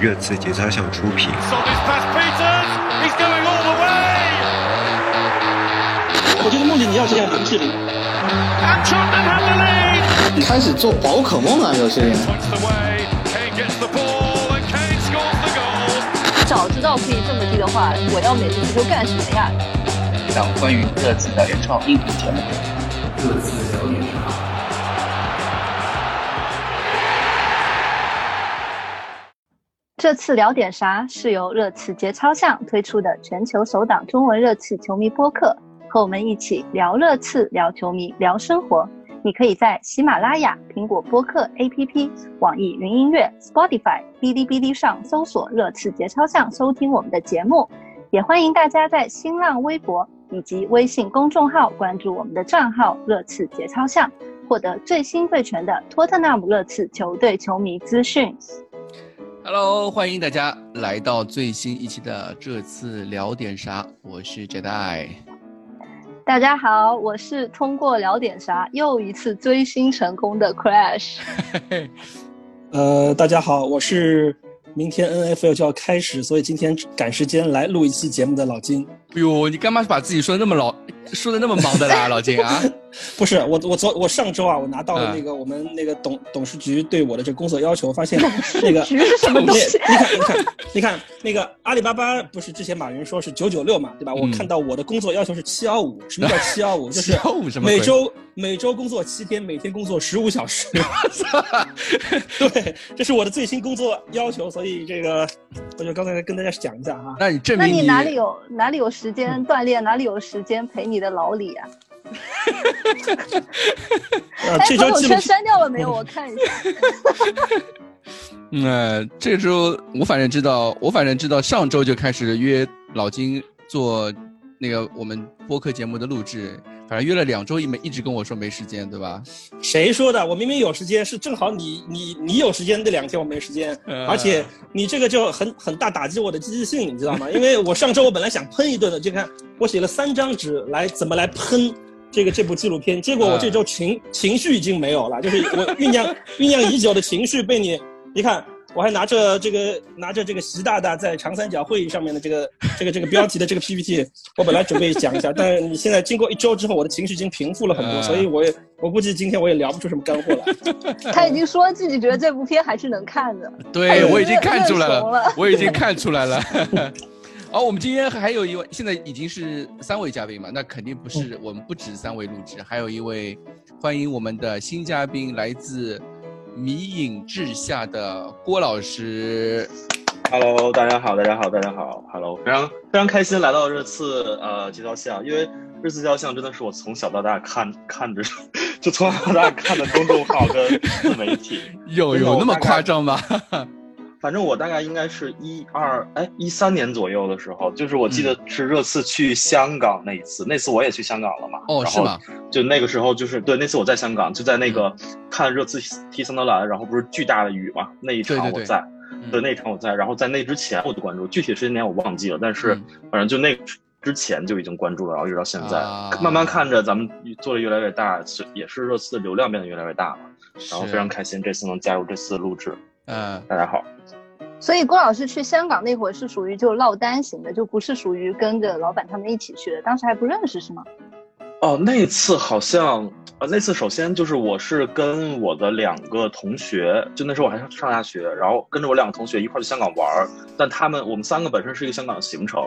热刺节操项出品。我觉得梦见你要这样零距离。开始做宝可梦啊，有些人。早知道可以这么低的话，我要美式足球干什么呀？一档关于热刺的原创音频节目。热刺这次聊点啥？是由热刺节操项推出的全球首档中文热刺球迷播客，和我们一起聊热刺、聊球迷、聊生活。你可以在喜马拉雅、苹果播客 APP、网易云音乐、Spotify、哔哩哔哩上搜索“热刺节操项”收听我们的节目，也欢迎大家在新浪微博以及微信公众号关注我们的账号“热刺节操项”，获得最新最全的托特纳姆热刺球队球迷资讯。Hello，欢迎大家来到最新一期的这次聊点啥，我是 Jedi。大家好，我是通过聊点啥又一次追星成功的 Crash。呃，大家好，我是明天 NFL 就要开始，所以今天赶时间来录一期节目的老金。哎呦，你干嘛把自己说的那么老，说的那么忙的啦，老金啊？不是我，我昨我上周啊，我拿到了那个我们那个董董事局对我的这个工作要求，发现那个局是什么 东西？你看，你看，你看，那个阿里巴巴不是之前马云说是九九六嘛，对吧？我看到我的工作要求是七幺五，什么叫 七幺五？就是每周每周工作七天，每天工作十五小时。对，这是我的最新工作要求，所以这个我就刚才跟大家讲一下哈。那你证明那你哪里有哪里有时间锻炼，哪里有时间陪你的老李啊？啊，哎，这周朋友圈删掉了没有？我看一下。嗯，这周我反正知道，我反正知道上周就开始约老金做那个我们播客节目的录制，反正约了两周，一没一直跟我说没时间，对吧？谁说的？我明明有时间，是正好你你你有时间那两天我没时间，呃而且你这个就很很大打击我的积极性，你知道吗？因为我上周我本来想喷一顿的，就看我写了三张纸来怎么来喷。这个这部纪录片，结果我这周情、情绪已经没有了，就是我酝酿酝酿已久的情绪被你，你看我还拿着这个拿着这个习大大在长三角会议上面的这个这个这个标题的这个 PPT，我本来准备讲一下，但是你现在经过一周之后，我的情绪已经平复了很多，嗯所以我也我估计今天我也聊不出什么干货来。他已经说自己觉得这部片还是能看的。对，我已经看出来了我已经看出来了。好，我们今天还有一位，现在已经是三位嘉宾嘛，那肯定不是我们不止三位录制，还有一位，欢迎我们的新嘉宾，来自迷影志下的郭老师。Hello，大家好，大家好，大家好，Hello，非常非常开心来到这次呃节操项，因为热刺节操项真的是我从小到大看看着，就从小到大看的公众号跟自媒体，有有那么夸张吗？反正我大概应该是一二哎一三年左右的时候，就是我记得是热刺去香港那一次，那次我也去香港了嘛。哦，是吗？就那个时候就是对，那次我在香港，就在那个看热刺踢桑德兰，然后不是巨大的雨嘛，那一场我在。对那一场我在，然后在那之前我就关注，具体时间点我忘记了，但是反正就那之前就已经关注了，然后一直到现在，啊、慢慢看着咱们做的越来越大，是也是热刺的流量变得越来越大了，然后非常开心这次能加入这次录制。嗯，大家好。所以郭老师去香港那会儿是属于就落单型的，就不是属于跟着老板他们一起去的，当时还不认识是吗？哦，那次好像，呃，那次首先就是我是跟我的两个同学，就那时候我还上上大学，然后跟着我两个同学一块去香港玩儿，但他们我们三个本身是一个香港的行程，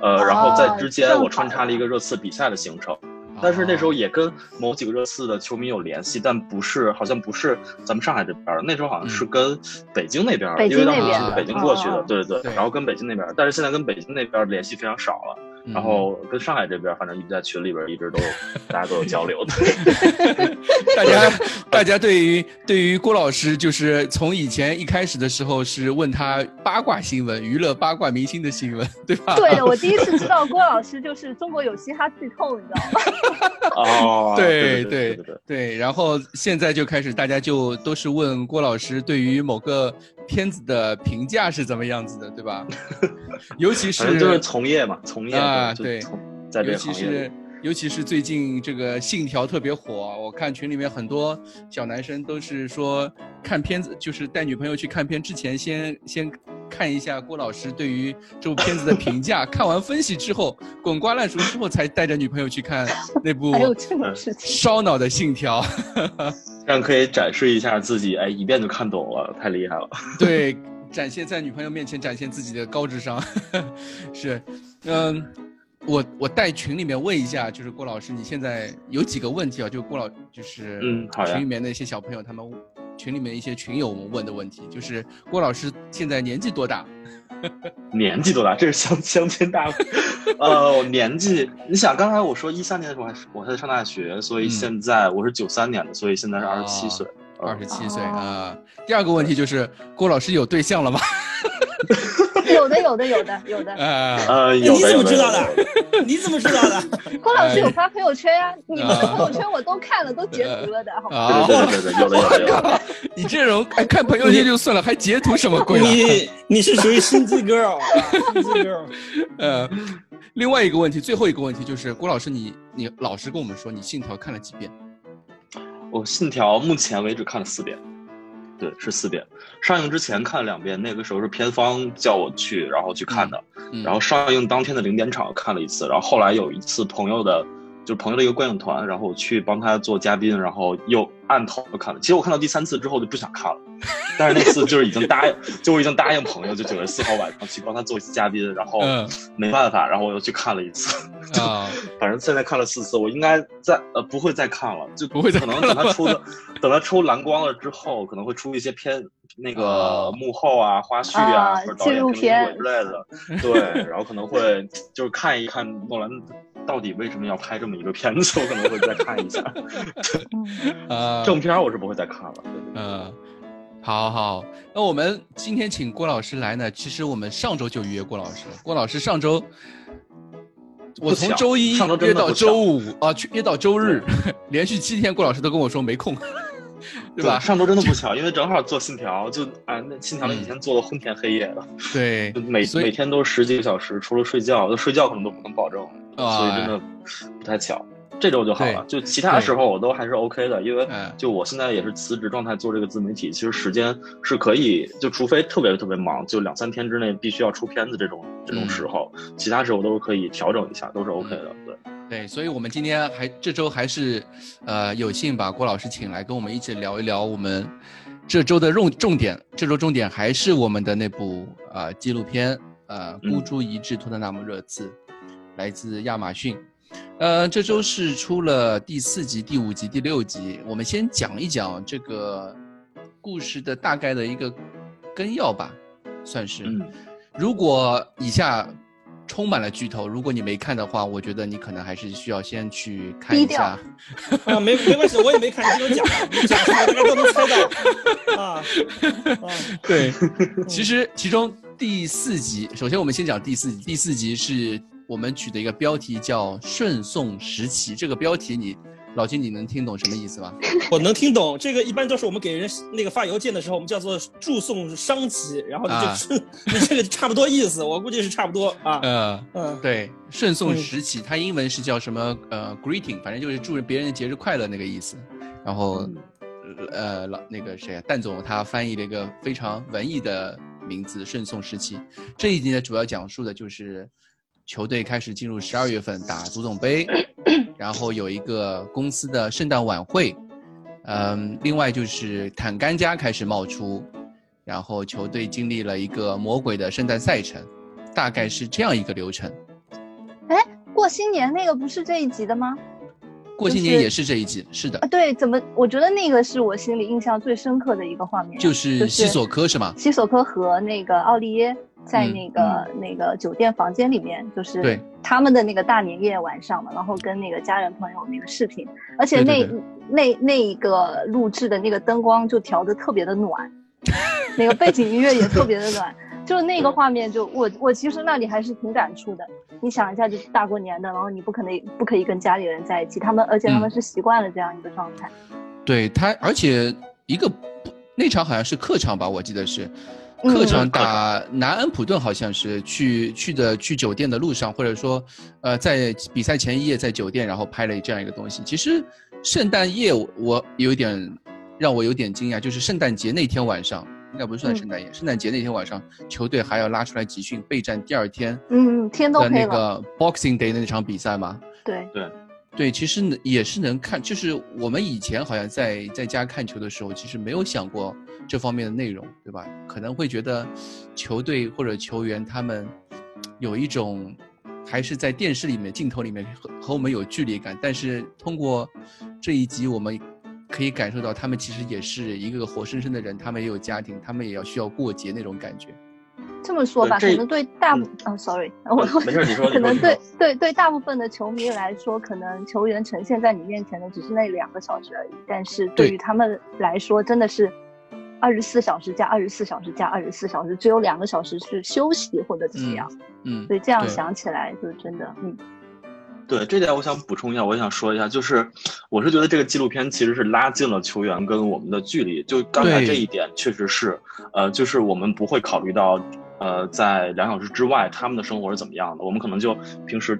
呃，然后在之间我穿插了一个热刺比赛的行程，但是那时候也跟某几个热刺的球迷有联系，但不是，好像不是咱们上海这边，那时候好像是跟北京那边，嗯、因为当时是北北京过去的，哦、对对对，然后跟北京那边，但是现在跟北京那边联系非常少了。然后跟上海这边，反正一直在群里边一直都 大家都有交流的。大家 大家对于对于郭老师，就是从以前一开始的时候是问他八卦新闻、娱乐八卦明星的新闻，对吧？对，我第一次知道郭老师就是中国有嘻哈剧透，你知道吗？哦，对对对对。然后现在就开始，大家就都是问郭老师对于某个片子的评价是怎么样子的，对吧？尤其是就是从业嘛，从业啊，对，在这尤其是尤其是最近这个《信条》特别火，我看群里面很多小男生都是说看片子，就是带女朋友去看片之前先先看一下郭老师对于这部片子的评价。看完分析之后，滚瓜烂熟之后，才带着女朋友去看那部还有这种事情，烧脑的《信条》。这样可以展示一下自己，哎，一遍就看懂了，太厉害了。对，展现在女朋友面前展现自己的高智商，是，嗯，我我带群里面问一下，就是郭老师，你现在有几个问题啊？就郭老就是嗯好呀群里面那些小朋友，他们群里面一些群友们问的问题，就是郭老师现在年纪多大？年纪多大？这是相相亲大会。呃，我年纪，你想，刚才我说一三年的时候还是我还在上大学，所以嗯现在我是九三年的，所以现在是二十七岁。二十七岁哦啊。第二个问题就是郭老师有对象了吗？有的有的有的呃，哎你怎么知道的？你怎么知道的？郭老师哎有发朋友圈呀、你们的啊朋友圈我都看了，都截图了的，好吗？啊对对对有的有的。你这种哎看朋友圈就算了，还截图什么鬼啊？你你是属于心机 girl，啊心机 girl。呃，另外一个问题，最后一个问题就是郭老师你，你老实跟我们说，你《信条》看了几遍？我《信条》目前为止看了四遍，对，是四遍。上映之前看了两遍，那个时候是片方叫我去，然后去看的。嗯然后上映当天的零点场看了一次，然后后来有一次朋友的，就是朋友的一个观影团，然后我去帮他做嘉宾，然后又按头看了。其实我看到第三次之后就不想看了，但是那次就是已经答应，就我已经答应朋友，就九月四号晚上去帮他做一次嘉宾，然后嗯没办法，然后我又去看了一次。啊，反正现在看了四次，我应该再呃不会再看了，就不会再可能等他出的，等他出蓝光了之后，可能会出一些片那个哦幕后啊、花絮啊啊或者导纪录片之类的，对，然后可能会就是看一看诺兰到底为什么要拍这么一个片子，我可能会再看一下。嗯呃，正片我是不会再看了，嗯，好好，那我们今天请郭老师来呢，其实我们上周就约郭老师了。郭老师上周，我从周一约到周五啊，去约到周日，连续七天，郭老师都跟我说没空，对吧？上周真的不巧，因为正好做信条，就啊那信条那几天做的昏天黑夜的。对，每每天都十几个小时，除了睡觉，就睡觉可能都不能保证，啊所以真的不太巧。这周就好了，就其他时候我都还是 OK 的，因为嗯就我现在也是辞职状态做这个自媒体，其实时间是可以，就除非特别特别忙，就两三天之内必须要出片子这种这种时候，其他时候都是可以调整一下，都是 OK 的。对，对，所以我们今天还这周还是，呃，有幸把郭老师请来，跟我们一起聊一聊我们这周的重重点。这周重点还是我们的那部呃纪录片，呃，嗯孤注一掷托特纳姆热刺，来自亚马逊。呃，这周是出了第四集、第五集、第六集。我们先讲一讲这个故事的大概的一个根要吧，算是。嗯如果以下充满了剧透，如果你没看的话，我觉得你可能还是需要先去看一低下调。啊，没没关系，我也没看，你给我讲，你讲什么大家都能猜到啊 啊！对，其实其中第四集，首先我们先讲第四集。第四集是我们取的一个标题叫“顺送时期”，这个标题你老金你能听懂什么意思吗？我能听懂，这个一般都是我们给人那个发邮件的时候，我们叫做祝送商期，然后你啊就、你这个差不多意思，我估计是差不多啊。呃，嗯，对，顺宋嗯时期，它英文是叫什么？呃，greeting，反正就是祝别人节日快乐那个意思。然后，呃，老那个谁啊，蛋总他翻译了一个非常文艺的名字“顺送时期”。这一集呢，主要讲述的就是球队开始进入十二月份打足总杯，然后有一个公司的圣诞晚会，嗯，另外就是坦甘加开始冒出，然后球队经历了一个魔鬼的圣诞赛程，大概是这样一个流程。哎过新年那个不是这一集的吗？过新年也是这一集，是的啊，，对，怎么？我觉得那个是我心里印象最深刻的一个画面，就是西索科是吗？西索科和那个奥利耶在嗯那个、那个酒店房间里面，就是对。他们的那个大年夜晚上嘛，然后跟那个家人朋友那个视频，而且那那那一个录制的那个灯光就调的特别的暖，那个背景音乐也特别的暖，就是那个画面就我我其实那里还是挺感触的。你想一下，就是大过年的，然后你不可能不可以跟家里人在一起，他们而且他们嗯。是习惯了这样一个状态。对他，而且一个那场好像是客场吧，我记得是嗯客场打南安普顿，好像是去去的去酒店的路上，或者说呃在比赛前一夜在酒店，然后拍了这样一个东西。其实圣诞夜我我有点让我有点惊讶，就是圣诞节那天晚上应该不是算嗯。圣诞夜，圣诞节那天晚上，球队还要拉出来集训备战第二天嗯，天都的黑了，那个 Boxing Day 的那场比赛嘛。对，对，对其实也是能看，就是我们以前好像在在家看球的时候，其实没有想过这方面的内容，对吧？可能会觉得球队或者球员他们有一种还是在电视里面镜头里面和和我们有距离感，但是通过这一集，我们可以感受到他们其实也是一个个活生生的人，他们也有家庭，他们也要需要过节那种感觉。这么说吧，可能对大部嗯哦，sorry，我没事，你说，可能对对对大部分的球迷来说，可能球员呈现在你面前的只是那两个小时而已，但是对对于他们来说，真的是二十四小时加二十四小时加二十四小时，只有两个小时是休息或者怎么样，嗯，所以这样想起来，就真的，嗯，对这点，我想补充一下，我也想说一下，就是我是觉得这个纪录片其实是拉近了球员跟我们的距离。就刚才这一点确实是，呃，就是我们不会考虑到，呃，在两小时之外他们的生活是怎么样的，我们可能就平时。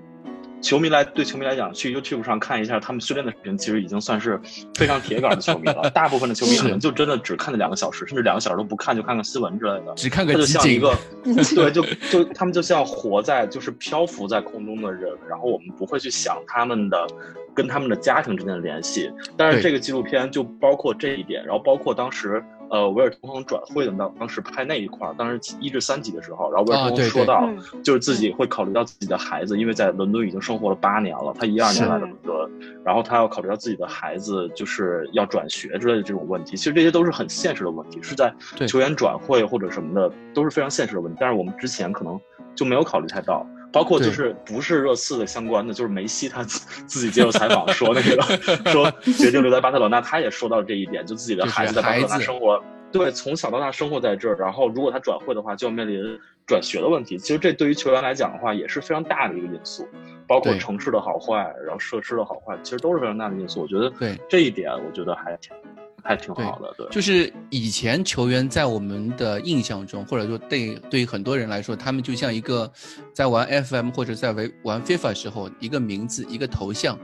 球迷来对球迷来讲，去 YouTube 上看一下他们训练的视频，其实已经算是非常铁杆的球迷了。大部分的球迷可能就真的只看了两个小时，甚至两个小时都不看，就看看新闻之类的。只看他就。像一个，对，就就他们就像活在就是漂浮在空中的人，然后我们不会去想他们的跟他们的家庭之间的联系。但是这个纪录片就包括这一点，然后包括当时呃维尔通亨转会的当当时拍那一块儿，当时一至三集的时候，然后维尔通亨说到，嗯。就是自己会考虑到自己的孩子，因为在伦敦已经生活了八年了，他一二年来的伦敦，然后他要考虑到自己的孩子就是要转学之类的这种问题，其实这些都是很现实的问题，是在球员转会或者什么的都是非常现实的问题，但是我们之前可能就没有考虑太到。包括就是不是热刺的相关的，就是梅西他自自己接受采访说那个 说决定留在巴塞罗那，他也说到这一点，就自己的孩子在巴塞罗那生活，对，从小到大生活在这儿，然后如果他转会的话，就要面临转学的问题。其实这对于球员来讲的话，也是非常大的一个因素，包括城市的好坏，然后设施的好坏，其实都是非常大的因素。我觉得对这一点，我觉得还挺还挺好的，对。就是以前球员在我们的印象中，或者说对对于很多人来说，他们就像一个在玩 FM 或者在玩玩 FIFA 时候一个名字一个头像，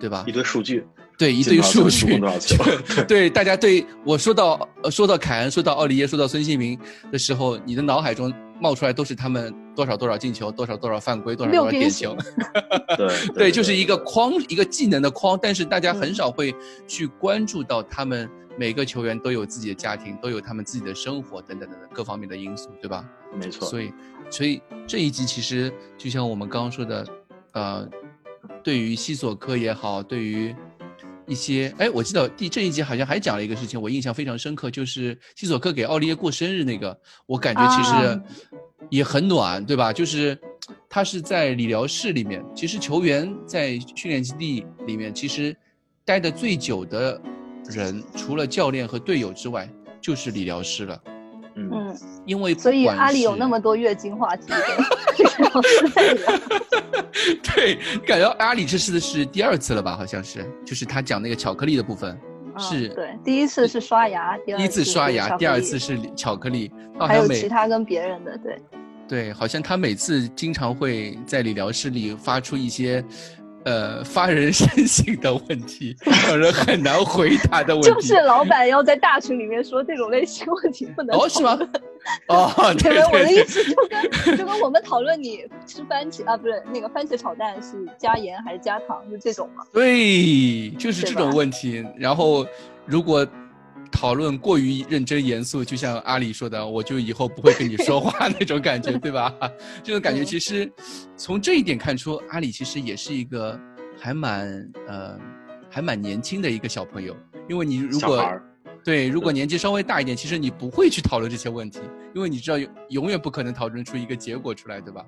对吧一？堆数据，对一堆数据 对大家对我说到呃说到凯恩，说到奥利耶，说到孙兴民的时候，你的脑海中冒出来都是他们多少多少进球，多少多少犯规，多少多少点球。对对，就是一个框，一个技能的框，但是大家很少会去关注到他们每个球员都有自己的家庭，都有他们自己的生活等等等等各方面的因素，对吧？没错。所以，所以这一集其实就像我们刚刚说的，呃，对于西索科也好，对于一些，哎，我记得第这一集好像还讲了一个事情，我印象非常深刻，就是西索科给奥利耶过生日那个，我感觉其实啊也很暖，对吧？就是他是在理疗室里面，其实球员在训练基地里面，其实待的最久的人，除了教练和队友之外，就是理疗师了。嗯，嗯，因为所以阿里有那么多月经话题。对，感觉阿里这次是第二次了吧？好像是，就是他讲那个巧克力的部分，嗯是对，第一次是刷牙，第二次刷牙，第二次是是巧克力，好还有其他跟别人的，对，对，好像他每次经常会在理疗室里发出一些。呃，发人深省的问题，让人很难回答的问题。就是老板要在大群里面说这种类型问题不能哦，是吗？哦，对对我的意对对，思就跟就跟我们讨论你吃番茄啊，不是那个番茄炒蛋是加盐还是加糖，就这种嘛。对，就是这种问题。然后，如果讨论过于认真严肃，就像阿里说的，我就以后不会跟你说话那种感觉，对吧？这种感觉嗯其实从这一点看出，阿里其实也是一个还蛮呃还蛮年轻的一个小朋友。因为你如果对，如果年纪稍微大一点，其实你不会去讨论这些问题，因为你知道永永远不可能讨论出一个结果出来，对吧？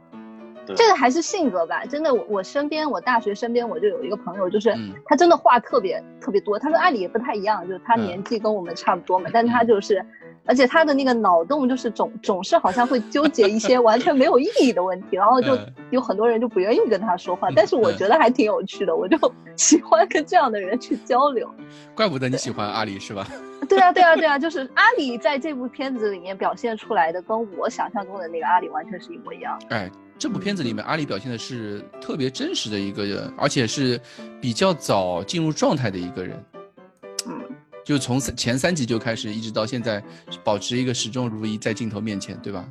对这个还是性格吧，真的，我我身边，我大学身边我就有一个朋友，就是嗯他真的话特别特别多，他跟阿里也不太一样，就是他嗯年纪跟我们差不多嘛，但是他就是，而且他的那个脑洞就是总总是好像会纠结一些完全没有意义的问题，然后就嗯有很多人就不愿意跟他说话，但是我嗯觉得还挺有趣的，我就 喜欢跟这样的人去交流。怪不得你喜欢阿里是吧？对啊，对啊，对啊，就是阿里在这部片子里面表现出来的，跟我想象中的那个阿里完全是一模一样。哎，这部片子里面，阿里表现的是特别真实的一个人，而且是比较早进入状态的一个人。嗯，就从前三集就开始，一直到现在，保持一个始终如一在镜头面前，对吧？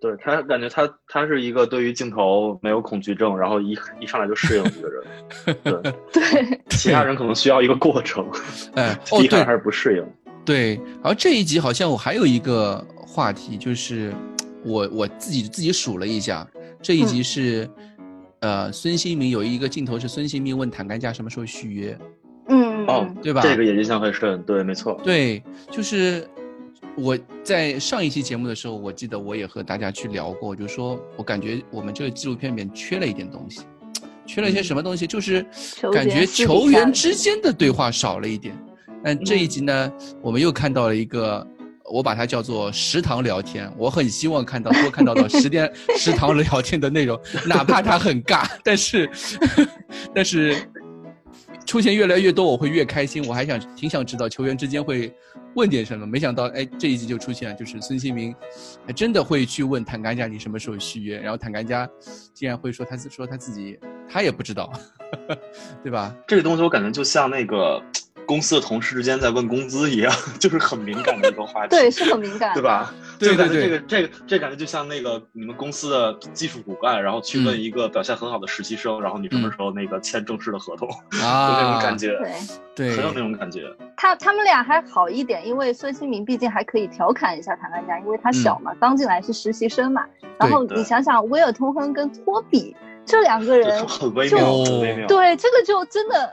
对他感觉他他是一个对于镜头没有恐惧症，然后一一上来就适应的一个人。对对，其他人可能需要一个过程，哎，一开始还是不适应。对，然后这一集好像我还有一个话题，就是我我自己自己数了一下，这一集是，呃，孙兴民有一个镜头是孙兴民问谭干家什么时候续约，嗯，哦嗯，对吧？这个也印象很深，对，没错。对，就是我在上一期节目的时候，我记得我也和大家去聊过，就说我感觉我们这个纪录片里面缺了一点东西，缺了一些什么东西，就是感觉球员之间的对话少了一点。但这一集呢，我们又看到了一个。我把它叫做食堂聊天，我很希望看到多看到到十点 食堂聊天的内容，哪怕它很尬，但是 但是出现越来越多，我会越开心。我还想挺想知道球员之间会问点什么，没想到哎这一集就出现了，就是孙兴民还真的会去问坦甘家你什么时候续约，然后坦甘家竟然会说他自说他自己他也不知道，对吧？这个东西我感觉就像那个公司的同事之间在问工资一样，就是很敏感的一个话题。对，是很敏感，对？吧？对就感觉对这个这个这感觉就像那个你们公司的技术骨干，然后去问嗯一个表现很好的实习生，然后你什么时候那个签正式的合同，就那啊，种感觉，对对很有那种感觉。他他们俩还好一点，因为孙兴民毕竟还可以调侃一下谭干家，因为他小嘛，刚进来是实习生嘛。然后你想想，威尔通亨跟托比这两个人就，很微妙，哦很微妙。对这个就真的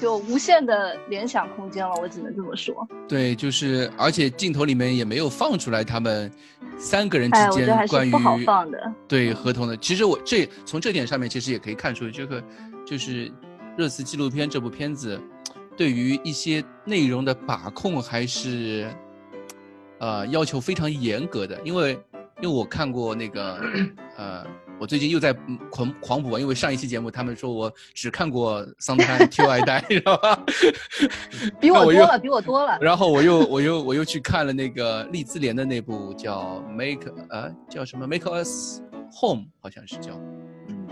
就无限的联想空间了，我只能这么说。对，就是而且镜头里面也没有放出来他们三个人之间关于是不好放的。对合同的。其实我这从这点上面其实也可以看出，这个就是热词纪录片这部片子对于一些内容的把控还是呃要求非常严格的，因为因为我看过那个呃。我最近又在嗯狂狂补啊，因为上一期节目他们说我只看过 《桑滩 Q 爱戴》，知道吧？比我多了，比我多了。然后我又我又我又去看了那个利兹联的那部叫 Make 呃叫什么 Make Us Home 好像是叫，嗯，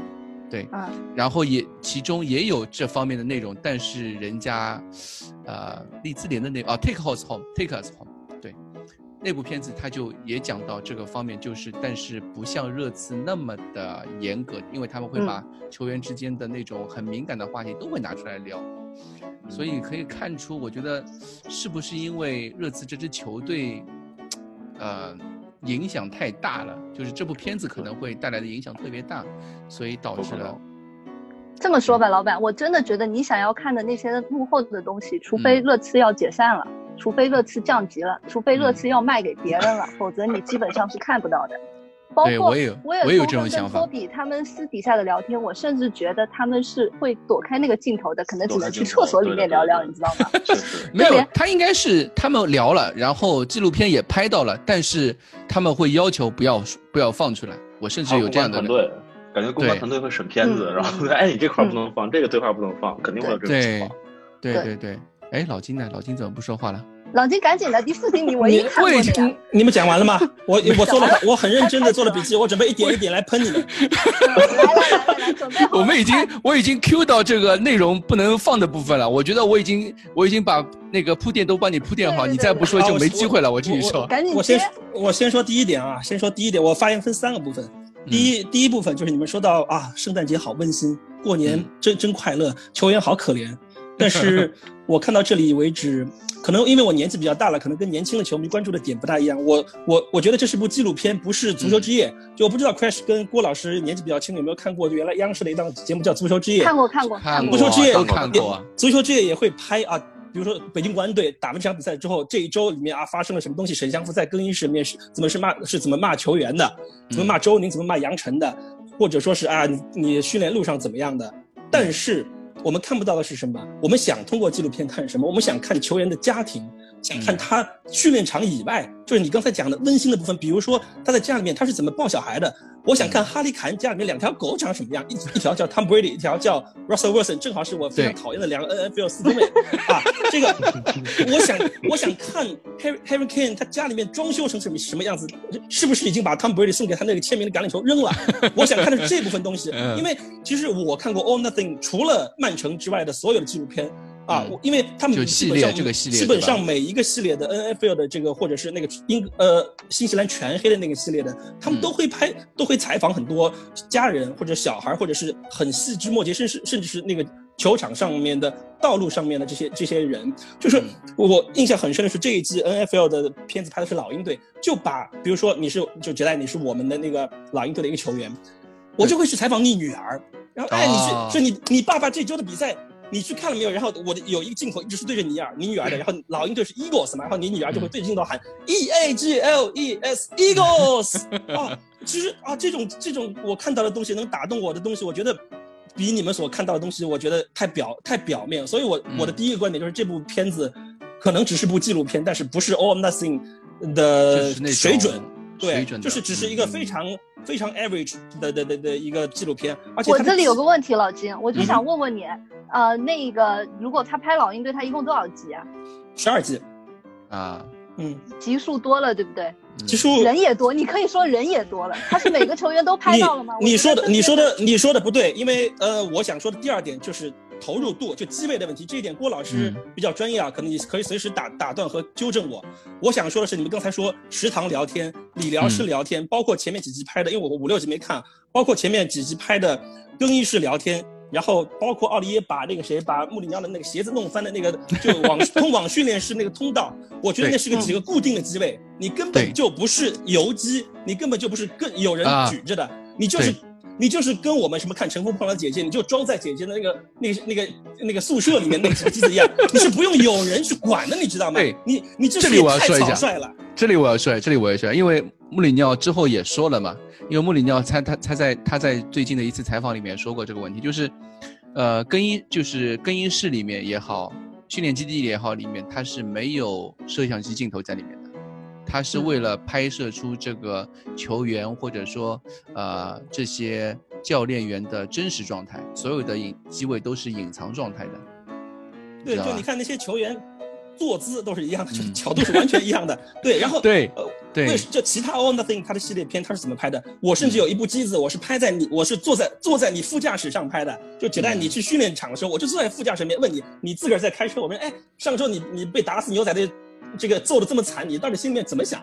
对，啊，然后也其中也有这方面的内容，但是人家呃利兹联的那啊 Take Us Home Take Us Home 对。那部片子他就也讲到这个方面，就是但是不像热刺那么的严格，因为他们会把球员之间的那种很敏感的话题都会拿出来聊，所以可以看出，我觉得是不是因为热刺这支球队，呃，影响太大了，就是这部片子可能会带来的影响特别大，所以导致了，这么说吧，老板，我真的觉得你想要看的那些幕后的东西，除非嗯热刺要解散了，除非热刺降级了，除非热刺要卖给别人了，否则你基本上是看不到的。包括我也我也有通亨这种想法跟托比他们私底下的聊天，我甚至觉得他们是会躲开那个镜头的，可能只能去厕所里面聊聊，你知道吗？没有，他应该是他们聊了，然后纪录片也拍到了，但是他们会要求不要不要放出来。我甚至有这样的团队，感觉公关团队会审片子，嗯然后哎，你这块不能放，这个对话不能放，肯定会有这种情对况。对对对对。哎，老金呢？老金怎么不说话了？老金，赶紧的，第四题你唯一你看过的呀我已经。你你们讲完了吗？我 我做了，我很认真的做了笔记，我准备一点一点来喷你们。来来来来来，准备。我们已经我已经 Q 到这个内容不能放的部分了。我觉得我已经我已经把那个铺垫都帮你铺垫好，你再不说就没机会了。我继续说，赶紧我先我先说第一点啊，先说第一点，我发言分三个部分。第一、第一部分就是你们说到啊，圣诞节好温馨，过年嗯真、真快乐，球员好可怜。但是我看到这里为止，可能因为我年纪比较大了，可能跟年轻的球迷关注的点不大一样。我我我觉得这是部纪录片，不是足球之夜。就我不知道 Crash 跟郭老师年纪比较轻，有没有看过原来央视的一档节目叫《足球之夜》？看过看过看过足。球之夜都看过啊。足球之夜也会拍啊，比如说北京国安队打完这场比赛之后，这一周里面啊发生了什么东西？沈祥福在更衣室里面是怎么是骂是怎么骂球员的，怎么骂周宁，怎么骂杨晨的，或者说是啊你你训练路上怎么样的？但是我们看不到的是什么？我们想通过纪录片看什么？我们想看球员的家庭。想看他训练场以外，就是你刚才讲的温馨的部分，比如说他在家里面他是怎么抱小孩的。我想看哈利凯恩家里面两条狗长什么样，一一条叫 Tom Brady，一条叫 Russell Wilson，正好是我非常讨厌的两个 NFL 四中卫啊。这个我想我想看 Harry Harry Kane 他家里面装修成什么什么样子，是不是已经把 Tom Brady 送给他那个签名的橄榄球扔了？我想看的是这部分东西，嗯因为其实我看过 All Nothing，除了曼城之外的所有的纪录片。啊，因为他们基本上这个系列基本上每一个系列的 NFL 的这个或者是那个英呃新西兰全黑的那个系列的，他们嗯。都会拍，都会采访很多家人或者小孩，或者是很细枝末节，甚至甚至是那个球场上面的道路上面的这些这些人。就是嗯。我印象很深的是这一季 NFL 的片子拍的是老鹰队，就把比如说你是就杰代你是我们的那个老鹰队的一个球员，我就会去采访你女儿，然后哎你哦。是说你你爸爸这周的比赛。你去看了没有？然后我的有一个镜头一直是对着你儿、你女儿的，然后老鹰队是 Eagles 嘛，然后你女儿就会对着镜头喊 E A G L E S Eagles 啊，其实啊这种这种我看到的东西能打动我的东西，我觉得比你们所看到的东西，我觉得太表太表面，所以我嗯我的第一个观点就是这部片子可能只是部纪录片，但是不是 All or Nothing 的水准。对水，准的就是只是一个非常、非常 average 的的的的一个纪录片，而且我这里有个问题，老金，我就嗯想问问你，呃，那个如果他拍老鹰队，他一共多少集啊？十二集，啊，嗯，集数多了，对不对？嗯其实人也多，你可以说人也多了。他是每个球员都 拍到了吗？你你说的你说的的你说的不对，因为呃，我想说的第二点就是投入度，就机位的问题。这一点郭老师嗯比较专业啊，可能你可以随时打打断和纠正我。我想说的是，你们刚才说食堂聊天、理疗室嗯聊天，包括前面几集拍的，因为我五六集没看，包括前面几集拍的更衣室聊天。然后包括奥利耶把那个谁把穆里尼奥的那个鞋子弄翻的那个，就往通往训练室那个通道，我觉得那是个几个固定的机位，你根本就不是游击，你根本就不是更有人啊举着的，你就是对你就是跟我们什么看《乘风破浪的姐姐》，你就装在姐姐的那个那个那个那个宿舍里面那几个机子一样，你是不用有人去管的，你知道吗对？你你这这里我要说一下。这里我要说，这里我要说，因为穆里尼奥之后也说了嘛，因为穆里尼奥他他他在他在最近的一次采访里面说过这个问题，就是，呃，更衣就是更衣室里面也好，训练基地也好，里面它是没有摄像机镜头在里面的，它是为了拍摄出这个球员或者说呃这些教练员的真实状态，所有的隐机位都是隐藏状态的。对，就你看那些球员坐姿都是一样的，就是嗯角度是完全一样的。对，然后 对呃，对为这其他 All Nothing 它的系列片它是怎么拍的？我甚至有一部机子，我是拍在你，我是坐在坐在你副驾驶上拍的。就简单，嗯你去训练场的时候，我就坐在副驾驶里面问你，你自个儿在开车，我说，哎，上周你你被打死牛仔的这个揍的这么惨，你到底心里面怎么想？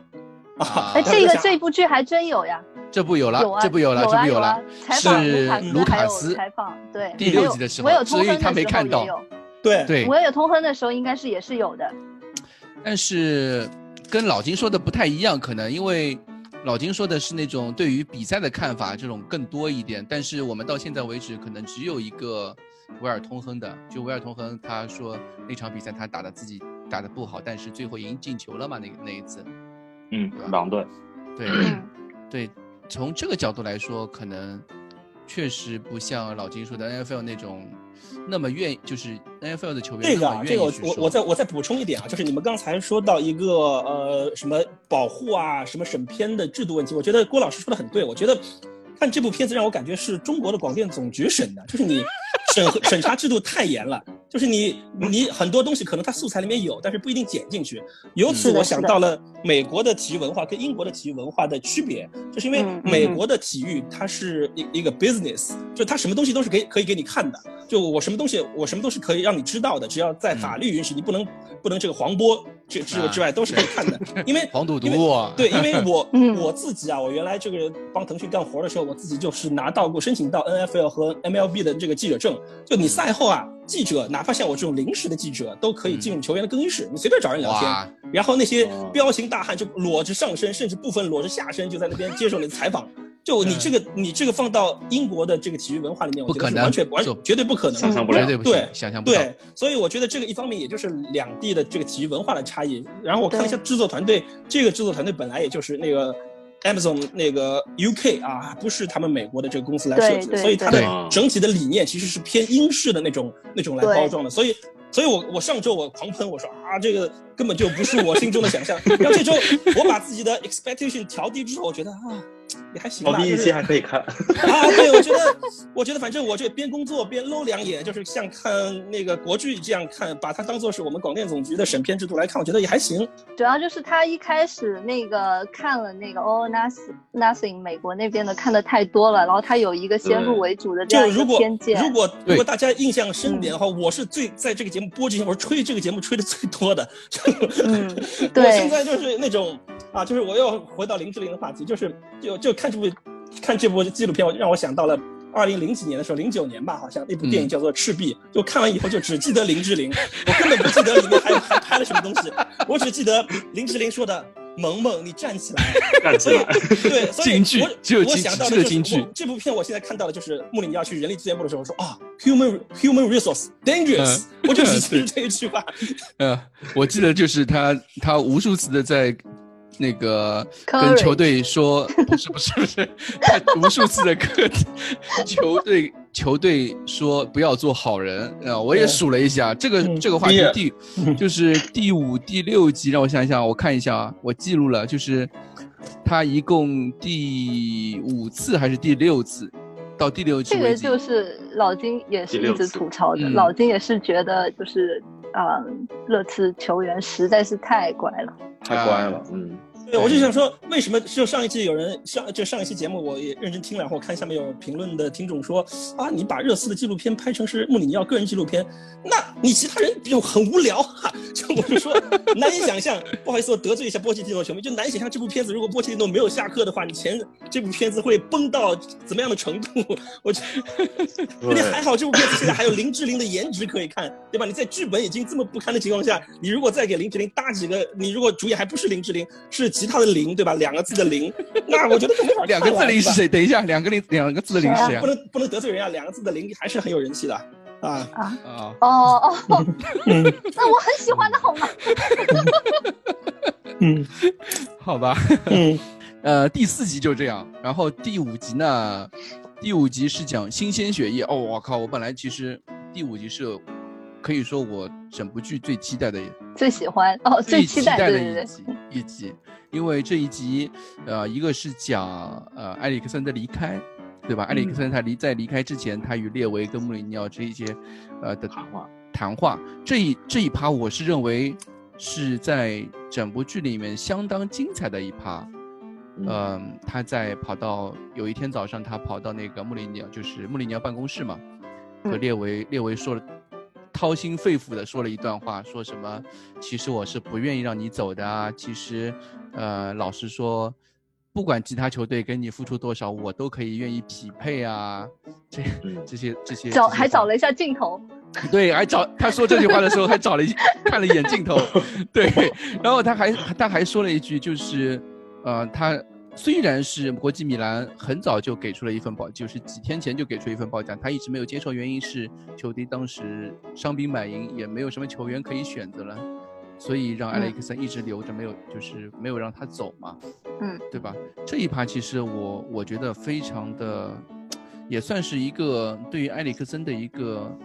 啊，这个这部剧还真有呀，这部有了，有啊，这部有了，这啊有部了。采访是卢卢卡卡斯采访，对，第六集的时候我有通所以他亨的时候没看到 对对，我有通亨的时候应该是也是有的，但是跟老金说的不太一样，可能因为老金说的是那种对于比赛的看法，这种更多一点。但是我们到现在为止，可能只有一个维尔通亨的，就维尔通亨他说那场比赛他打的自己打的不好，但是最后赢进球了嘛，那个那一次，嗯，狼队，对、嗯对，从这个角度来说，可能确实不像老金说的 NFL 那种那么愿意，就是 NFL 的球员这个啊，这个我我再我再补充一点啊，就是你们刚才说到一个呃什么保护啊，什么审片的制度问题，我觉得郭老师说的很对。我觉得看这部片子让我感觉是中国的广电总局审的，就是你审核审查制度太严了，就是你你很多东西可能它素材里面有，但是不一定剪进去。由此我想到了美国的体育文化跟英国的体育文化的区别，就是因为美国的体育它是一一个 business，就它什么东西都是可以可以给你看的，就我什么东西我什么都是可以让你知道的，只要在法律允许，你不能不能这个黄播之之啊之外都是可以看的，因为黄赌因为毒啊，对，因为我 嗯我自己啊，我原来这个帮腾讯干活的时候，我自己就是拿到过申请到 NFL 和 MLB 的这个记者证。就你赛后啊，记者哪怕像我这种临时的记者，都可以进入球员的更衣室，你随便找人聊天。然后那些哦彪形大汉就裸着上身，甚至部分裸着下身，就在那边接受你的采访。就你这个，你这个放到英国的这个体育文化里面，我觉得是不可能完全完做绝对不可能的，想象不了对想象不到。对，所以我觉得这个一方面也就是两地的这个体育文化的差异。然后我看了一下制作团队，这个制作团队本来也就是那个 Amazon 那个 UK 啊，不是他们美国的这个公司来设计，所以它的整体的理念其实是偏英式的那种那种来包装的。所以，所以我我上周我狂喷，我说啊，这个根本就不是我心中的想象。然后这周我把自己的 expectation 调低之后，我觉得啊，也还行吧。哦，第一就是期还可以看。啊，对，我觉得，我觉得反正我这边工作边搂两眼，就是像看那个国剧这样看，把它当做是我们广电总局的审片制度来看，我觉得也还行。主要就是他一开始那个看了那个 All Nothing Nothing 美国那边的看的太多了，然后他有一个先入为主的这样一个就如果偏见。如果如果大家印象深点的话，我是最在这个节目播之前，我是吹这个节目吹的最多的。嗯，我对现在就是那种啊，就是我又回到林志玲的话题，就是就就看这部看这部纪录片，我让我想到了。二零零几年的时候，零九年吧，好像那部电影嗯叫做《赤壁》，就看完以后就只记得林志玲，我根本不记得里面还有还拍了什么东西，我只记得林志玲说的“萌萌，你站起来 ”，站起来，对，所以我我只有京想到的就是只有京剧这部片，我现在看到的就是穆里尼奥去人力资源部的时候说啊，human human resource dangerous，、我就只记得 这一句话。呃，我记得就是他，他无数次的在那个跟球队说，不是不是不是，他无数次的跟球队球队说不要做好人啊、我也数了一下，这个嗯这个话题第第就是第五、第六集，让我想一想，我看一下啊，我记录了，就是他一共第五次还是第六次，到第六集这个为，就是老金也是一直吐槽的，嗯老金也是觉得就是啊、热刺球员实在是太乖了。太乖了，嗯。对，我就想说，为什么就上一季有人上就上一期节目我也认真听了，然后我看下面有评论的听众说啊，你把热刺的纪录片拍成是穆里尼奥个人纪录片，那你其他人就很无聊哈、就我就说难以想象，不好意思，我得罪一下波切蒂诺球迷，就难以想象这部片子如果波切蒂诺没有下课的话，你前这部片子会崩到怎么样的程度？我觉得，而且还好这部片子现在还有林志玲的颜值可以看，对吧？你在剧本已经这么不堪的情况下，你如果再给林志玲搭几个，你如果主演还不是林志玲，是其他的零，对吧？两个字的零，那我觉得就没法看两个字零是谁？等一下，两个零两个字的零是谁啊不？能不能得罪人啊！两个字的零还是很有人气的啊。啊，啊，哦哦，嗯 那我很喜欢的好吗？嗯好吧。嗯呃，第四集就这样，然后第五集呢，第五集是讲新鲜血液。哦，我靠！我本来其实第五集是可以说我整部剧最期待的最喜欢哦，最期待，的一集一集，因为这一集，呃，一个是讲呃埃里克森的离开，对吧？埃里克森他离在离开之前，他与列维跟穆里尼奥这一些，呃的谈话谈话，这一这一趴我是认为是在整部剧里面相当精彩的一趴。嗯、他在跑到有一天早上，他跑到那个穆里尼奥，就是穆里尼奥办公室嘛，和嗯。列维列维说了，掏心肺腑的说了一段话，说什么？其实我是不愿意让你走的啊。其实，呃，老实说，不管其他球队给你付出多少，我都可以愿意匹配啊。这嗯这些这些找还找了一下镜头，对，还找他说这句话的时候还找了一 看了一眼镜头，对，然后他还他还说了一句，就是，呃，他虽然是国际米兰很早就给出了一份报，就是几天前就给出一份报价，他一直没有接受，原因是球队当时伤兵满营，也没有什么球员可以选择了，所以让埃里克森一直留着，没有就是没有让他走嘛，嗯，对吧？这一趴其实我我觉得非常的，也算是一个对于埃里克森的一个，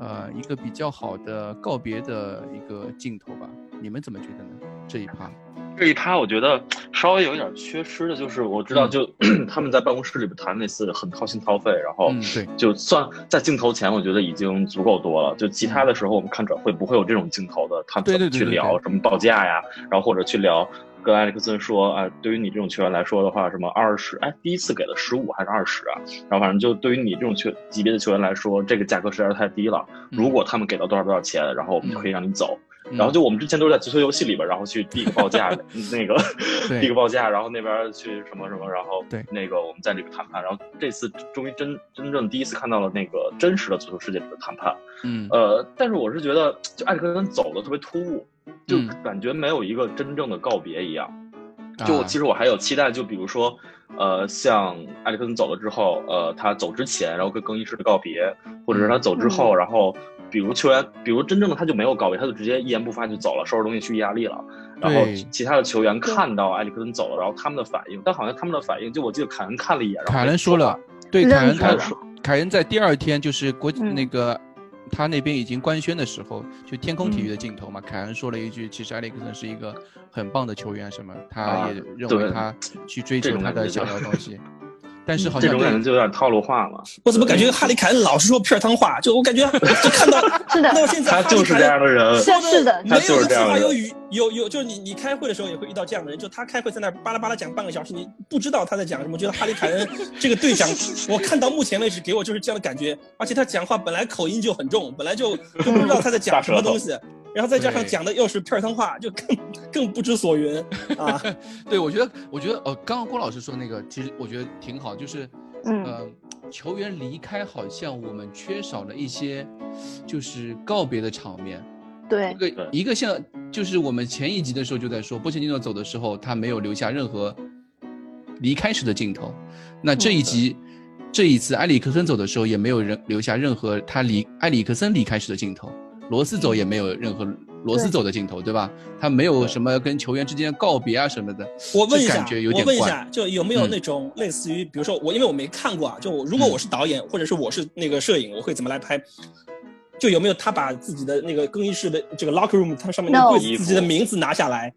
呃，一个比较好的告别的一个镜头吧。你们怎么觉得呢？这一趴？这一趴我觉得稍微有一点缺失的，就是我知道嗯就、他们在办公室里边谈那次很掏心掏肺，然后就算在镜头前，我觉得已经足够多了。就其他的时候，我们看转会不会有这种镜头的，他们怎么去聊什么报价呀，然后或者去聊跟埃里克森说啊，对于你这种球员来说的话，什么二十，哎，第一次给了十五还是二十啊？然后反正就对于你这种球级别的球员来说，这个价格实在是太低了。如果他们给到多少多少钱，然后我们就可以让你走。嗯然后就我们之前都是在足球游戏里边，然后去递个报价，那个对递个报价，然后那边去什么什么，然后对那个我们在里边谈判，然后这次终于真真正第一次看到了那个真实的足球世界里的谈判。嗯呃，但是我是觉得，就埃里克森走的特别突兀，就嗯感觉没有一个真正的告别一样。就其实我还有期待，就比如说，呃，像埃里克森走了之后，呃，他走之前，然后跟更衣室的告别，或者是他走之后，然后比如球员，比如真正的他就没有告别，他就直接一言不发就走了，收拾东西去意大利了。然后其他的球员看到埃里克森走了，然后他们的反应，但好像他们的反应，就我记得凯恩看了一眼，然后凯恩说了，对，凯恩他可说凯恩在第二天就是国嗯那个他那边已经官宣的时候，就天空体育的镜头嘛，凯恩说了一句，其实埃里克森是一个很棒的球员，什么，他啊也认为他去追求他的想要的东西，但是好像这种感觉就有点套路化了。我怎么感觉哈利凯恩老是说片儿汤话？就我感觉就看到 是的到现在他就是这样的人，是是的，没有一句他就是这样的话有语有有，就是你你开会的时候也会遇到这样的人，就他开会在那儿巴拉巴拉讲半个小时，你不知道他在讲什么。我觉得哈利凯恩 这个队长，我看到目前为止给我就是这样的感觉，而且他讲话本来口音就很重，本来就就不知道他在讲什么东西，然后再加上讲的又是片儿汤话，就更更不知所云 啊。对，我觉得，我觉得，呃，刚刚郭老师说那个，其实我觉得挺好，就是，嗯呃，球员离开好像我们缺少了一些，就是告别的场面。对一个一个像，就是我们前一集的时候就在说，波切蒂诺走的时候，他没有留下任何离开时的镜头。那这一集，这一次埃里克森走的时候，也没有人留下任何他离埃里克森离开时的镜头。罗斯走也没有任何罗斯走的镜头，对吧？他没有什么跟球员之间的告别啊什么的。我问一下感觉有，我点怪问一下，就有没有嗯那种类似于，比如说我，因为我没看过啊，就我如果嗯我是导演，或者是我是那个摄影，我会怎么来拍？就有没有他把自己的那个更衣室的这个 locker room，它上面的柜子自己的名字拿下来？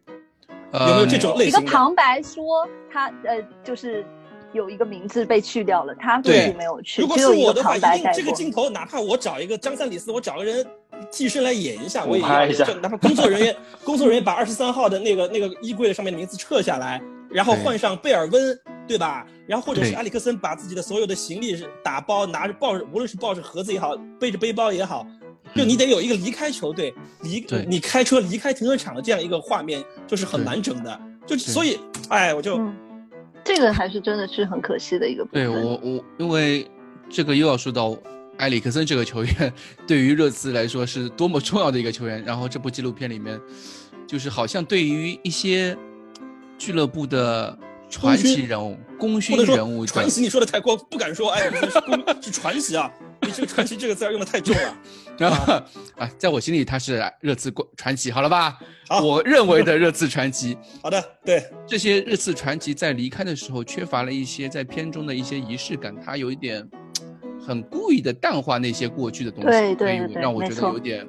有没有呃这种类一个？旁白说他呃就是有一个名字被去掉了，他自对己没有去，如果是我的话，一定这个。镜头，哪怕我找一个张三李四，我找个人替身来演一下，我也要。拍一下就哪怕工作人员 工作人员把二十三号的那个那个衣柜上面的名字撤下来，然后换上贝尔温，对吧？然后或者是埃里克森把自己的所有的行李打包拿着抱着，无论是抱着盒子也好，背着背包也好。就你得有一个离开球队，离你开车离开停车场的这样一个画面，就是很对完整的。就所以，哎，我就嗯，这个还是真的是很可惜的一个部分。对我我因为这个又要说到埃里克森这个球员，对于热刺来说是多么重要的一个球员。然后这部纪录片里面，就是好像对于一些俱乐部的传奇人物、功勋人物传奇，你说的太过，不敢说。哎，你是功是传奇啊！你这个传奇这个字儿用的太重了。然后啊，在我心里他是热刺过传奇，好了吧？好我认为的热刺传奇。好的，对，这些热刺传奇在离开的时候缺乏了一些在片中的一些仪式感，他有一点很故意的淡化那些过去的东西，对对所以让我觉得有点，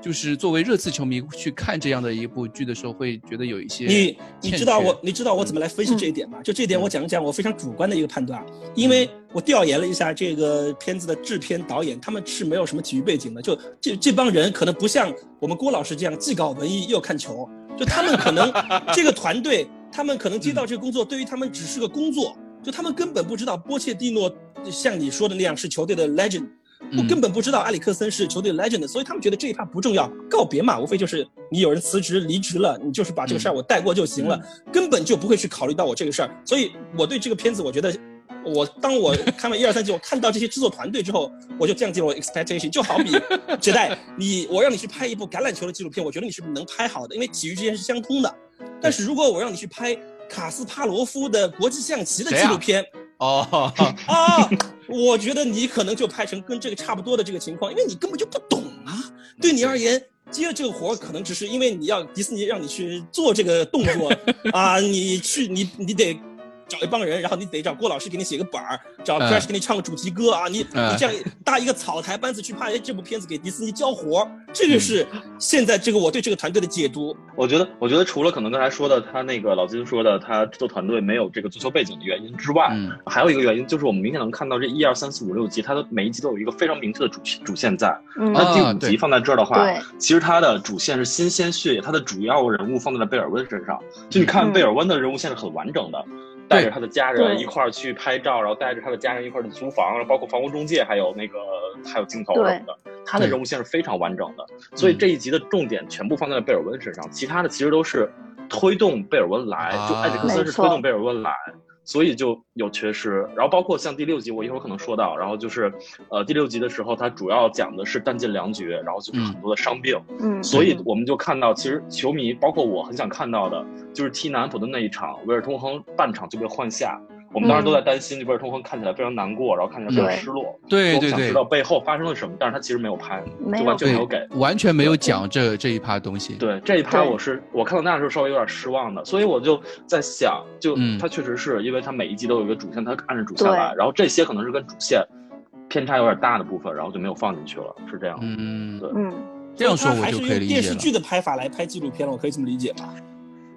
就是作为热刺球迷去看这样的一部剧的时候，会觉得有一些你你知道我你知道我怎么来分析这一点吗？就这一点我讲一讲我非常主观的一个判断，因为我调研了一下这个片子的制片导演，他们是没有什么体育背景的，就这这帮人可能不像我们郭老师这样既搞文艺又看球，就他们可能 这个团队，他们可能接到这个工作，对于他们只是个工作，就他们根本不知道波切蒂诺像你说的那样是球队的 legend。我嗯根本不知道埃里克森是球队 legend，所以他们觉得这一趴不重要，告别嘛，无非就是你有人辞职离职了，你就是把这个事儿我带过就行了，根本就不会去考虑到我这个事儿。所以我对这个片子，我觉得我当我看完一二三集，我看到这些制作团队之后，我就降低了我 expectation。就好比 杰代，你我让你去拍一部橄榄球的纪录片，我觉得你是能拍好的，因为体育之间是相通的。但是如果我让你去拍卡斯帕罗夫的国际象棋的纪录片，哦，啊，我觉得你可能就拍成跟这个差不多的这个情况，因为你根本就不懂啊。对你而言，接这个活可能只是因为你要迪士尼让你去做这个动作 啊，你去你你得。找一帮人，然后你得找郭老师给你写个本儿，找嗯。Crash 给你唱个主题歌啊，你嗯。你这样搭一个草台班子去拍这部片子给迪士尼交活儿，这个是现在这个我对这个团队的解读。我觉得，我觉得除了可能刚才说的他那个老金说的他制作团队没有这个足球背景的原因之外，嗯。还有一个原因就是我们明显能看到这一二三四五六集，它的每一集都有一个非常明确的主主线在。嗯。那第五集放在这儿的话，对。其实它的主线是新鲜血液，它的主要人物放在了贝尔温身上。就你看嗯。贝尔温的人物线是很完整的，带着他的家人一块儿去拍照，然后带着他的家人一块儿去租房，然后包括房屋中介，还有那个还有镜头什么的，他的人物线是非常完整的。所以这一集的重点全部放在了贝尔温身上，其他的其实都是推动贝尔温来，就艾迪克森是推动贝尔温来。所以就有缺失，然后包括像第六集，我一会儿可能说到，然后就是，呃，第六集的时候，它主要讲的是弹尽粮绝，然后就是很多的伤病，嗯，所以我们就看到，其实球迷包括我很想看到的，就是踢南安普的那一场，维尔通亨半场就被换下，我们当时都在担心，维尔通亨看起来非常难过，然后看起来非常失落，对对对我想知道背后发生了什么，但是他其实没有拍，就完全没有给。完全没有讲这这一趴东西。对这一趴，我是我看到那的时候稍微有点失望的，所以我就在想，就嗯他确实是因为他每一集都有一个主线，他按着主线来，然后这些可能是跟主线偏差有点大的部分，然后就没有放进去了，是这样。嗯，对嗯，这样说还我就是可以电理解了。视剧的拍法来拍纪录片了，我可以这么理解吗？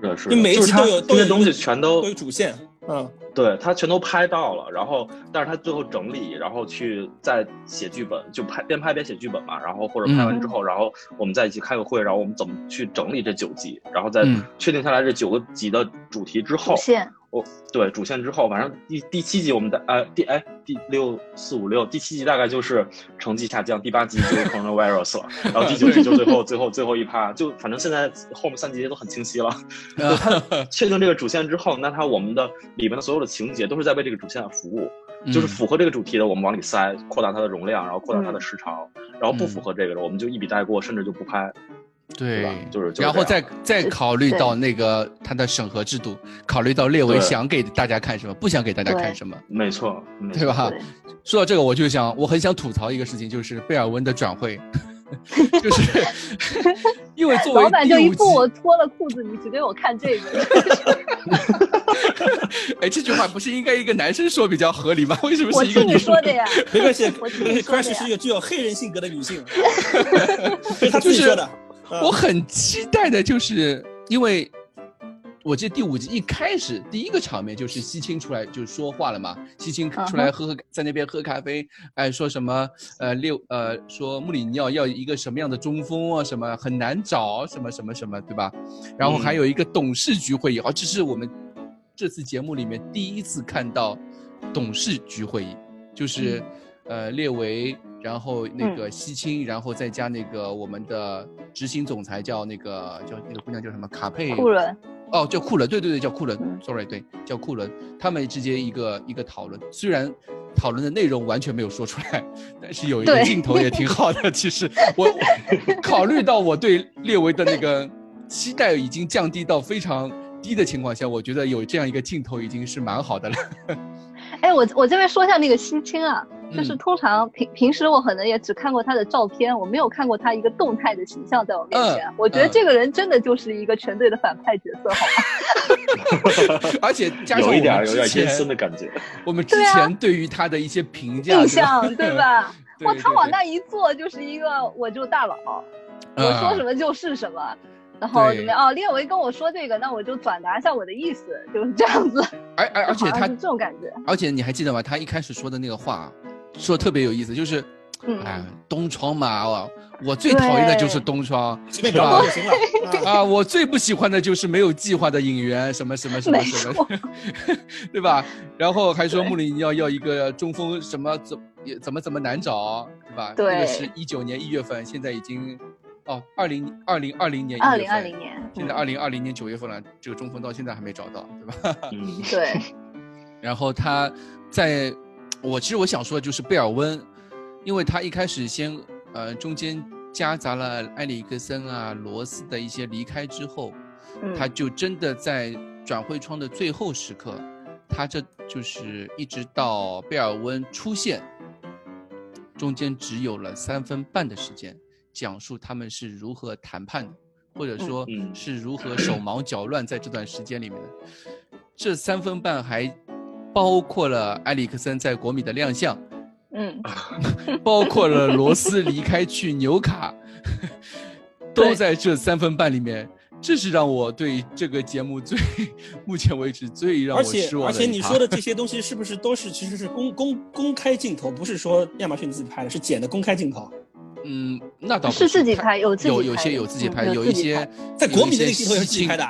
是的，是的，因为每一就是他集都有都有这些东西全都都有主线，嗯，对他全都拍到了，然后但是他最后整理，然后去再写剧本，就拍边拍边写剧本嘛，然后或者拍完之后，然后我们在一起开个会，然后我们怎么去整理这九集，然后再嗯。确定下来这九个集的主题之后主，线，我对主线之后，反正第第七集我们的呃第哎第六四五六第七集大概就是成绩下降，第八集就是 coronavirus 了，然后第九集就最后最后最后一趴，就反正现在后面三集都很清晰了。就 他确定这个主线之后，那他我们的里面的所有的情节都是在为这个主线服务，就是嗯符合这个主题的，我们往里塞，扩大它的容量，然后扩大它的时长，然后不符合这个的，我们就一笔带过，甚至就不拍。对，就是就是然后再再考虑到那个它的审核制度，考虑到列维想给大家看什么，不想给大家看什么，没错，对吧对？说到这个，我就想，我很想吐槽一个事情，就是贝尔温的转会 就是因为作为老板就一副我脱了裤子，你只给我看这个。哎，这句话不是应该一个男生说比较合理吗？为什么是一个女生你说的呀，没关系，我听没关系你说的，Crash 是一个具有黑人性格的女性，这是她自己说的。嗯我很期待的就是，因为我记得第五集一开始第一个场面就是西青出来就说话了嘛，西青出来喝喝在那边喝咖啡，哎说什么呃六呃说穆里尼奥要一个什么样的中锋啊，什么很难找什么什么什么，对吧？然后还有一个董事局会议，哦，这是我们这次节目里面第一次看到董事局会议，就是、呃列维，然后那个西青，然后再加那个我们的执行总裁叫那个叫那个姑娘叫什么卡佩库伦，哦，叫库伦，对对对，叫库伦、嗯 s o r r y 对，叫库伦，他们之间一个一个讨论，虽然讨论的内容完全没有说出来，但是有一个镜头也挺好的。其实我我考虑到我对列维的那个期待已经降低到非常低的情况下，我觉得有这样一个镜头已经是蛮好的了。哎，我我这边说一下那个西青啊，就是嗯通常平平时我可能也只看过他的照片，我没有看过他一个动态的形象在我面前。嗯我觉得嗯这个人真的就是一个全队的反派角色，好吗？而且加上有一点有点阴森的感觉。我们之前对于他的一些评价，印象对吧？哇，他往那一坐就是一个我就大佬，嗯我说什么就是什么。然后对怎么样？哦，列维跟我说这个，那我就转达一下我的意思，就是这样子。而而而且他是这种感觉。而且你还记得吗？他一开始说的那个话，说特别有意思，就是，嗯哎，东窗嘛，我我最讨厌的就是东窗，随便是吧搞搞就行了。啊啊，我最不喜欢的就是没有计划的引援，什么什么什么什么，对吧？然后还说穆里尼奥要一个中锋，什么怎也怎么怎么难找，对吧？对那个是一九年一月份，现在已经，哦，二零二零二零年一二月份，零二零年，嗯现在二零二零年九月份了，这个中锋到现在还没找到，对吧？嗯，对，然后他在，我其实我想说的就是贝尔温，因为他一开始先呃中间夹杂了埃里克森啊、罗斯的一些离开之后，嗯他就真的在转会窗的最后时刻，他这就是一直到贝尔温出现，中间只有了三分半的时间，讲述他们是如何谈判的，或者说嗯是如何手忙脚乱在这段时间里面的。这三分半还包括了埃里克森在国米的亮相，嗯，包括了罗斯离开去纽卡，都在这三分半里面。这是让我对这个节目最目前为止最让我失望而的而且你说的这些东西是不是都是其实是公公公开镜头，不是说亚马逊自己拍的，是剪的公开镜头。嗯，那倒不是。自己拍有自己有有些有自己拍，有一些在国米的那个镜头也是自己拍的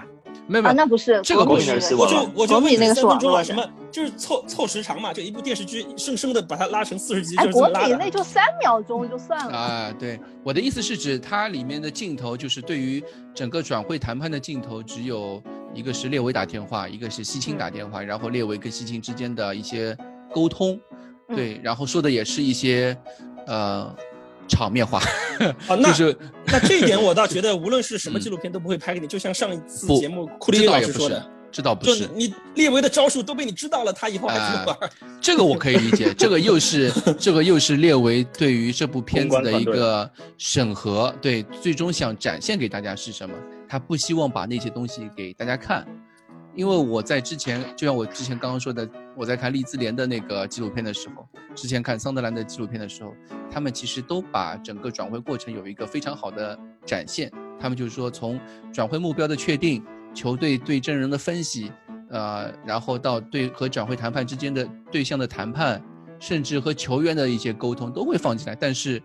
没有没有那不是这个不是那个我就我就问你那个是三分钟啊，什么就是凑凑时长嘛，就一部电视剧生生的把它拉成四十集，哎，就是这国么拉的。米那就三秒钟就算了。啊，对，我的意思是指它里面的镜头，就是对于整个转会谈判的镜头，只有一个是列维打电话，一个是西青打电话，然后列维跟西青之间的一些沟通，嗯对，然后说的也是一些呃场面化，啊，那就是那这一点我倒觉得，无论是什么纪录片都不会拍给你，就像上一次节目库里老师说的，，这倒不，就是你列维的招数都被你知道了，他以后还怎么玩？这个我可以理解，这个又是 这个又是列维对于这部片子的一个审核，对，最终想展现给大家是什么？他不希望把那些东西给大家看，因为我在之前，就像我之前刚刚说的，我在看利兹联的那个纪录片的时候，之前看桑德兰的纪录片的时候，他们其实都把整个转会过程有一个非常好的展现。他们就是说，从转会目标的确定、球队对阵容的分析，呃，然后到对和转会谈判之间的对象的谈判，甚至和球员的一些沟通都会放进来。但是，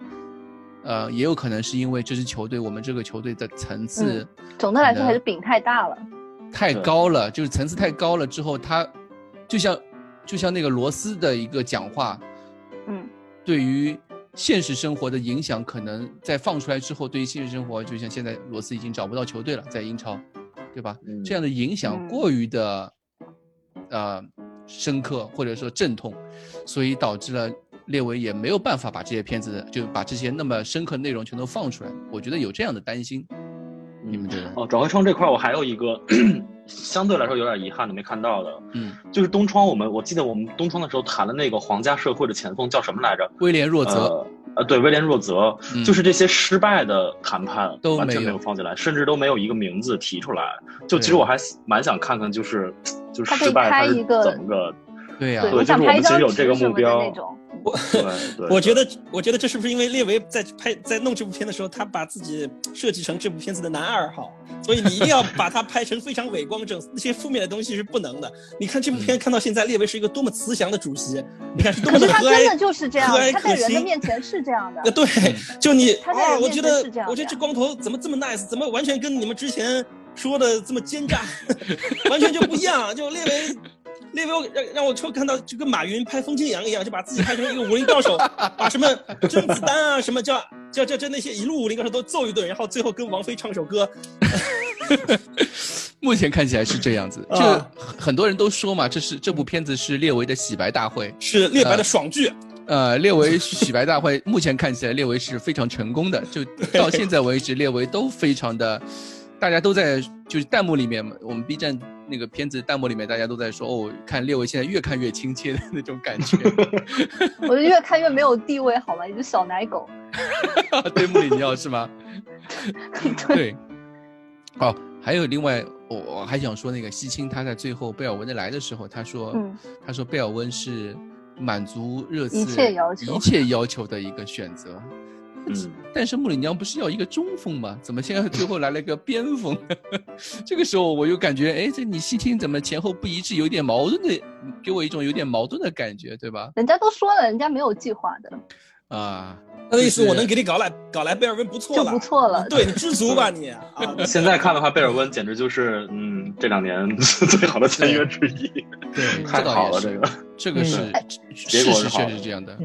呃，也有可能是因为这支球队，我们这个球队的层次。总的来说还是饼太大了。太高了，就是层次太高了之后，他就像就像那个罗斯的一个讲话，嗯，对于现实生活的影响，可能在放出来之后，对于现实生活，就像现在罗斯已经找不到球队了，在英超，对吧？这样的影响过于的呃深刻或者说阵痛，所以导致了列维也没有办法把这些片子就把这些那么深刻内容全都放出来。我觉得有这样的担心。你们觉得？哦，转会窗这块我还有一个 相对来说有点遗憾的没看到的，嗯，就是东窗，我们我记得我们东窗的时候谈了那个皇家社会的前锋叫什么来着？威廉若泽。呃，对，威廉若泽，就是这些失败的谈判都完全没有放进来，甚至都没有一个名字提出来。就其实我还蛮想看看，就是就是失败他是怎么个？对呀，对，就是我们其实有这个目标。我 我觉得，我觉得这是不是因为列维在拍在弄这部片的时候，他把自己设计成这部片子的男二号，所以你一定要把它拍成非常伟光正，那些负面的东西是不能的。你看这部片看到现在，列维是一个多么慈祥的主席，你看是多么的和蔼，就是这样。他在人的面前是这样的。对，就你啊，我觉得，我觉得这光头怎么这么 nice，怎么完全跟你们之前说的这么奸诈，完全就不一样，就列维。列维让让我就看到就跟马云拍风清扬一样，就把自己拍成一个武林高手，把什么甄子丹啊，什么叫叫叫叫那些一路武林高手都揍一顿，然后最后跟王菲唱首歌。目前看起来是这样子，就很多人都说嘛，这是这部片子是列维的洗白大会，是列白的爽剧。呃，列维洗白大会目前看起来列维是非常成功的，就到现在为止，列维都非常的。大家都在就是弹幕里面，我们 B 站那个片子弹幕里面，大家都在说哦，看列维现在越看越亲切的那种感觉。我就越看越没有地位，好吗？一只小奶狗。对穆里尼奥是吗？对。哦，还有另外，我我还想说那个西青，他在最后贝尔文的来的时候，他说，他说贝尔温是满足热刺一切要求一切要求的一个选择。嗯，但是穆里尼奥不是要一个中锋吗？怎么现在最后来了一个边锋？这个时候我又感觉，哎，这你细听怎么前后不一致，有点矛盾的，给我一种有点矛盾的感觉，对吧？人家都说了，人家没有计划的。啊，那意思我能给你搞来搞来贝尔温不错了，就不错了。对你知足吧你啊！现在看的话，贝尔温简直就是嗯这两年最好的签约之一。对，太好了，这个这个是结果是确实是这样的。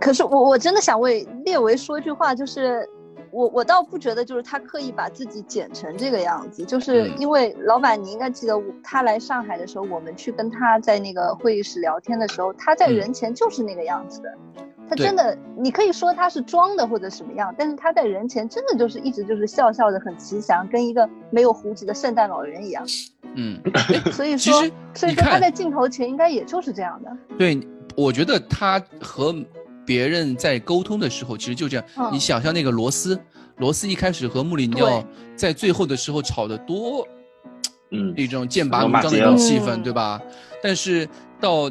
可是我我真的想为列维说一句话，就是我我倒不觉得就是他刻意把自己剪成这个样子，就是因为老板，你应该记得他来上海的时候，我们去跟他在那个会议室聊天的时候，他在人前就是那个样子的，他真的，你可以说他是装的或者什么样，但是他在人前真的就是一直就是笑笑的很慈祥，跟一个没有胡子的圣诞老人一样。嗯，所以说，所以说他在镜头前应该也就是这样的。对，我觉得他和。别人在沟通的时候，其实就这样。你想象那个罗斯，罗斯一开始和穆里尼奥在最后的时候吵得多，嗯，那种剑拔弩张的那种气氛，对吧？但是到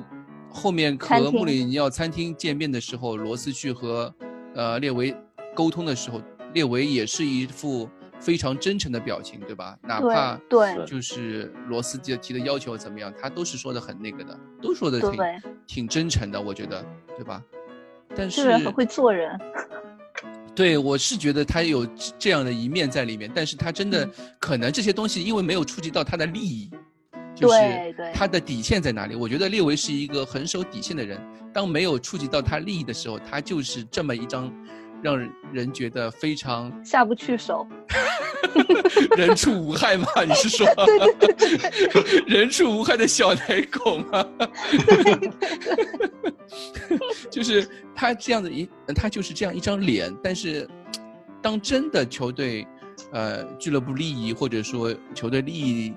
后面和穆里尼奥餐厅见面的时候，罗斯去和呃列维沟通的时候，列维也是一副非常真诚的表情，对吧？哪怕对，就是罗斯提提的要求怎么样，他都是说的很那个的，都说的挺挺真诚的，我觉得，对吧？但是很会做人，对我是觉得他有这样的一面在里面，但是他真的可能这些东西因为没有触及到他的利益，就是他的底线在哪里？我觉得列维是一个很守底线的人，当没有触及到他利益的时候，他就是这么一张。让人觉得非常下不去手，人畜无害吗？你是说对对 对，人畜无害的小奶狗吗？就是他这样的一，他就是这样一张脸。但是，当真的球队，呃，俱乐部利益或者说球队利益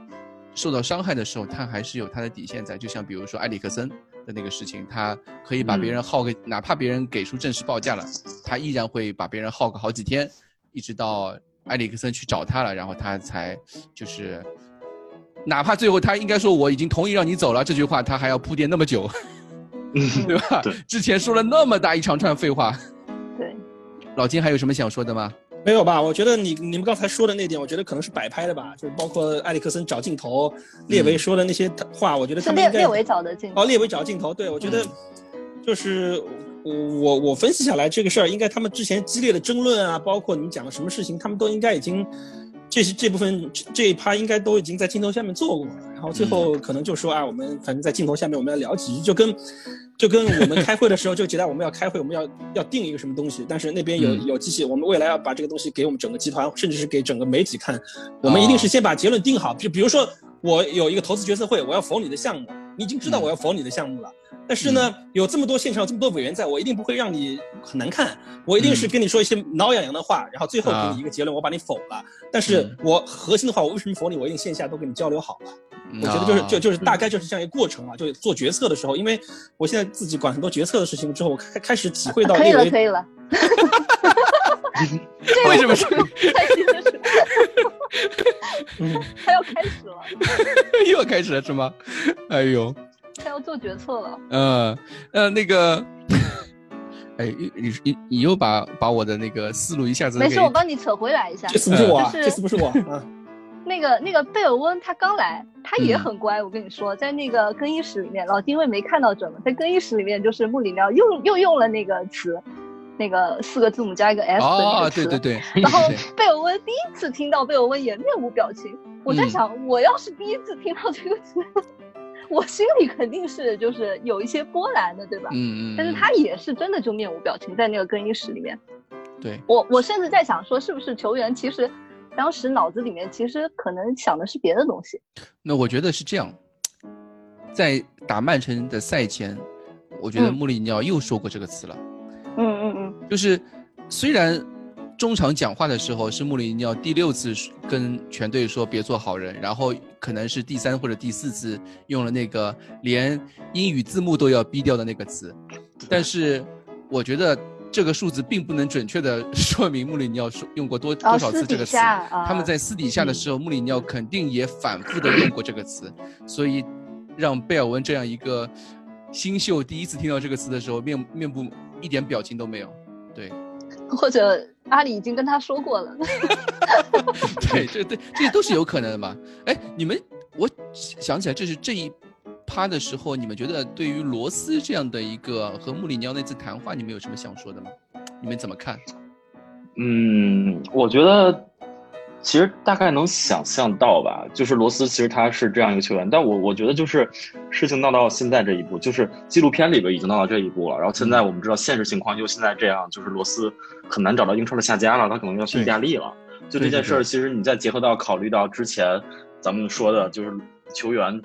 受到伤害的时候，他还是有他的底线在。就像比如说埃里克森。的那个事情，他可以把别人耗个，哪怕别人给出正式报价了，他依然会把别人耗个好几天，一直到埃里克森去找他了，然后他才就是哪怕最后他应该说我已经同意让你走了这句话，他还要铺垫那么久，对吧？对之前说了那么大一长串废话，对，老金还有什么想说的吗？没有吧？我觉得你你们刚才说的那点，我觉得可能是摆拍的吧，就是包括埃里克森找镜头，列维说的那些话，我觉得是他们应该列列维找的镜头哦，列维找镜头，对我觉得就是我我分析下来这个事儿，应该他们之前激烈的争论啊，包括你们讲的什么事情，他们都应该已经这些这部分这这一趴应该都已经在镜头下面做过了，然后最后可能就说啊，我们反正在镜头下面我们要聊几句，就跟就跟我们开会的时候 就觉得我们要开会，我们要要定一个什么东西，但是那边有嗯。有机器，我们未来要把这个东西给我们整个集团，甚至是给整个媒体看，我们一定是先把结论定好，就比如说我有一个投资决策会，我要否你的项目，你已经知道我要否你的项目了。但是呢，有这么多现场这么多委员在，我一定不会让你很难看，我一定是跟你说一些挠痒痒的话，然后最后给你一个结论，我把你否了。但是嗯我核心的话，我为什么否你？我一定线下都跟你交流好了。我觉得啊就是就就是大概就是这样一个过程啊，就是做决策的时候，因为我现在自己管很多决策的事情之后，我开开始体会到可以了，可以了。为什么是开心的他要开始了，又要开始了是吗？哎呦，他要做决策了。呃呃那个，哎你你你又把把我的那个思路一下子没事，我帮你扯回来一下这。次不是我这次不是我啊。那个那个贝尔温他刚来，他也嗯很乖。我跟你说，在那个更衣室里面，老丁因为没看到准嘛，在更衣室里面就是穆里尼奥又又用了那个词，那个四个字母加一个 s 的那哦个，词。对对对，然后 贝尔温第一次听到贝尔温也面无表情，我在嗯想，我要是第一次听到这个词，我心里肯定是就是有一些波澜的，对吧？嗯嗯，但是他也是真的就面无表情在那个更衣室里面。对我我甚至在想说，是不是球员其实当时脑子里面其实可能想的是别的东西。那我觉得是这样，在打曼城的赛前，我觉得嗯穆里尼奥又说过这个词了，嗯嗯嗯，就是虽然中场讲话的时候是穆里尼奥第六次跟全队说别做好人，然后可能是第三或者第四次用了那个连英语字幕都要逼掉的那个词，但是我觉得。这个数字并不能准确的说明穆里尼奥说用过多多少次这个词。他们在私底下的时候，穆里尼奥肯定也反复的用过这个词，所以让贝尔温这样一个新秀第一次听到这个词的时候，面面部一点表情都没有。对，或者阿里已经跟他说过了。对，这对这些都是有可能的嘛。哎，你们，我想起来，这是这一趴的时候，你们觉得对于罗斯这样的一个和穆里尼奥那次谈话，你们有什么想说的吗？你们怎么看？嗯，我觉得其实大概能想象到吧，就是罗斯其实他是这样一个球员，但我我觉得就是事情闹到现在这一步，就是纪录片里边已经闹到这一步了，然后现在我们知道现实情况就现在这样，就是罗斯很难找到英超的下家了，他可能要去意大利了。就这件事儿，其实你再结合到考虑到之前咱们说的，就是球员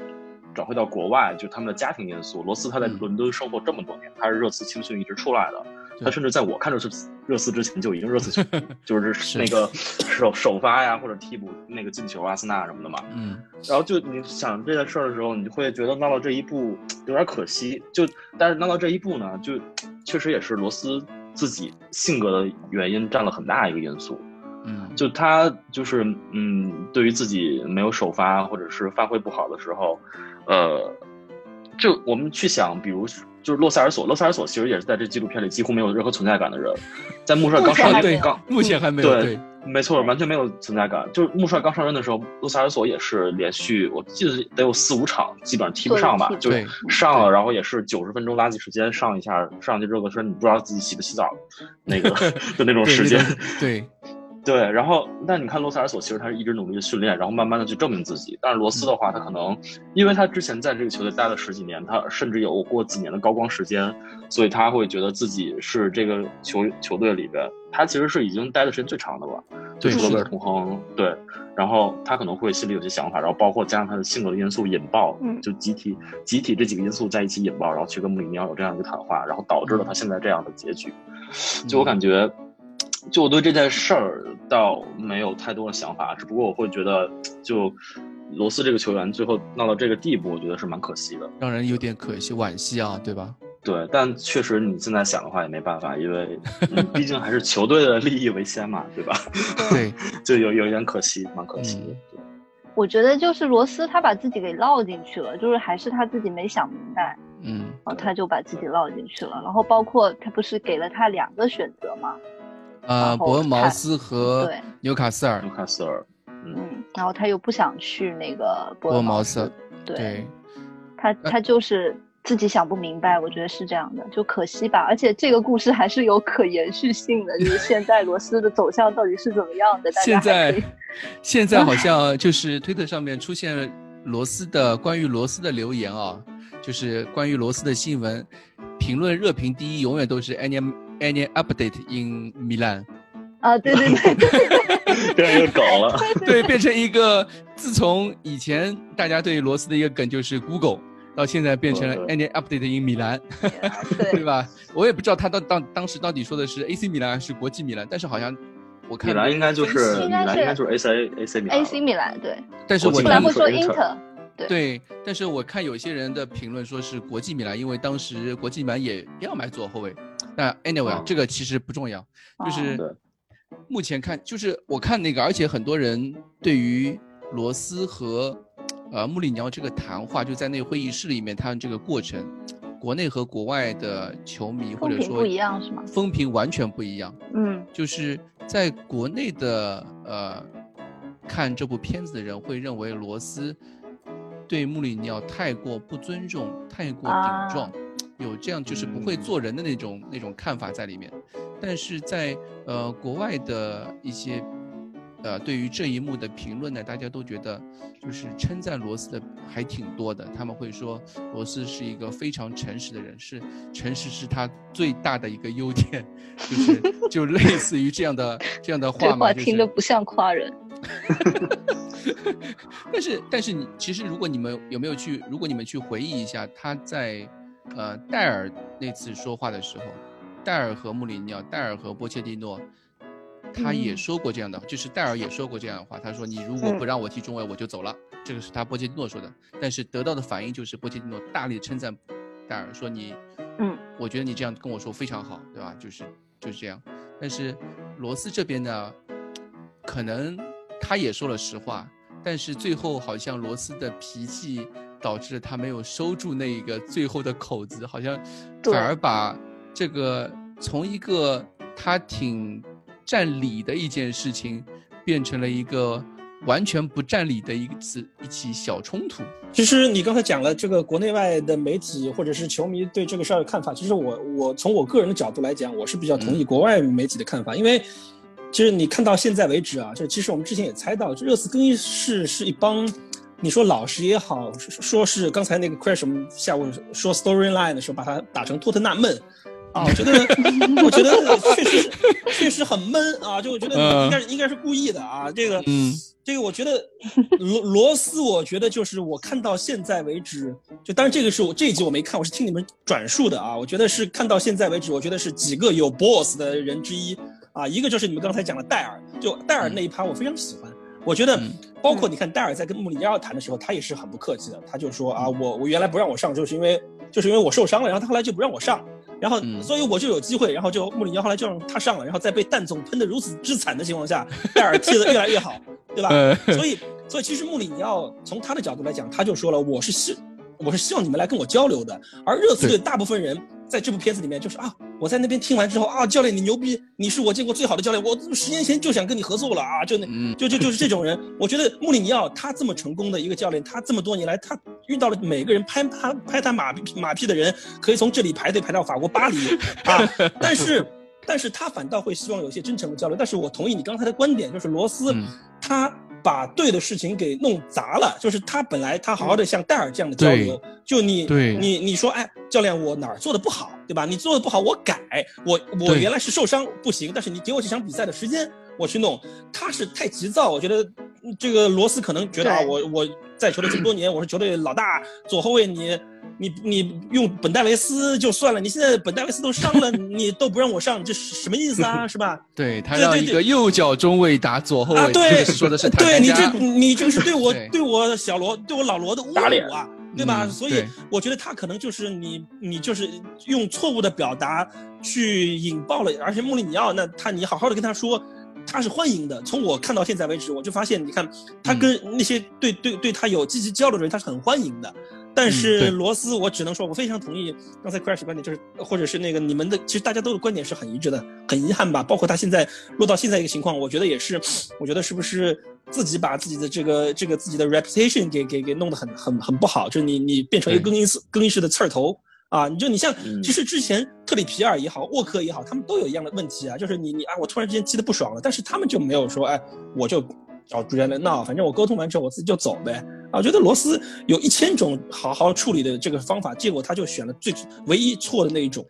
转会到国外，就他们的家庭因素。罗斯他在嗯伦敦生活这么多年，他是热刺青训一直出来的，对他甚至在我看热刺热刺之前就已经热刺 就是是那个 首首发呀或者替补那个进球阿森纳什么的嘛。嗯然后就你想这件事儿的时候，你就会觉得闹到这一步有点可惜。就但是闹到这一步呢，就确实也是罗斯自己性格的原因占了很大一个因素。嗯，就他就是嗯，对于自己没有首发或者是发挥不好的时候，呃，就我们去想，比如就是洛塞尔索，洛塞尔索其实也是在这纪录片里几乎没有任何存在感的人，在穆帅刚上对目前还没有刚目前还没有对对，没错，完全没有存在感。就是穆帅刚上任的时候，洛塞尔索也是连续，我记得得有四五场，基本上踢不上吧，就对上了，然后也是九十分钟垃圾时间上一下，上去热个身，你不知道自己洗不洗澡，那个 的那种时间。对，对，然后但你看罗塞尔索，其实他是一直努力的训练，然后慢慢的去证明自己。但是罗斯的话，他可能因为他之前在这个球队待了十几年，他甚至有过几年的高光时间，所以他会觉得自己是这个球球队里边，他其实是已经待的时间最长的了。对除了威尔是的同亨，对，然后他可能会心里有些想法，然后包括加上他的性格的因素引爆，嗯就集体集体这几个因素在一起引爆，然后去跟穆里尼奥有这样一个谈话，然后导致了他现在这样的结局。就我感觉，就我对这件事儿倒没有太多的想法，只不过我会觉得，就罗斯这个球员最后闹到这个地步，我觉得是蛮可惜的。让人有点可惜惋惜啊，对吧？对，但确实你现在想的话也没办法，因为嗯毕竟还是球队的利益为先嘛，对吧？对，就有有一点可惜，蛮可惜的。对我觉得就是罗斯他把自己给落进去了，就是还是他自己没想明白，嗯然后他就把自己落进去了。然后包括他不是给了他两个选择吗？呃，伯恩茅斯和纽卡斯尔。纽，卡斯尔，嗯，然后他又不想去那个伯伯恩茅斯，对对，他他就是自己想不明白，我觉得是这样的，就可惜吧。而且这个故事还是有可延续性的，就是 现在罗斯的走向到底是怎么样的，大家现在现在好像 就是推特上面出现了罗斯的关于罗斯的留言啊，就是关于罗斯的新闻，评论热评第一永远都是 any any update in Milan，啊，对对对 对变成一个梗了。对，变成一个自从以前大家对罗斯的一个梗就是 Google，到现在变成了 any update in Milan，对对，吧？我也不知道他到当当时到底说的是 AC 米兰还是国际米兰，但是好像我看米兰应该就是米应该是兰应该就是 A C A C 米兰。AC 米兰对，但是我国际看后来会说 Inter，对对，但是我看有些人的评论说是国际米兰，因为当时国际米兰也要买左后卫。那 anyway，、这个其实不重要，就是目前看，就是我看那个，而且很多人对于罗斯和呃穆里尼奥这个谈话，就在那个会议室里面，他们这个过程，国内和国外的球迷或者说不一样是吗？风评完全不一样。嗯。就是在国内的呃看这部片子的人会认为罗斯对穆里尼奥太过不尊重、太过顶撞，有这样就是不会嗯做人的那种、那种看法在里面。但是在呃国外的一些呃对于这一幕的评论呢，大家都觉得就是称赞罗斯的还挺多的。他们会说罗斯是一个非常诚实的人，是诚实是他最大的一个优点，就是就类似于这样的这样的话嘛，话听着不像夸人。但是，但是你其实，如果你们有没有去，如果你们去回忆一下他在呃戴尔那次说话的时候，戴尔和穆里尼奥、戴尔和波切蒂诺，他也嗯说过这样的，就是戴尔也说过这样的话，他说你如果不嗯让我踢中卫，我就走了，这个是他波切蒂诺说的。但是得到的反应就是波切蒂诺大力称赞戴尔，说你，嗯，我觉得你这样跟我说非常好，对吧？就是就是这样。但是罗斯这边呢，可能他也说了实话，但是最后好像罗斯的脾气导致他没有收住那一个最后的口子，好像反而把这个从一个他挺占理的一件事情，变成了一个完全不占理的一次一起小冲突。其实你刚才讲了这个国内外的媒体或者是球迷对这个事儿的看法，其实我我从我个人的角度来讲，我是比较同意国外媒体的看法，因为其实你看到现在为止啊，就其实我们之前也猜到，热刺更衣室是一帮，你说老实也好，说是刚才那个 Crash 我们下午说 storyline 的时候，把它打成托特纳闷。啊，我觉得，我觉得确实是，确实很闷啊！就我觉得嗯应该、应该是故意的啊。这个，嗯这个我觉得罗罗斯，我觉得就是我看到现在为止，就当然这个是我这一集我没看，我是听你们转述的啊。我觉得是看到现在为止，我觉得是几个有 boss 的人之一啊。一个就是你们刚才讲的戴尔，就戴尔那一趴我非常喜欢。我觉得嗯，包括你看戴尔在跟穆里尼奥谈的时候，他也是很不客气的，他就说啊，我我原来不让我上，就是因为就是因为我受伤了，然后他后来就不让我上，然后嗯。所以我就有机会，然后就穆里尼奥后来就让他上了，然后在被蛋总喷得如此之惨的情况下，戴尔踢得越来越好，对吧？呃 所以，所以其实穆里尼奥从他的角度来讲，他就说了，我是希我是希望你们来跟我交流的。而热刺队大部分人在这部片子里面就是啊，我在那边听完之后啊，教练你牛逼，你是我见过最好的教练，我十年前就想跟你合作了啊，就那嗯就就就是这 种人。我觉得穆里尼奥他这么成功的一个教练，他这么多年来他遇到了每个人拍他拍他马屁马屁的人，可以从这里排队排到法国巴黎 啊，但是。但是他反倒会希望有一些真诚的交流。但是我同意你刚才的观点，就是罗斯嗯他把对的事情给弄砸了。就是他本来他好好的像戴尔这样的交流，就你对你你说，哎，教练我哪儿做的不好，对吧？你做的不好我改，我我原来是受伤不行，但是你给我这场比赛的时间，我去弄。他是太急躁，我觉得嗯这个罗斯可能觉得啊，我我在球队这么多年，我是球队老大，左后卫你。你你用本戴维斯就算了，你现在本戴维斯都伤了，你都不让我上，这是什么意思啊？是吧？对他对对对让一个右脚中卫打左后卫，啊，对，说的是塔对你这你这个是对我 对对我小罗对我老罗的侮辱啊，对吧？嗯所以我觉得他可能就是你你就是用错误的表达去引爆了，而且穆里尼奥那他你好好的跟他说。他是欢迎的。从我看到现在为止，我就发现，你看他跟那些对对对他有积极交流的人，他是很欢迎的。但是罗斯，我只能说，我非常同意刚才 Crash 观点，就是或者是那个你们的，其实大家都的观点是很一致的，很遗憾吧。包括他现在落到现在一个情况，我觉得也是，我觉得是不是自己把自己的这个这个自己的 reputation 给给给弄得很很很不好，就是你你变成一个更衣室更衣室的刺儿头。啊，你就你像，嗯其实之前特里皮尔也好，沃克也好，他们都有一样的问题啊，就是你你啊，我突然之间踢得不爽了，但是他们就没有说，哎，我就找主教练闹，反正我沟通完之后我自己就走呗。啊，我觉得罗斯有一千种好好处理的这个方法，结果他就选了最唯一错的那一种。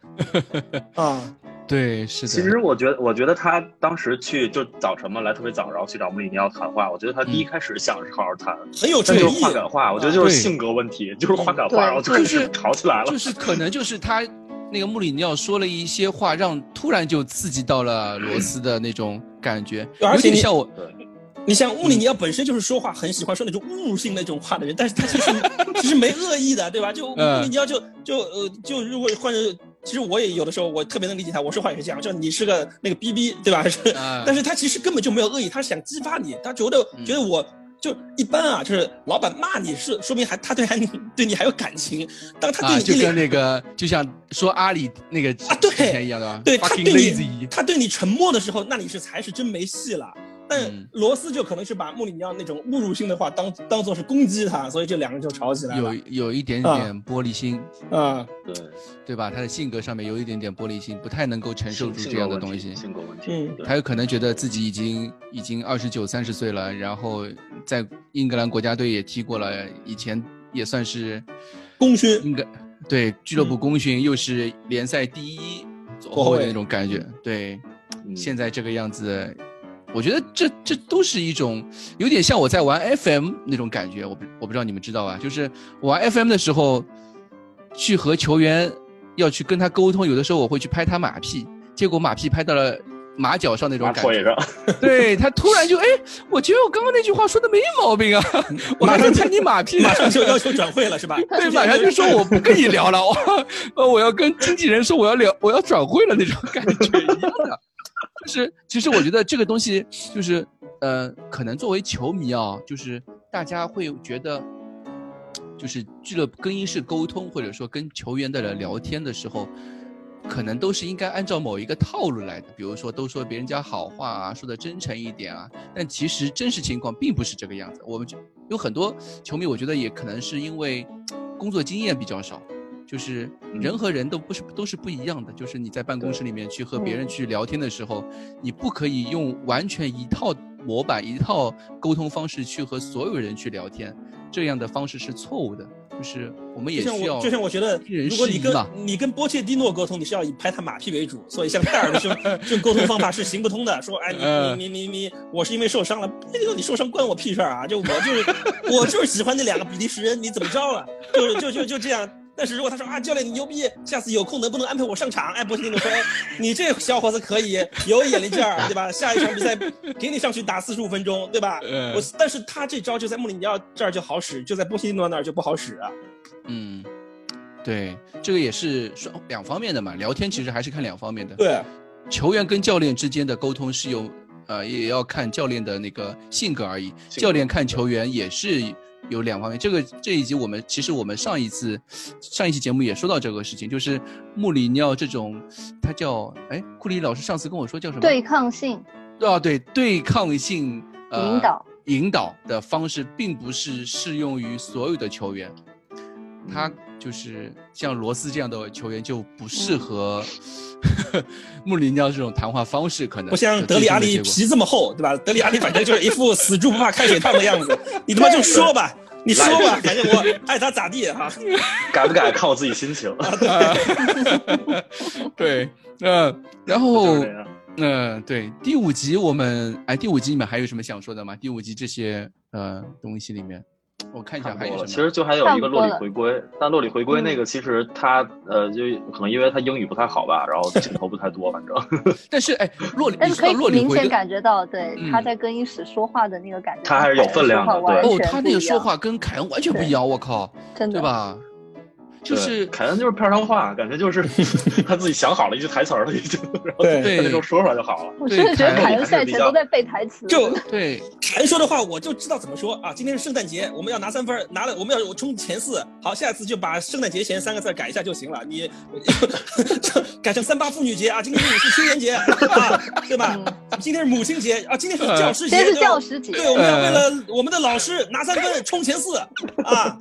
啊，对，是的。其实我觉得，我觉得他当时去就早晨嘛，来特别早，然后去找穆里尼奥谈话。我觉得他第一嗯开始想是好好谈，很有诚意的话。赶话，我觉得就是性格问题，就是话赶话，然后就开始就是吵起来了就。是可能就是他那个穆里尼奥说了一些话，让突然就刺激到了罗斯的那种感觉，而且像我，你像穆里尼奥本身就是说话很喜欢说那种侮辱性那种话的人，但是他其实其实没恶意的，对吧？就嗯穆里尼奥就就呃就如果换成，其实我也有的时候我特别能理解他，我说话也是这样，就你是个那个逼逼，对吧？但是他其实根本就没有恶意，他是想激发你，他觉得嗯觉得我。就一般啊，就是老板骂你是说明还他对还对你还有感情，当他对啊，就你一脸跟那个就像说阿里那个啊对一样的吧，对他对你他对你沉默的时候，那你是才是真没戏了。但嗯罗斯就可能是把穆里尼奥那种侮辱性的话当当做是攻击他，所以这两个人就吵起来了有。有一点啊点玻璃心，啊，对，对吧？他的性格上面有一点点玻璃心，不太能够承受住这样的东西。性格问题。嗯对他有可能觉得自己已经已经二十九、三十岁了，然后在英格兰国家队也踢过了，以前也算是功勋应该对俱乐部功勋，又是联赛第一左后卫的那种感觉。对，嗯现在这个样子，我觉得这这都是一种有点像我在玩 FM 那种感觉。我不我不知道你们知道吧？就是玩 FM 的时候，去和球员要去跟他沟通，有的时候我会去拍他马屁，结果马屁拍到了。马脚上那种感觉，上，对他突然就哎，我觉得我刚刚那句话说的没毛病啊，我还在拍你马屁呢马，上就要求转会了，是吧？对，马上就说我不跟你聊了，我呃我要跟经纪人说我要聊，我要转会了那种感觉一样的。就是其实我觉得这个东西就是呃，可能作为球迷啊，就是大家会觉得，就是俱乐部更衣室沟通或者说跟球员的人聊天的时候。可能都是应该按照某一个套路来的，比如说都说别人家好话啊，说的真诚一点啊，但其实真实情况并不是这个样子。我们就有很多球迷，我觉得也可能是因为工作经验比较少，就是人和人都不是都是不一样的。就是你在办公室里面去和别人去聊天的时候，你不可以用完全一套模板、一套沟通方式去和所有人去聊天，这样的方式是错误的。就是我们也需要我，就像我觉得，如果你跟你跟波切蒂诺沟通，你是要以拍他马屁为主，所以像戴尔的这种 这种沟通方法是行不通的。说，哎，嗯你你你你你，我是因为受伤了，波切蒂诺你受伤关我屁事儿啊！就我就是我就是喜欢那两个比利时人，你怎么着了？就是就就就这样。但是如果他说啊，教练你牛逼，下次有空能不能安排我上场？哎，波西尼诺说，哎，你这小伙子可以，有眼力劲儿，对吧？下一场比赛给你上去打四十五分钟，对吧？嗯我但是他这招就在穆里尼奥这儿就好使，就在波西尼诺那儿就不好使啊。嗯，对，这个也是双两方面的嘛。聊天其实还是看两方面的。对，球员跟教练之间的沟通是有，呃，也要看教练的那个性格而已。教练看球员也是有两方面。这个这一集我们其实我们上一次上一期节目也说到这个事情，就是穆里尼奥这种，他叫哎，库里老师上次跟我说叫什么？对抗性啊，对，对抗性、呃、引导引导的方式，并不是适用于所有的球员。他就是像罗斯这样的球员就不适合 穆里尼奥这种谈话方式，可能不像德里阿里皮这么厚，对吧？德里阿里反正就是一副 死猪不怕开水烫的样子，你他妈就说吧，你说吧，反正我爱咋咋地哈。敢不敢看我自己心情。啊对，嗯、然后嗯、对，第五集我们哎，第五集你们还有什么想说的吗？第五集这些呃东西里面，我看一下。还有什么。其实就还有一个洛里回归，但洛里回归那嗯个其实他呃，就可能因为他英语不太好吧，然后镜头不太多，反正 但是哎，洛里，但是可以明显回归感觉到，对、嗯他在更衣室说话的那个感觉，他还是有分量的对哦，他那个说话跟凯恩完全不一样，我靠，真的对？吧？对就是凯恩就是片儿上话，感觉就是 他自己想好了一句台词儿了，已经，然后对他那时候说出来就好了。我真的觉得凯恩赛前都在背台词。就对，凯恩说的话，我就知道怎么说啊。今天是圣诞节，我们要拿三分，拿了我们要冲前四。好，下次就把圣诞节前三个字改一下就行了。你就 改成三八妇女节啊，今天是青年节啊，对吧？今天是母亲节啊，今天是教师节，今天是对吧教师节对，我们要为了我们的老师拿三分，冲前四啊。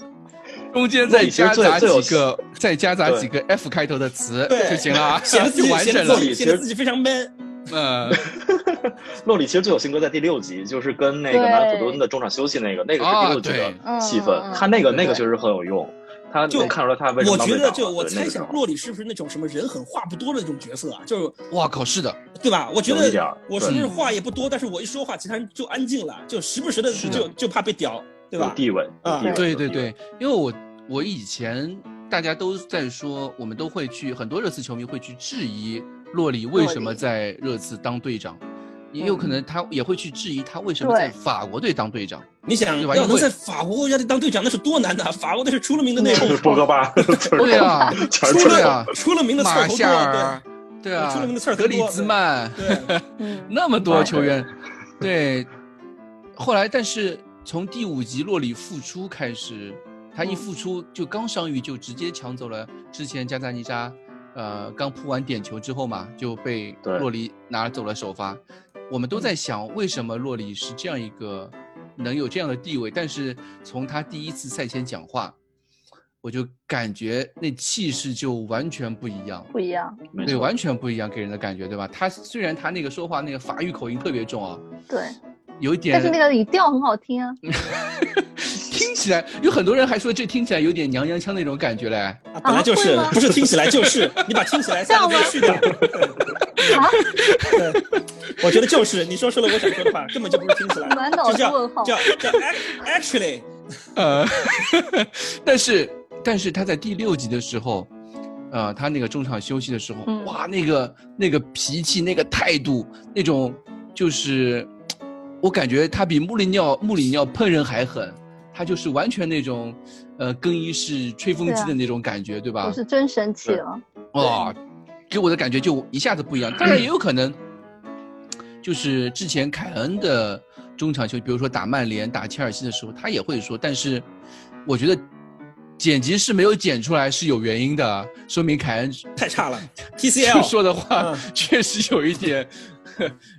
中间再夹杂最有几个，再夹杂几个 F 开头的词对。就行了啊，显得自己就完整了。显得自。己显得其实自己非常 man。嗯 洛里其实最有性格在第六集，就是跟那个对。南普敦的中场休息那个，那个是第六集啊的戏份他那个那个确实很有用，他就能看出来他为什么我觉得，就我猜想洛里是不是那种什么人狠话不多的那种角色啊？就是哇靠，是的，对吧？我觉得我是不是话也不多，但是我一说话，其他人就安静了，就时不时的。就就怕被屌，对吧？有地位，啊对对对，因为我我以前大家都在说，我们都会去很多热刺球迷会去质疑洛里为什么在热刺当队长，也有可能他也会去质疑他为什么在法国队当队长。你想要能在法国国家队当队长，那是多难的！法国队是出了名的内讧，博格巴，对啊，出了出了名的刺头多，夏尔，对啊，出了名的刺儿头格里兹曼，那么多球员，对。后来，但是从第五集洛里复出开始，他一复出就刚伤愈就直接抢走了之前加扎尼扎，呃，刚扑完点球之后嘛，就被洛里拿走了首发。我们都在想，为什么洛里是这样一个能有这样的地位？但是从他第一次赛前讲话，我就感觉那气势就完全不一样。不一样。对，完全不一样，给人的感觉，对吧？他虽然他那个说话那个法语口音特别重啊，对，有一点，但是那个语调很好听啊。听起来有很多人还说这听起来有点娘娘腔那种感觉嘞。啊本来就是会吗，不是听起来就是，你把听起来三个字去掉。啊，对，我觉得就是你说出了我想说的话，根本就不是听起来，满脑就叫子问号。叫叫 act- actually，呃，但是但是他在第六集的时候，呃，他那个中场休息的时候，嗯。哇，那个那个脾气、那个态度、那种就是，我感觉他比穆里尼奥穆里尼奥喷人还狠，他就是完全那种，呃，更衣室吹风机的那种感觉，对吧？我是真生气了。哇，给我的感觉就一下子不一样。当然也有可能，就是之前凯恩的中场球，比如说打曼联、打切尔西的时候，他也会说，但是我觉得剪辑是没有剪出来是有原因的，说明凯恩太差了，TCL 说的话嗯确实有一点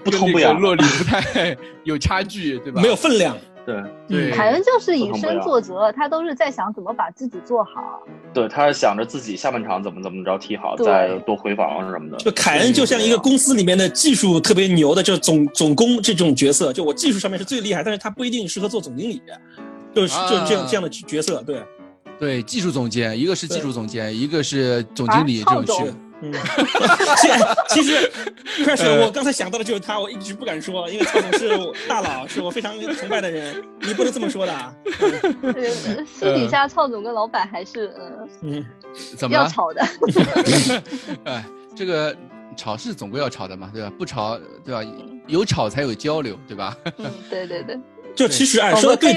不跟痛不痒那个洛里不太有差距，对吧？没有分量。对对，凯恩就是以身作则，他都是在想怎么把自己做好。对，他是想着自己下半场怎么怎么着踢好，再多回防什么的。就凯恩就像一个公司里面的技术特别牛的，就是总总工这种角色，就我技术上面是最厉害，但是他不一定适合做总经理，就是啊就是这样这样的角色，对，对技术总监，一个是技术总监，一个是总啊经理这种区。嗯，其 其实，Crash，呃我刚才想到的就是他，我一直不敢说，因为曹总是我大佬，是我非常崇拜的人，你不能这么说的 私底下曹总跟老板还是呃嗯，怎么了？要吵的。哎，这个吵是总归要吵的嘛，对吧？不吵，对吧？有吵才有交流，对吧？嗯，对对对。就其实哎，说的对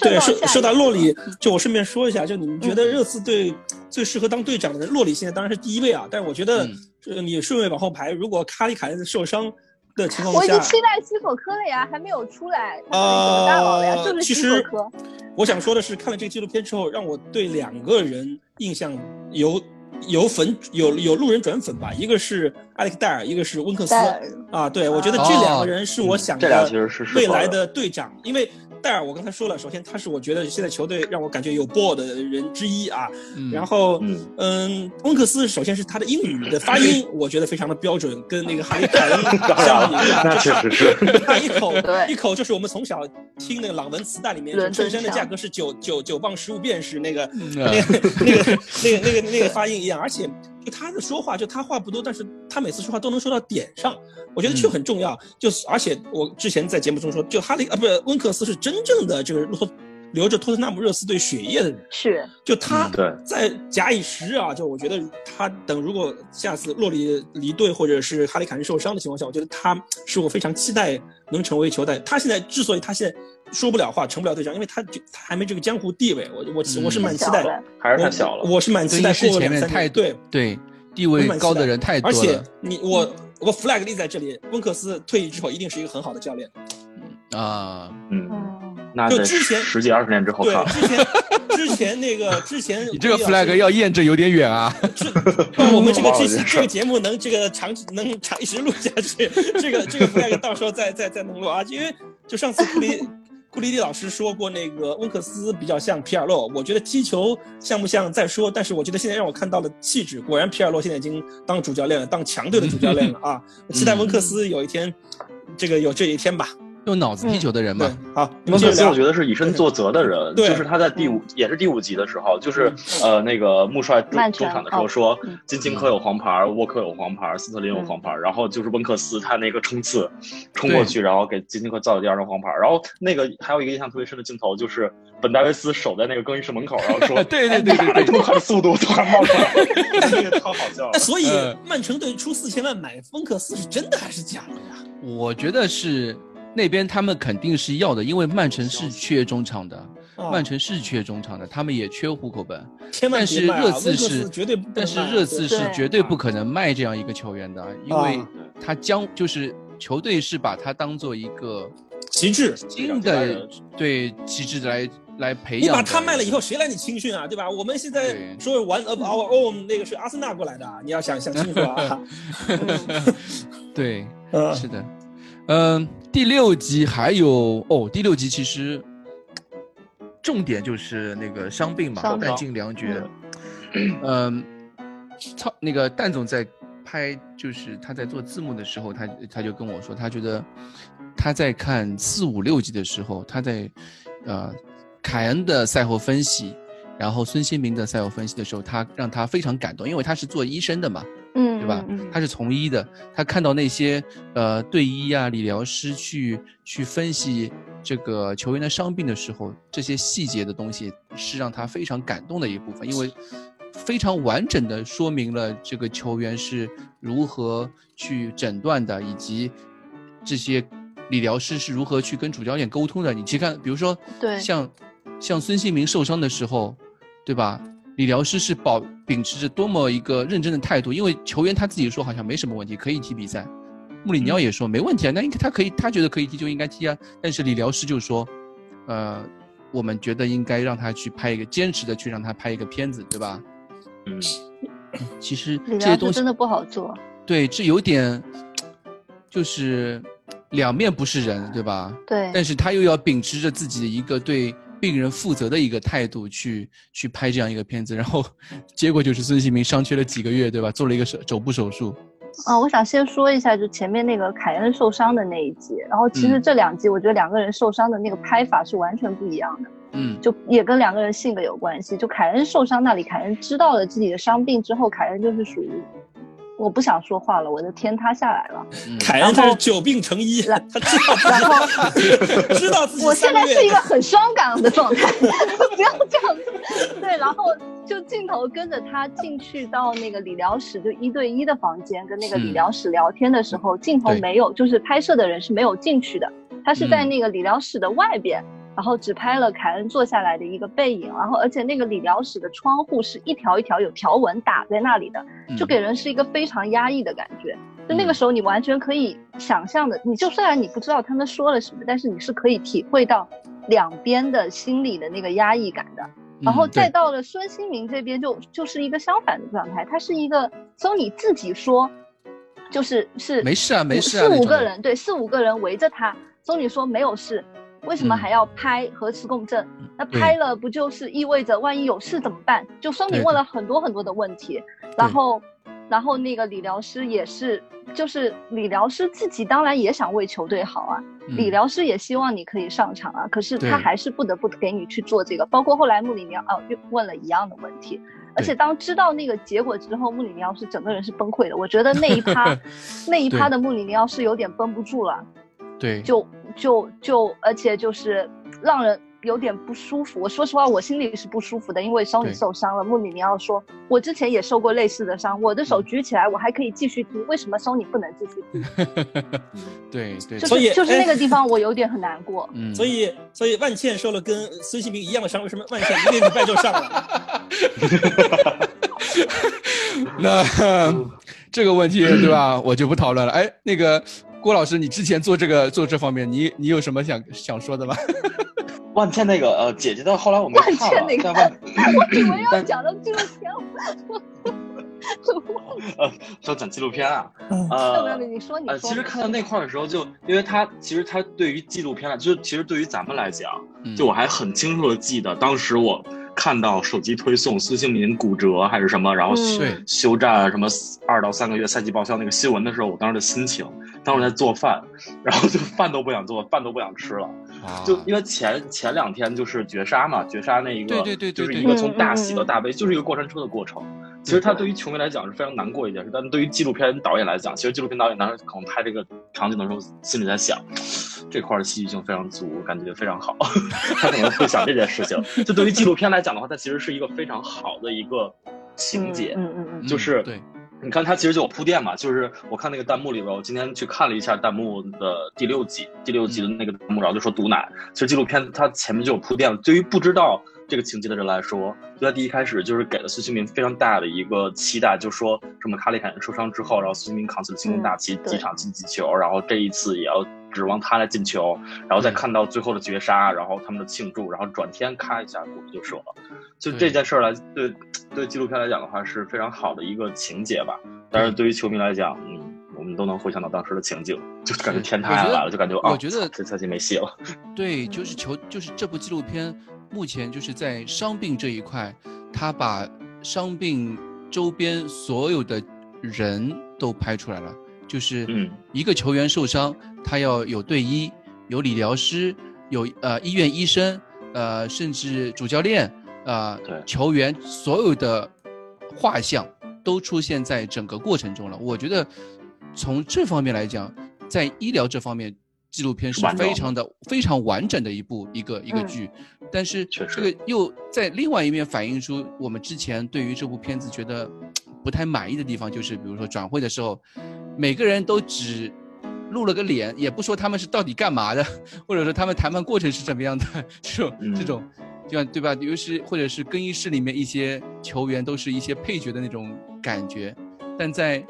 对，说说到洛里，就我顺便说一下，就你们觉得嗯热刺队最适合当队长的人，洛里现在当然是第一位啊，但是我觉得你顺位往后排，如果卡里凯恩受伤的情况下我已经，期待西索科了呀，还没有出来，他到底怎么大佬了呀？就是西呃其实索科。我想说的是，看了这个纪录片之后，让我对两个人印象由由粉有有路人转粉吧，一个是艾利克戴尔，一个是温克斯啊。对，我觉得这两个人是我想的未来的队长，因为戴尔我刚才说了，首先他是我觉得现在球队让我感觉有 ball 的人之一啊，嗯，然后嗯嗯，温克斯首先是他的英语的发音，我觉得非常的标准，跟那个哈利凯恩相比 那确实是。他一口一口就是我们从小听那个朗文磁带里面，伦敦就衬衫的价格是九九九磅十五便士那个嗯那个那个那个那个那个发音一样，而且就他的说话，就他话不多，但是他每次说话都能说到点上，我觉得这嗯很重要。就是而且我之前在节目中说，就哈利啊不是温克斯是真正的这个托流着托特纳姆热刺队血液的人，是就他在假以时日啊，就我觉得他等如果下次洛里离队或者是哈利凯恩受伤的情况下，我觉得他是我非常期待能成为球队。他现在之所以他现在说不了话，成不了对象，因为他就他还没这个江湖地位。我我我是蛮期待，还是太小了。我是蛮期待过前面太对。对地位高的人太多了，而且你我我 flag 立在这里，温克斯退役之后一定是一个很好的教练。啊，嗯，那就之前十几二十年之后，对，之前 之前那个之前，你这个 flag 要验证有点远啊。我们这个这期这个节目能这个长能长一直录下去，这个这个 flag 到时候再再再能录啊，因为就上次库里库里蒂老师说过，那个温克斯比较像皮尔洛，我觉得踢球像不像再说，但是我觉得现在让我看到了气质，果然皮尔洛现在已经当主教练了，当强队的主教练了啊！期待温克斯有一天，这个有这一天吧。用脑子踢球的人嘛，好。温克斯我觉得是以身作则的人，就是他在第五也是第五集的时候，就是呃那个穆帅中中场的时候说，金琴科有黄牌，沃克有黄牌，斯特林有黄牌，然后就是温克斯他那个冲刺冲过去，然后给金琴科造了第二张黄牌，然后那个还有一个印象特别深的镜头，就是本戴维斯守在那个更衣室门口，然后说，对对对对对，这么快的速度突然冒出来，那个超好笑。所以曼城队出四千万买温克斯是真的还是假的呀？我觉得是。那边他们肯定是要的，因为曼城是缺中场的，曼城是缺中场的，他们也缺户口本。但是热刺是绝对，但是热刺是绝对不可能卖这样一个球员的，因为他将就是球队是把他当做一个旗帜，新的对旗帜来来培养。你把他卖了以后，谁来你青训啊？对吧？我们现在说 one of our own 那个是阿森纳过来的，你要想想清楚啊。对，是的。嗯，第六集还有哦，第六集其实重点就是那个伤病嘛，弹尽粮绝。嗯，操，那个蛋总在拍，就是他在做字幕的时候，他他就跟我说，他觉得他在看四五六集的时候，他在呃凯恩的赛后分析，然后孙兴民的赛后分析的时候，他让他非常感动，因为他是做医生的嘛。嗯，对吧？他是从医的，他看到那些呃队医啊、理疗师去去分析这个球员的伤病的时候，这些细节的东西是让他非常感动的一部分，因为非常完整的说明了这个球员是如何去诊断的，以及这些理疗师是如何去跟主教练沟通的。你去看，比如说，对，像像孙兴民受伤的时候，对吧？理疗师是保秉持着多么一个认真的态度，因为球员他自己说好像没什么问题，可以踢比赛。穆里尼奥也说没问题啊，那应该他可以，他觉得可以踢就应该踢啊。但是理疗师就说，呃，我们觉得应该让他去拍一个，坚持的去让他拍一个片子，对吧？嗯，其实这些东西真的不好做。对，这有点，就是两面不是人，对吧？对。但是他又要秉持着自己的一个对。病人负责的一个态度去去拍这样一个片子，然后结果就是孙兴民伤缺了几个月，对吧？做了一个手肘部手术。啊，我想先说一下，就前面那个凯恩受伤的那一集，然后其实这两集我觉得两个人受伤的那个拍法是完全不一样的。嗯，就也跟两个人性格有关系。就凯恩受伤那里，凯恩知道了自己的伤病之后，凯恩就是属于。我不想说话了，我的天塌下来了。凯恩他是久病成医，他知道，然后知道自己。我现在是一个很伤感的状态，不要这样子。对，然后就镜头跟着他进去到那个理疗室，就一对一的房间，跟那个理疗室聊天的时候，镜头没有，就是拍摄的人是没有进去的，他是在那个理疗室的外边。然后只拍了凯恩坐下来的一个背影，然后而且那个理疗室的窗户是一条一条有条纹打在那里的，就给人是一个非常压抑的感觉。就那个时候你完全可以想象的，你就虽然你不知道他们说了什么，但是你是可以体会到两边的心理的那个压抑感的。然后再到了孙兴民这边，就就是一个相反的状态，他是一个从你自己说，就是是没事啊没事啊，四五个人对四五个人围着他，松女说没有事。为什么还要拍核磁共振？那拍了不就是意味着万一有事怎么办？就说明问了很多很多的问题，然后，然后那个理疗师也是，就是理疗师自己当然也想为球队好啊，理疗师也希望你可以上场啊，可是他还是不得不给你去做这个。包括后来穆里尼奥哦又问了一样的问题，而且当知道那个结果之后，穆里尼奥是整个人是崩溃的。我觉得那一趴，那一趴的穆里尼奥是有点绷不住了。对，就就就，而且就是让人有点不舒服。我说实话，我心里是不舒服的，因为手里对受伤了。穆里尼奥说，我之前也受过类似的伤，我的手举起来，我还可以继续踢，为什么手你不能继续踢？对对，就所以是就是哎那个地方，我有点很难过。嗯，所以所以万茜受了跟孙兴民一样的伤，为什么万茜一个礼拜就上了？那 这个问题对吧，我就不讨论了。哎，那个郭老师，你之前做这个做这方面，你你有什么想想说的吗？万茜那个呃姐姐的后来我没万看了茜那，个但万 我以为要但讲到纪录片，呃要讲纪录片啊，没有没呃有，你说你呃，说。其实看到那块儿的时候就，因为他其实他对于纪录片来，就是其实对于咱们来讲，嗯就我还很清楚的记得，当时我看到手机推送孙兴民骨折还是什么，然后嗯。休战什么二到三个月赛季报销那个新闻的时候，我当时的心情，当时在做饭，然后就饭都不想做，饭都不想吃了，啊。就因为前前两天就是绝杀嘛，绝杀那一个，对对对对对。就是一个从嗯大喜到大悲，就是一个过山车的过程。其实他对于球迷来讲是非常难过一件事，但对于纪录片导演来讲，其实纪录片导演当时可能拍这个场景的时候，心里在想，这块戏剧性非常足，感觉非常好。他可能会想这件事情。就对于纪录片来讲的话，它其实是一个非常好的一个情节。嗯嗯嗯就是对，你看，它其实就有铺垫嘛，就是我看那个弹幕里边，我今天去看了一下弹幕的第六集，第六集的那个弹幕，然后就说毒奶。其实纪录片它前面就有铺垫了，对于不知道这个情节的人来说，就在第一开始就是给了孙兴民非常大的一个期待，就说什么卡里凯恩受伤之后，然后孙兴民扛起了星空大旗，几场进几球，然后这一次也要指望他来进球，然后再看到最后的绝杀，然后他们的庆祝，然后转天咔一下骨头就折了。就这件事儿来，对对纪录片来讲的话是非常好的一个情节吧。但是对于球迷来讲，嗯，我们都能回想到当时的情景，就感觉天塌下来了，就感觉啊，我觉得这赛季没戏了。对，就是球，就是这部纪录片目前就是在伤病这一块，他把伤病周边所有的人都拍出来了。就是嗯。一个球员受伤，他要有队医，有理疗师，有呃医院医生，呃甚至主教练，呃球员所有的画像都出现在整个过程中了。我觉得从这方面来讲，在医疗这方面，纪录片是非常的非常完整的一部一个一个嗯。剧，但是这个又在另外一面反映出我们之前对于这部片子觉得不太满意的地方，就是比如说转会的时候，每个人都只露了个脸，也不说他们是到底干嘛的，或者说他们谈判过程是怎么样的，这种、嗯。这种，就像对吧？尤其是或者是更衣室里面一些球员都是一些配角的那种感觉，但在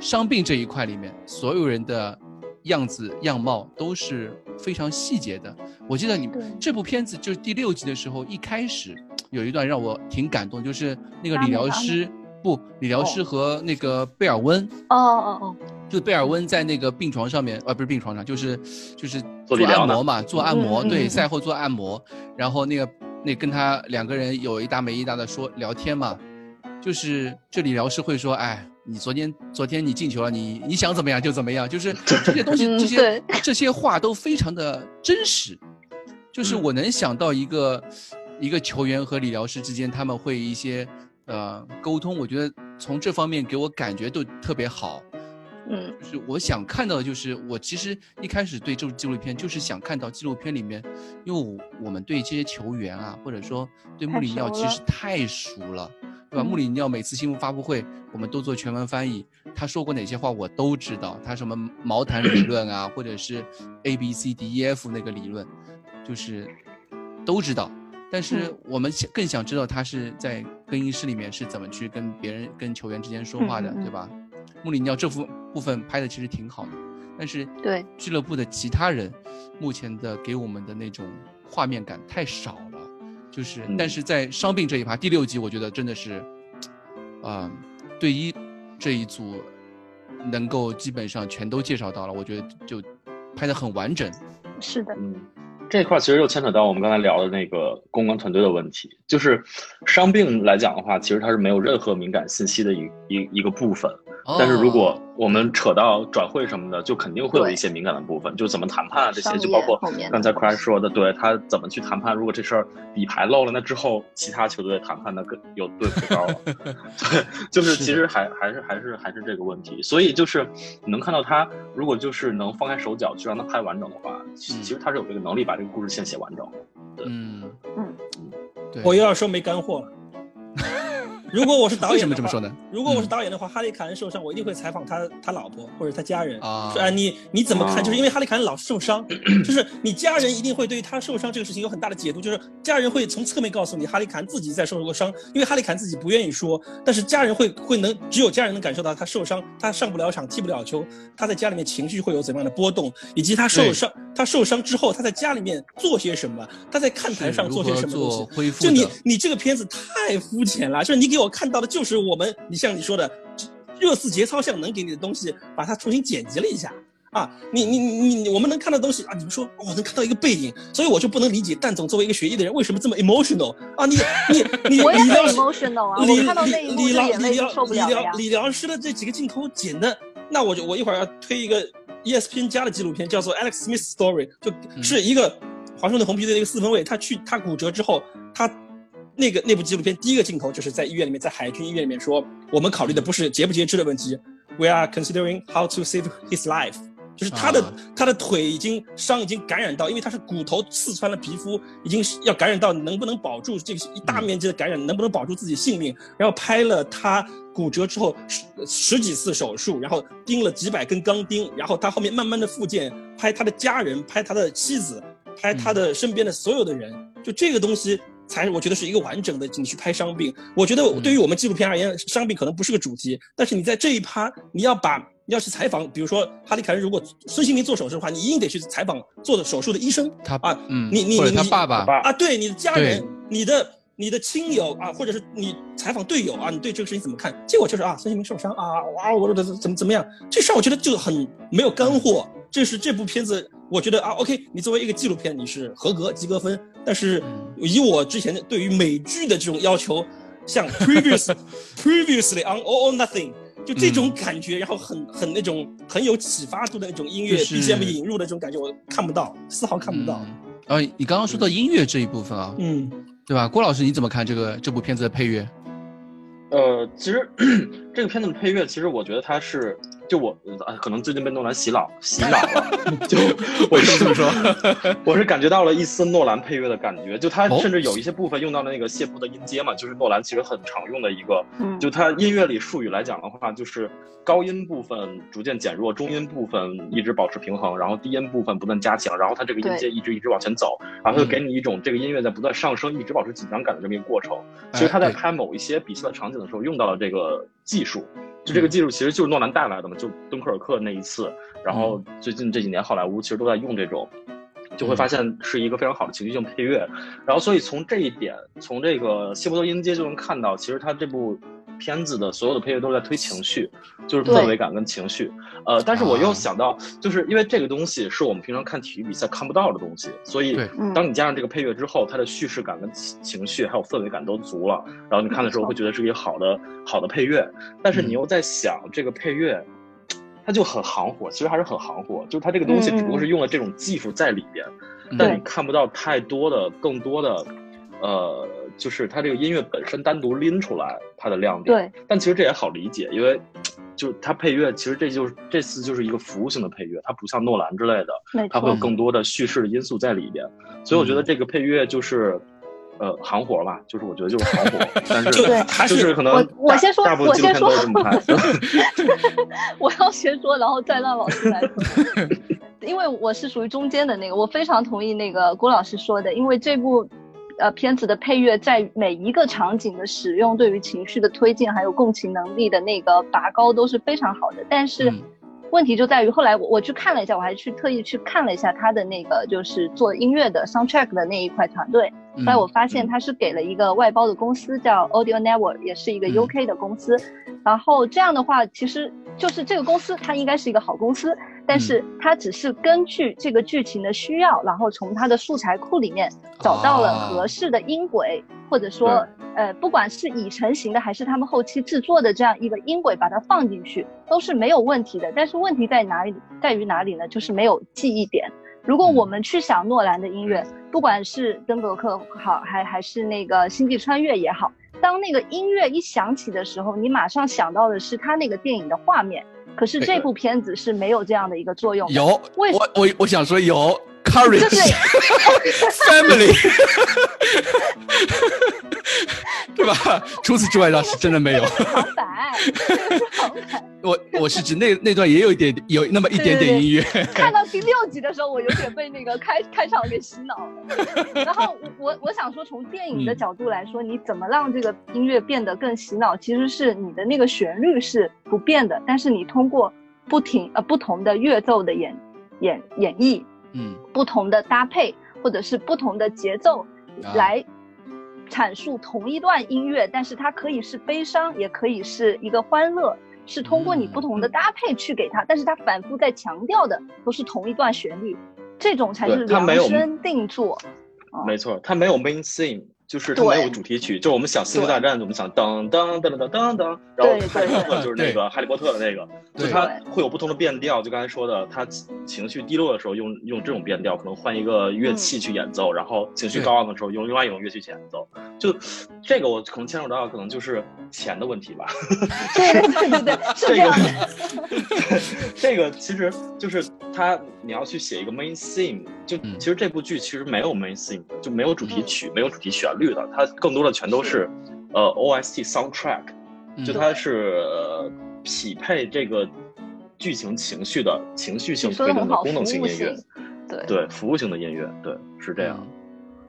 伤病这一块里面，所有人的样子样貌都是非常细节的。我记得你这部片子就是第六集的时候，一开始有一段让我挺感动，就是那个理疗师不，理疗师和那个贝尔温，哦哦哦，就贝尔温在那个病床上面，呃，不是病床上，就是就是做按摩嘛，做按摩，对，赛后做按摩，然后那个那跟他两个人有一搭没一搭的说聊天嘛，就是这理疗师会说，哎，你昨天昨天你进球了，你你想怎么样就怎么样，就是这些东西，嗯这些这些话都非常的真实，就是嗯。我能想到一个、一个球员和理疗师之间他们会一些呃沟通，我觉得从这方面给我感觉都特别好。嗯就是我想看到的，就是我其实一开始对这部纪录片就是想看到纪录片里面，因为我我们对这些球员啊，或者说对穆里尼奥其实太熟了，对吧？嗯穆里尼奥每次新闻发布会，我们都做全文翻译，他说过哪些话我都知道，他什么毛毯理论啊，或者是 A B C D E F 那个理论，就是都知道。但是嗯我们想更想知道他是在更衣室里面是怎么去跟别人、跟球员之间说话的，对吧？穆里尼奥这幅部分拍的其实挺好的，但是对俱乐部的其他人目前的给我们的那种画面感太少了，就是、嗯但是在伤病这一趴第六集，我觉得真的是，啊、队医这一组能够基本上全都介绍到了，我觉得就拍的很完整。是的，嗯，这块其实又牵扯到我们刚才聊的那个公关团队的问题，就是伤病来讲的话，其实它是没有任何敏感信息的一一一个部分。但是如果我们扯到转会什么的，就肯定会有一些敏感的部分，就怎么谈判啊这些，就包括刚才 Crash 说的，对他怎么去谈判。如果这事儿底牌漏了，那之后其他球队谈判那更有对付招了。对，就是其实还还是还是还是这个问题。所以就是你能看到他，如果就是能放开手脚去让他拍完整的话，其嗯其实他是有这个能力把这个故事线写完整。对，嗯嗯，对，我又要说没干货了。如果我是导演，为什么这么说？呢？如果我是嗯导演的话，哈利凯恩受伤，我一定会采访他他老婆或者他家人啊说啊，你你怎么看？哦就是因为哈利凯恩老 是受伤，就是你家人一定会对于他受伤这个事情有很大的解读，就是家人会从侧面告诉你哈利凯恩自己在受过伤，因为哈利凯恩自己不愿意说，但是家人会会能只有家人能感受到他受伤，他上不了场，踢不了球，他在家里面情绪会有怎么样的波动，以及他受伤他受伤之后他在家里面做些什么，他在看台上做些什么东西。恢复就你你这个片子太肤浅了，就是你给我看到的就是我们，你像你说的热刺节操像能给你的东西，把它重新剪辑了一下啊，你你你你我们能看到的东西啊，你们说我、能看到一个背影，所以我就不能理解蛋总作为一个学医的人为什么这么 emotional 啊，你你 你我也 emotional 啊，理我看到那一幕理疗就眼泪就理疗理受不了了呀。疗理疗师的这几个镜头剪的，那我就我一会儿要推一个 E ESPN 加的纪录片，叫做 Alex Smith Story，就是一个华盛顿红皮队的一个四分卫，他去他骨折之后，他那个那部纪录片第一个镜头就是在医院里面，在海军医院里面说，我们考虑的不是截不截肢的问题，We are considering how to save his life。就是他的、啊他的腿已经伤已经感染到，因为他是骨头刺穿了皮肤，已经是要感染到能不能保住这个一大面积的感染，能不能保住自己性命？然后拍了他骨折之后十十几次手术，然后钉了几百根钢钉，然后他后面慢慢的复健，拍他的家人，拍他的妻子，拍他的身边的所有的人，就这个东西。才我觉得是一个完整的，你去拍伤病。我觉得对于我们纪录片而言，伤病可能不是个主题，但是你在这一趴，你要把你要去采访，比如说哈利凯恩，如果孙兴民做手术的话，你一定得去采访做的手术的医生他啊，嗯，你你你他爸爸，啊，对你的家人、你的你的亲友啊，或者是你采访队友啊，你对这个事情怎么看？结果就是啊，孙兴民受伤啊，哇，我的怎么怎么样？这事儿我觉得就很没有干货。这是这部片子，我觉得啊，OK，你作为一个纪录片，你是合格及格分。但是以我之前对于美剧的这种要求，像 previous previously on All or Nothing。就这种感觉，然后很很那种很有启发度的那种音乐就是 BGM 引入的这种感觉，我看不到，丝毫看不到。嗯。呃，你刚刚说到音乐这一部分啊，嗯，对吧？郭老师你怎么看这个这部片子的配乐？呃，其实 这个片子的配乐，其实我觉得它是，就我呃可能最近被诺兰洗脑洗脑了，就 我是这么说，我是感觉到了一丝诺兰配乐的感觉，就他哦甚至有一些部分用到了那个谢布的音阶嘛，就是诺兰其实很常用的一个，嗯就他音乐里术语来讲的话，就是高音部分逐渐减弱，中音部分一直保持平衡，然后低音部分不断加强，然后他这个音阶一直一直往前走，然后就给你一种这个音乐在不断上升，一直保持紧张感的这么一个过程。其实他在哎拍某一些比赛的场景的时候用到了这个技术，就这个技术其实就是诺兰带来的嘛，就敦刻尔克那一次，然后最近这几年好莱坞其实都在用这种。就会发现是一个非常好的情绪性配乐，然后所以从这一点，从这个谢伯多音阶就能看到，其实他这部片子的所有的配乐都是在推情绪，就是氛围感跟情绪。呃，但是我又想到，就是因为这个东西是我们平常看体育比赛看不到的东西，所以当你加上这个配乐之后，它的叙事感跟情情绪还有氛围感都足了，然后你看的时候会觉得是一个好的好的配乐。但是你又在想，这个配乐，它就很行活，其实还是很行活，就是它这个东西只不过是用了这种技术在里边，嗯。但你看不到太多的、更多的，呃，就是它这个音乐本身单独拎出来它的亮点。对，但其实这也好理解，因为就是它配乐，其实这就是这次就是一个服务性的配乐，它不像诺兰之类的，它会有更多的叙事的因素在里边。所以我觉得这个配乐就是。呃，行活吧，就是我觉得就是行活，但是对还就是是可能我我先说我先说。我要先说，然后再让老师来说。因为我是属于中间的那个，我非常同意那个郭老师说的，因为这部呃片子的配乐在每一个场景的使用，对于情绪的推进，还有共情能力的那个拔高都是非常好的。但是嗯问题就在于后来我我去看了一下，我还去特意去看了一下他的那个就是做音乐的 soundtrack 的那一块团队，嗯后来我发现他是给了一个外包的公司叫 Audio Network，也是一个嗯 UK 的公司。然后这样的话，其实就是这个公司它应该是一个好公司，但是它只是根据这个剧情的需要，然后从它的素材库里面找到了啊合适的音轨，或者说呃，不管是已成型的还是他们后期制作的这样一个音轨，把它放进去都是没有问题的。但是问题在哪里？在于哪里呢？就是没有记忆点。如果我们去想诺兰的音乐，不管是登革克好，还还是那个星际穿越也好，当那个音乐一响起的时候，你马上想到的是他那个电影的画面。可是这部片子是没有这样的一个作用的。有，我我我想说有 courage 就是 family，对吧？除此之外倒是真的没有。旁白。我我是指那那段也有一点有那么一点点音乐。看到第六集的时候，我有点被那个开开场给洗脑了。然后我我我想说，从电影的角度来说，你怎么让这个音乐变得更洗脑？其实是你的那个旋律是不变的，但是你通过不停呃不同的乐奏的演演演绎，嗯。不同的搭配或者是不同的节奏啊。来阐述同一段音乐，但是它可以是悲伤，也可以是一个欢乐，是通过你不同的搭配去给它，但是它反复在强调的都是同一段旋律，这种才是量身定做。哦。没错，它没有 main theme，就是它没有主题曲。就我们想《星球大战》，我们想噔噔噔噔噔噔，然后对哈利波特就是那个哈利波特的那个，就对它会有不同的变调。就刚才说的，他情绪低落的时候用用这种变调，可能换一个乐器去演奏，然后情绪高昂的时候用另外一种乐器去演奏。就这个我可能牵扯到可能就是钱的问题吧。对对对对，是这这个样的。这个其实就是他，你要去写一个 main theme，就嗯其实这部剧其实没有 main theme，就没有主题曲，没有主题旋律的，它更多的全都是呃 OST soundtrack，嗯就它是、呃匹配这个剧情情绪的情绪性推动的功能性音乐，，对。对服务性的音乐，对是这样。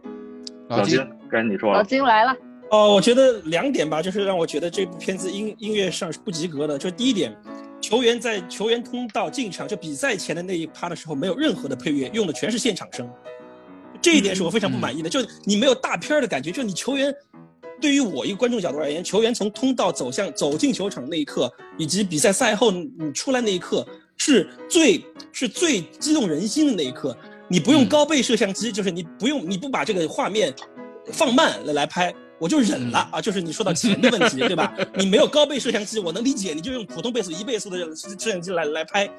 嗯老金金，该你说了老了，金来了，哦，我觉得两点吧，就是让我觉得这部片子音音乐上是不及格的。就是第一点，球员在球员通道进场就比赛前的那一趴的时候，没有任何的配乐，用的全是现场声，这一点是我非常不满意的。就你没有大片儿的感觉，就你球员。对于我一个观众角度而言，球员从通道走向走进球场那一刻，以及比赛赛后你出来那一刻，是最是最激动人心的那一刻。你不用嗯高倍摄像机，就是你不用你不把这个画面放慢来来拍，我就忍了啊。就是你说到钱的问题，对吧？你没有高倍摄像机，我能理解，你就用普通倍速一倍速的摄像机来来拍。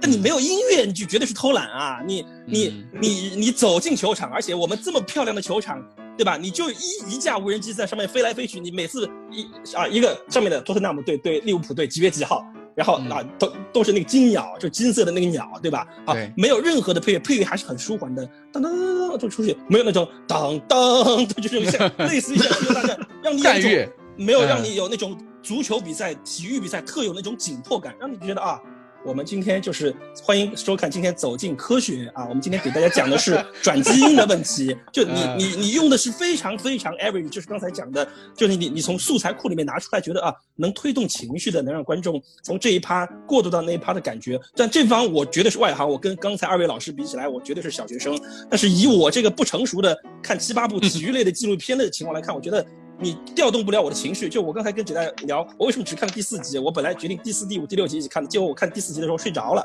但你没有音乐，你就绝对是偷懒啊！你你嗯你你走进球场，而且我们这么漂亮的球场，对吧？你就一一架无人机在上面飞来飞去，你每次一啊一个上面的托特纳姆队对利物浦队几月几号，然后嗯。啊都都是那个金鸟，就金色的那个鸟，对吧？啊，没有任何的配乐，配乐还是很舒缓的，当当当当就出去，没有那种当当，就是像 类似于像星球大战，让你有一种战乐没有让嗯你有那种足球比赛、体育比赛特有那种紧迫感，让你觉得啊，我们今天就是欢迎收看今天走进科学啊，我们今天给大家讲的是转基因的问题，就你嗯。你你用的是非常非常 average，就是刚才讲的，就是你你从素材库里面拿出来，觉得啊能推动情绪的，能让观众从这一趴过渡到那一趴的感觉，但这方我绝对是外行，我跟刚才二位老师比起来，我绝对是小学生，但是以我这个不成熟的看七八部 体育类的纪录片的情况来看，我觉得你调动不了我的情绪。就我刚才跟姐在聊，我为什么只看了第四集？我本来决定第四、第五、第六集一起看的，结果我看第四集的时候睡着了，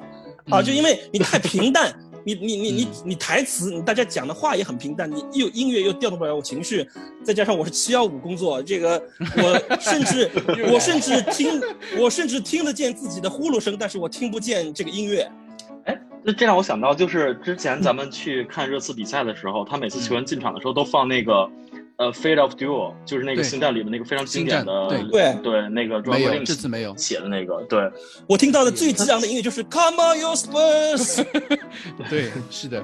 啊，嗯就因为你太平淡。你你你你你台词，你大家讲的话也很平淡，你又音乐又调动不了我情绪，再加上我是七幺五工作，这个我甚至 我甚至听我甚至听得见自己的呼噜声，但是我听不见这个音乐。哎，那这让我想到，就是之前咱们去看热刺比赛的时候，他每次球员进场的时候都放那个，呃，《Fate of Duel》，就是那个对星战里面那个非常经典的，对对对，那个有 Williams 这次没有写的那个，对，我听到的最激昂的音乐就是 Come on your Spurs。对，是的，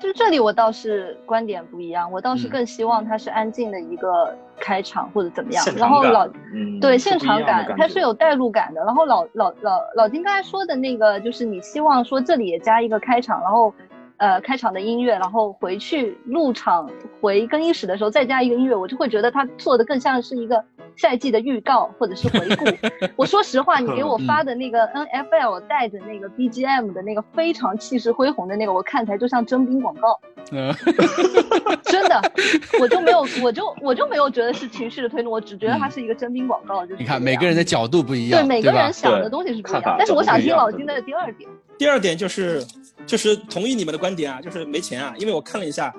就这里我倒是观点不一样，我倒是嗯更希望它是安静的一个开场或者怎么样现，场感然后老嗯，对现场感它是有代入感的。然后老老老老金刚才说的那个，就是你希望说这里也加一个开场，然后呃开场的音乐，然后回去入场回更衣室的时候再加一个音乐，我就会觉得他做的更像是一个赛季的预告或者是回顾。我说实话，你给我发的那个 NFL 带着那个 BGM 的那个非常气势恢宏的那个，我看起来就像征兵广告。嗯，真的，我就没有，我就我就没有觉得是情绪的推动，我只觉得它是一个征兵广告。就是你看每个人的角度不一样，对每个人想的东西是不一样，但是我想听老金的第二点。第二点就是，就是同意你们的观点啊，就是没钱啊，因为我看了一下，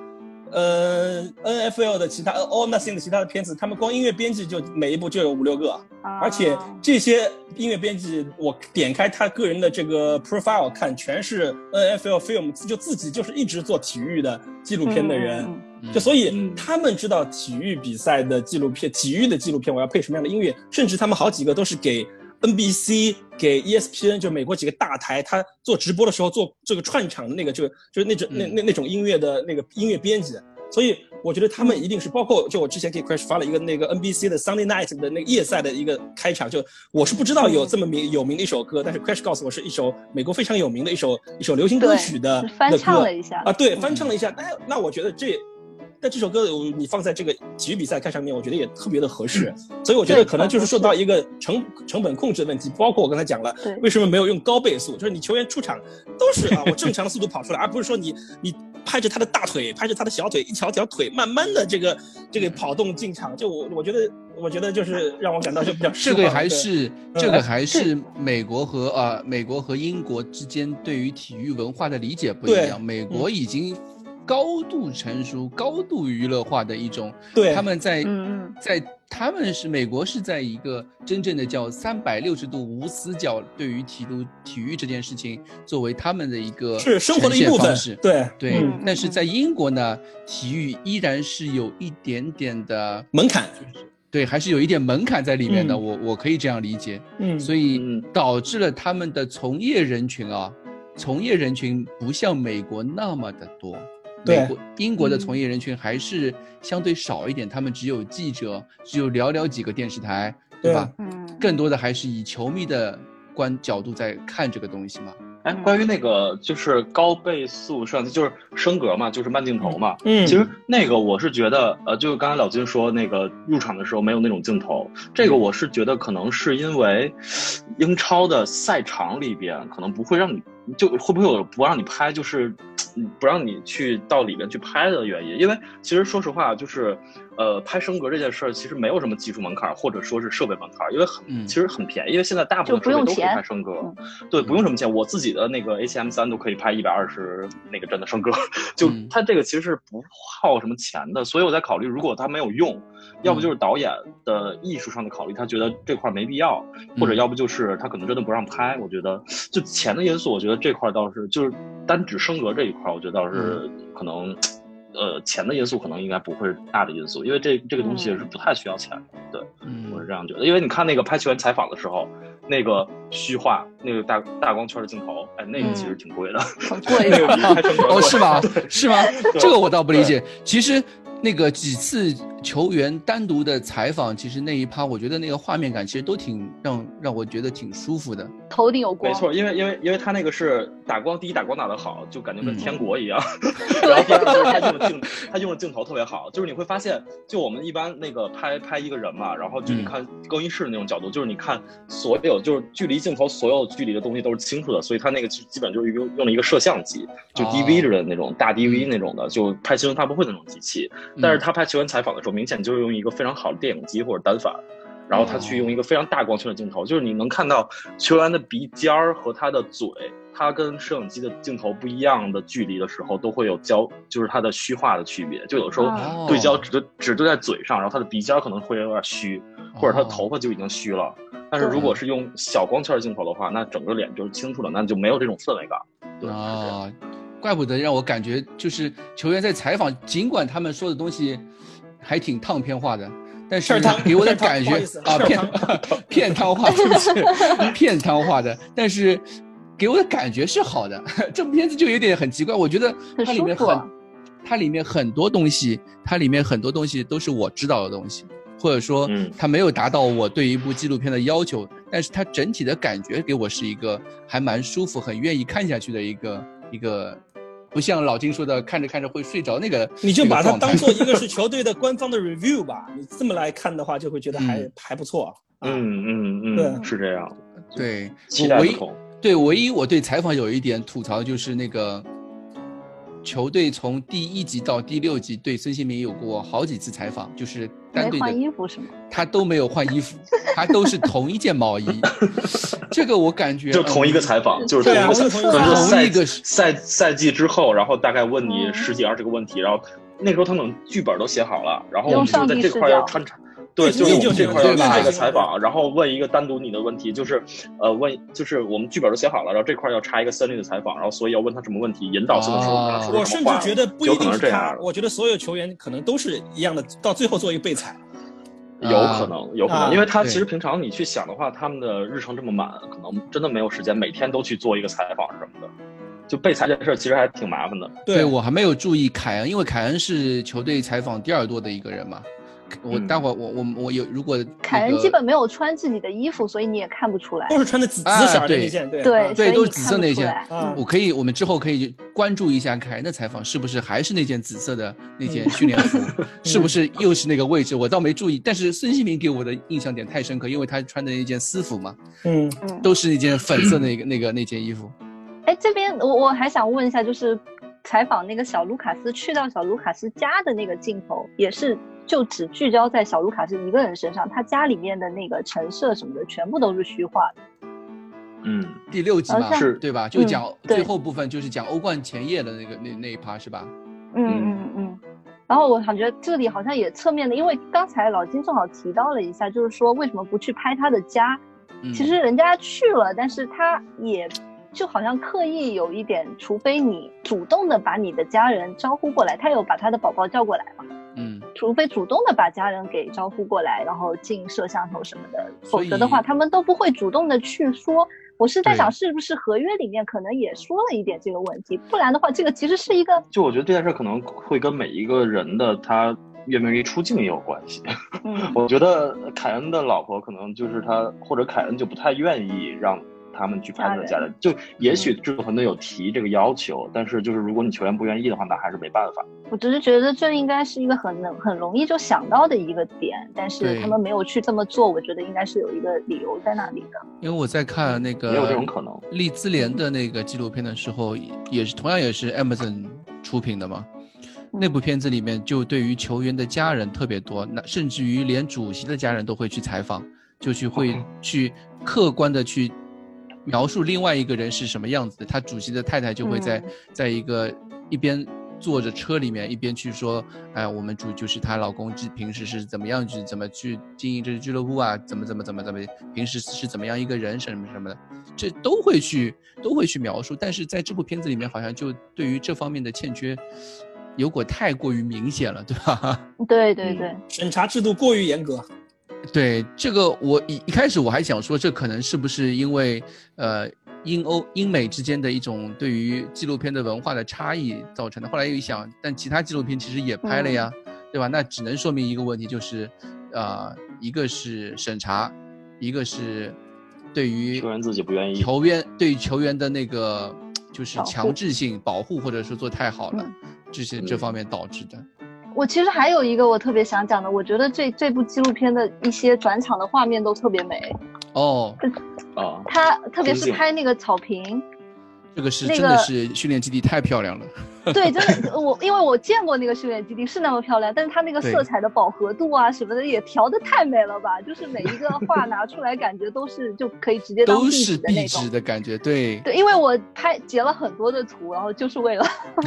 呃，NFL 的其他 All Nothing 的其他的片子，他们光音乐编辑就每一部就有五六个，而且啊这些音乐编辑，我点开他个人的这个 profile 看，全是 NFL Film 就自己就是一直做体育的纪录片的人。嗯。就所以嗯。他们知道体育比赛的纪录片，体育的纪录片我要配什么样的音乐，甚至他们好几个都是给 NBC 给 ESPN 就美国几个大台，他做直播的时候做这个串场的那个，就就是那种那那那种音乐的那个音乐编辑，所以我觉得他们一定是包括就我之前给 Crash 发了一个那个 NBC 的 Sunday Night 的那个夜赛的一个开场，就我是不知道有这么名有名的一首歌，但是 Crash 告诉我是一首美国非常有名的一首一首流行歌曲的翻唱了一下啊，对，翻唱了一下，那那我觉得这。那这首歌你放在这个体育比赛看上面，我觉得也特别的合适，所以我觉得可能就是受到一个成成本控制的问题，包括我刚才讲了，为什么没有用高倍速，就是你球员出场都是啊，我正常的速度跑出来，而不是说你你拍着他的大腿，拍着他的小腿，一条条腿慢慢的这个这个跑动进场，就我我觉得我觉得就是让我感到就比较失望。这个还是这个还是美国和呃美国和英国之间对于体育文化的理解不一样。美国已经高度成熟、高度娱乐化的一种，对。他们在嗯嗯。在他们是美国是在一个真正的叫三百六十度无死角，对于体育体育这件事情作为他们的一个是生活的一部分。呈现方式。对。对，嗯但是在英国呢，体育依然是有一点点的门槛，对，还是有一点门槛在里面的，嗯。我我可以这样理解，嗯，所以嗯。导致了他们的从业人群啊，从业人群不像美国那么的多。对美国、英国的嗯从业人群还是相对少一点，他们只有记者，只有寥寥几个电视台，对吧？嗯，更多的还是以球迷的观角度在看这个东西嘛。哎，关于那个就是高倍速摄像机，就是升格嘛，就是慢镜头嘛。嗯其实那个我是觉得，呃，就是刚才老金说那个入场的时候没有那种镜头，这个我是觉得可能是因为英超的赛场里边可能不会让你，就会不会有不让你拍，就是 不让你去到里面去拍的原因。因为其实说实话，就是呃拍升格这件事儿其实没有什么技术门槛儿，或者说是设备门槛儿，因为很、嗯其实很便宜，因为现在大部分设备都可以拍升格。嗯对，不用什么钱，我自己的那个 ACM 三都可以拍一百二十那个帧的升格，就嗯它这个其实是不耗什么钱的，所以我在考虑，如果它没有用，要不就是导演的艺术上的考虑，他觉得这块没必要，或者嗯要不就是他可能真的不让拍。我觉得就钱的因素，我觉得这块倒是就是单指升格这一块，我觉得倒是可能。呃，钱的因素可能应该不会是大的因素，因为这这个东西是不太需要钱的。对，嗯我是这样觉得，因为你看那个拍球员采访的时候，那个虚化那个大大光圈的镜头，哎，那个其实挺贵的。很贵 哦，是吗？是吗？这个我倒不理解。其实那个几次球员单独的采访，其实那一趴，我觉得那个画面感其实都挺让让我觉得挺舒服的。头顶有光，没错，因为因为因为他那个是打光，第一打光打得好，就感觉跟嗯天国一样。然后第二就是他用的镜，他用的镜头特别好，就是你会发现，就我们一般那个拍拍一个人嘛，然后就你嗯看更衣室的那种角度，就是你看所有就是距离镜头所有距离的东西都是清楚的，所以他那个基基本就是用用了一个摄像机，就哦 DV 似的那种大 DV 嗯那种的，就拍新闻发布会的那种机器。但是他拍球员采访的时候，明显就是用一个非常好的电影机或者单反。然后他去用一个非常大光圈的镜头，就是你能看到球员的鼻尖儿和他的嘴，他跟摄影机的镜头不一样的距离的时候，都会有焦，就是它的虚化的区别。就有时候哦对焦只对只对在嘴上，然后他的鼻尖儿可能会有点虚，或者他的哦头发就已经虚了。但是如果是用小光圈镜头的话，那整个脸就是清楚的，那就没有这种氛围感。对，是这样啊，怪不得让我感觉就是球员在采访，尽管他们说的东西还挺烫片化的，但是他给我的感觉啊片片汤化，对不起，片汤化的，但是给我的感觉是好的。这部片子就有点很奇怪，我觉得它里面很它里面很多东西，它里面很多东西都是我知道的东西。或者说嗯，它没有达到我对一部纪录片的要求，但是它整体的感觉给我是一个还蛮舒服、很愿意看下去的一个一个，不像老金说的看着看着会睡着那个。你就把它当做一个是球队的官方的 review 吧，你这么来看的话，就会觉得还、嗯还不错。啊，嗯嗯嗯，对是这样。对，期我唯一待不同。对唯一我对采访有一点吐槽就是那个球队从第一集到第六集对孙兴民有过好几次采访，就是单队的衣服是吗？他都没有换衣服，他都是同一件毛衣。这个我感觉就同一个采访，就是同一个是同一个可能是赛同一个赛赛季之后，然后大概问你嗯十几二十个问题，然后那时候他们剧本都写好了，然后我们就在这块要穿插。对，就是我就们这块要对吧插一个采访，然后问一个单独你的问题，就是，呃，问就是我们剧本都写好了，然后这块要插一个森林的采访，然后所以要问他什么问题，引导性的说，我甚至觉得不一定是他。我觉得所有球员可能都是一样的，到最后做一个备采。有可能，有可啊能，因为他其实平常你去想的话，他们的日程这么满，可能真的没有时间每天都去做一个采访什么的，就备采这事儿其实还挺麻烦的。对我还没有注意凯恩，因为凯恩是球队采访第二多的一个人嘛。我嗯。待会儿我我我有如果那凯恩基本没有穿自己的衣服，所以你也看不出来。都是穿的紫紫啊色那件，对。对，对都是紫色那件出来。啊我可以，我们之后可以关注一下凯恩的采访，是不是还是那件紫色的那件训练服，是不是又是那个位置？我倒没注意，但是孙兴民给我的印象点太深刻，因为他穿的那件私服嘛，嗯，嗯，都是那件粉色那个那个那件衣服。哎，这边我我还想问一下，就是采访那个小卢卡斯去到小卢卡斯家的那个镜头，也是就只聚焦在小卢卡斯一个人身上，他家里面的那个陈设什么的，全部都是虚化的。嗯，第六集嘛，是对吧？就嗯讲对最后部分，就是讲欧冠前夜的那个那那一趴是吧？嗯嗯嗯嗯。然后我感觉这里好像也侧面的，因为刚才老金正好提到了一下，就是说为什么不去拍他的家？嗯其实人家去了，但是他也就好像刻意有一点，除非你主动的把你的家人招呼过来，他有把他的宝宝叫过来嘛？嗯，除非主动的把家人给招呼过来，然后进摄像头什么的，否则的话，他们都不会主动的去说。我是在想，是不是合约里面可能也说了一点这个问题？不然的话，这个其实是一个，就我觉得这件事可能会跟每一个人的他愿不愿意出镜也有关系。嗯，我觉得凯恩的老婆可能就是他，或者凯恩就不太愿意让他们去拍他的家人。就也许制作团队有提这个要求，但是就是如果你球员不愿意的话，那还是没办法。我只是觉得这应该是一个很能很容易就想到的一个点，但是他们没有去这么做，我觉得应该是有一个理由在那里的。因为我在看那个也有这种可能利兹联的那个纪录片的时候，也是同样也是 Amazon 出品的嘛。那部片子里面就对于球员的家人特别多，那甚至于连主席的家人都会去采访，就去会去客观的去描述另外一个人是什么样子的。他主席的太太就会在、嗯在一个一边坐着车里面，一边去说，哎，我们主就是她老公，平时是怎么样去怎么去经营这个俱乐部啊，怎么怎么怎么怎么，平时是怎么样一个人什么什么的，这都会去都会去描述。但是在这部片子里面，好像就对于这方面的欠缺，有果太过于明显了，对吧？嗯对对对，审查制度过于严格。对这个，我一一开始我还想说，这可能是不是因为呃英欧英美之间的一种对于纪录片的文化的差异造成的。后来又一想，但其他纪录片其实也拍了呀，对吧？那只能说明一个问题，就是呃，一个是审查，一个是对于球员自己不愿意球员对于球员的那个就是强制性保护，或者说做太好了，嗯这些这方面导致的。我其实还有一个我特别想讲的，我觉得这这部纪录片的一些转场的画面都特别美，哦，啊。它特别是拍那个草坪，这个是那真的是训练基地太漂亮了。对，真的，我因为我见过那个训练基地是那么漂亮，但是它那个色彩的饱和度啊什么的也调的太美了吧，就是每一个画拿出来感觉都是就可以直接当壁都是壁纸的那种纸。的感觉，对，对，因为我拍截了很多的图，然后就是为了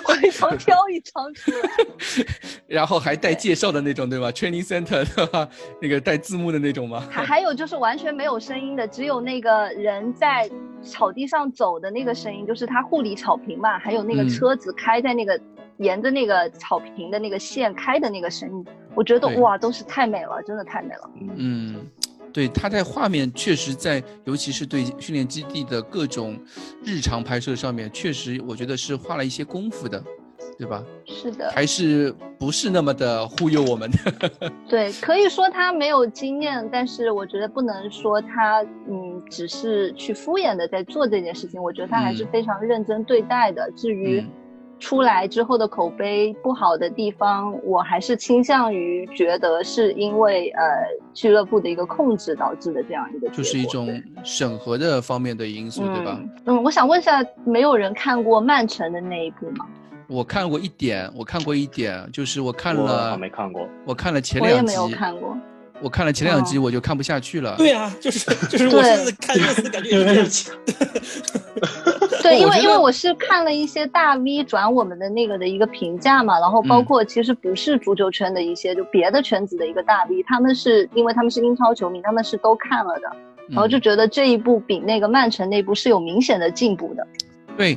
回头挑一张出来。然后还带介绍的那种，对吧？Training Center 对吧？那个带字幕的那种吗？还还有就是完全没有声音的，只有那个人在草地上走的那个声音，就是他护理草坪嘛，还有那个嗯车子开在那个、沿着那个草坪的那个线开的那个声音，我觉得哇，都是太美了，真的太美了。嗯，对，他在画面确实在，尤其是对训练基地的各种日常拍摄上面，确实我觉得是花了一些功夫的，对吧？是的，还是不是那么的忽悠我们的？对，可以说他没有经验，但是我觉得不能说他嗯只是去敷衍的在做这件事情，我觉得他还是嗯非常认真对待的。至于嗯出来之后的口碑不好的地方，我还是倾向于觉得是因为呃俱乐部的一个控制导致的这样一个，就是一种审核的方面的因素，对吧？嗯？嗯，我想问一下，没有人看过曼城的那一部吗？我看过一点，我看过一点，就是我看了还，没看过。我看了前两集我也没有，看过。我看了前两集哦我就看不下去了。对啊，就是就是我现在看热刺感觉也是这样。对，因为因为我是看了一些大 V 转我们的那个的一个评价嘛，然后包嗯括其实不是足球圈的一些，就别的圈子的一个大 V，他们是因为他们是英超球迷，他们是都看了的，然后就嗯觉得这一部比那个曼城那部是有明显的进步的。对，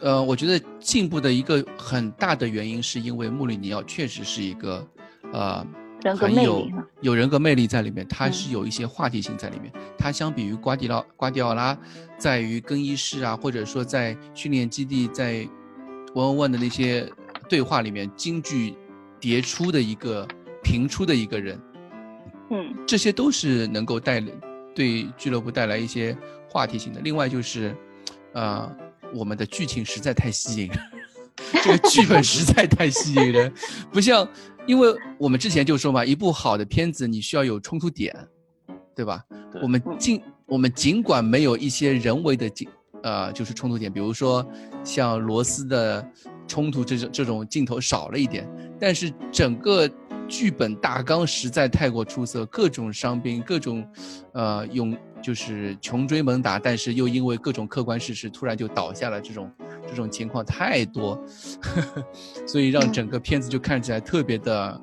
呃，我觉得进步的一个很大的原因是因为穆里尼奥确实是一个，呃，人格很有魅力呢？有人格魅力在里面，它嗯是有一些话题性在里面。它相比于瓜迪奥瓜迪奥拉，在于更衣室啊，或者说在训练基地，在 one on one 的那些对话里面，京剧迭出的一个频出的一个人，嗯这些都是能够带对俱乐部带来一些话题性的。另外就是，呃，我们的剧情实在太吸引人，这个剧本实在太吸引人，不像，因为我们之前就说嘛，一部好的片子你需要有冲突点，对吧？对我们尽我们尽管没有一些人为的镜呃，就是冲突点，比如说像罗斯的冲突这种这种镜头少了一点，但是整个剧本大纲实在太过出色，各种伤兵，各种呃用就是穷追猛打，但是又因为各种客观事实突然就倒下了，这种这种情况太多呵呵，所以让整个片子就看起来特别的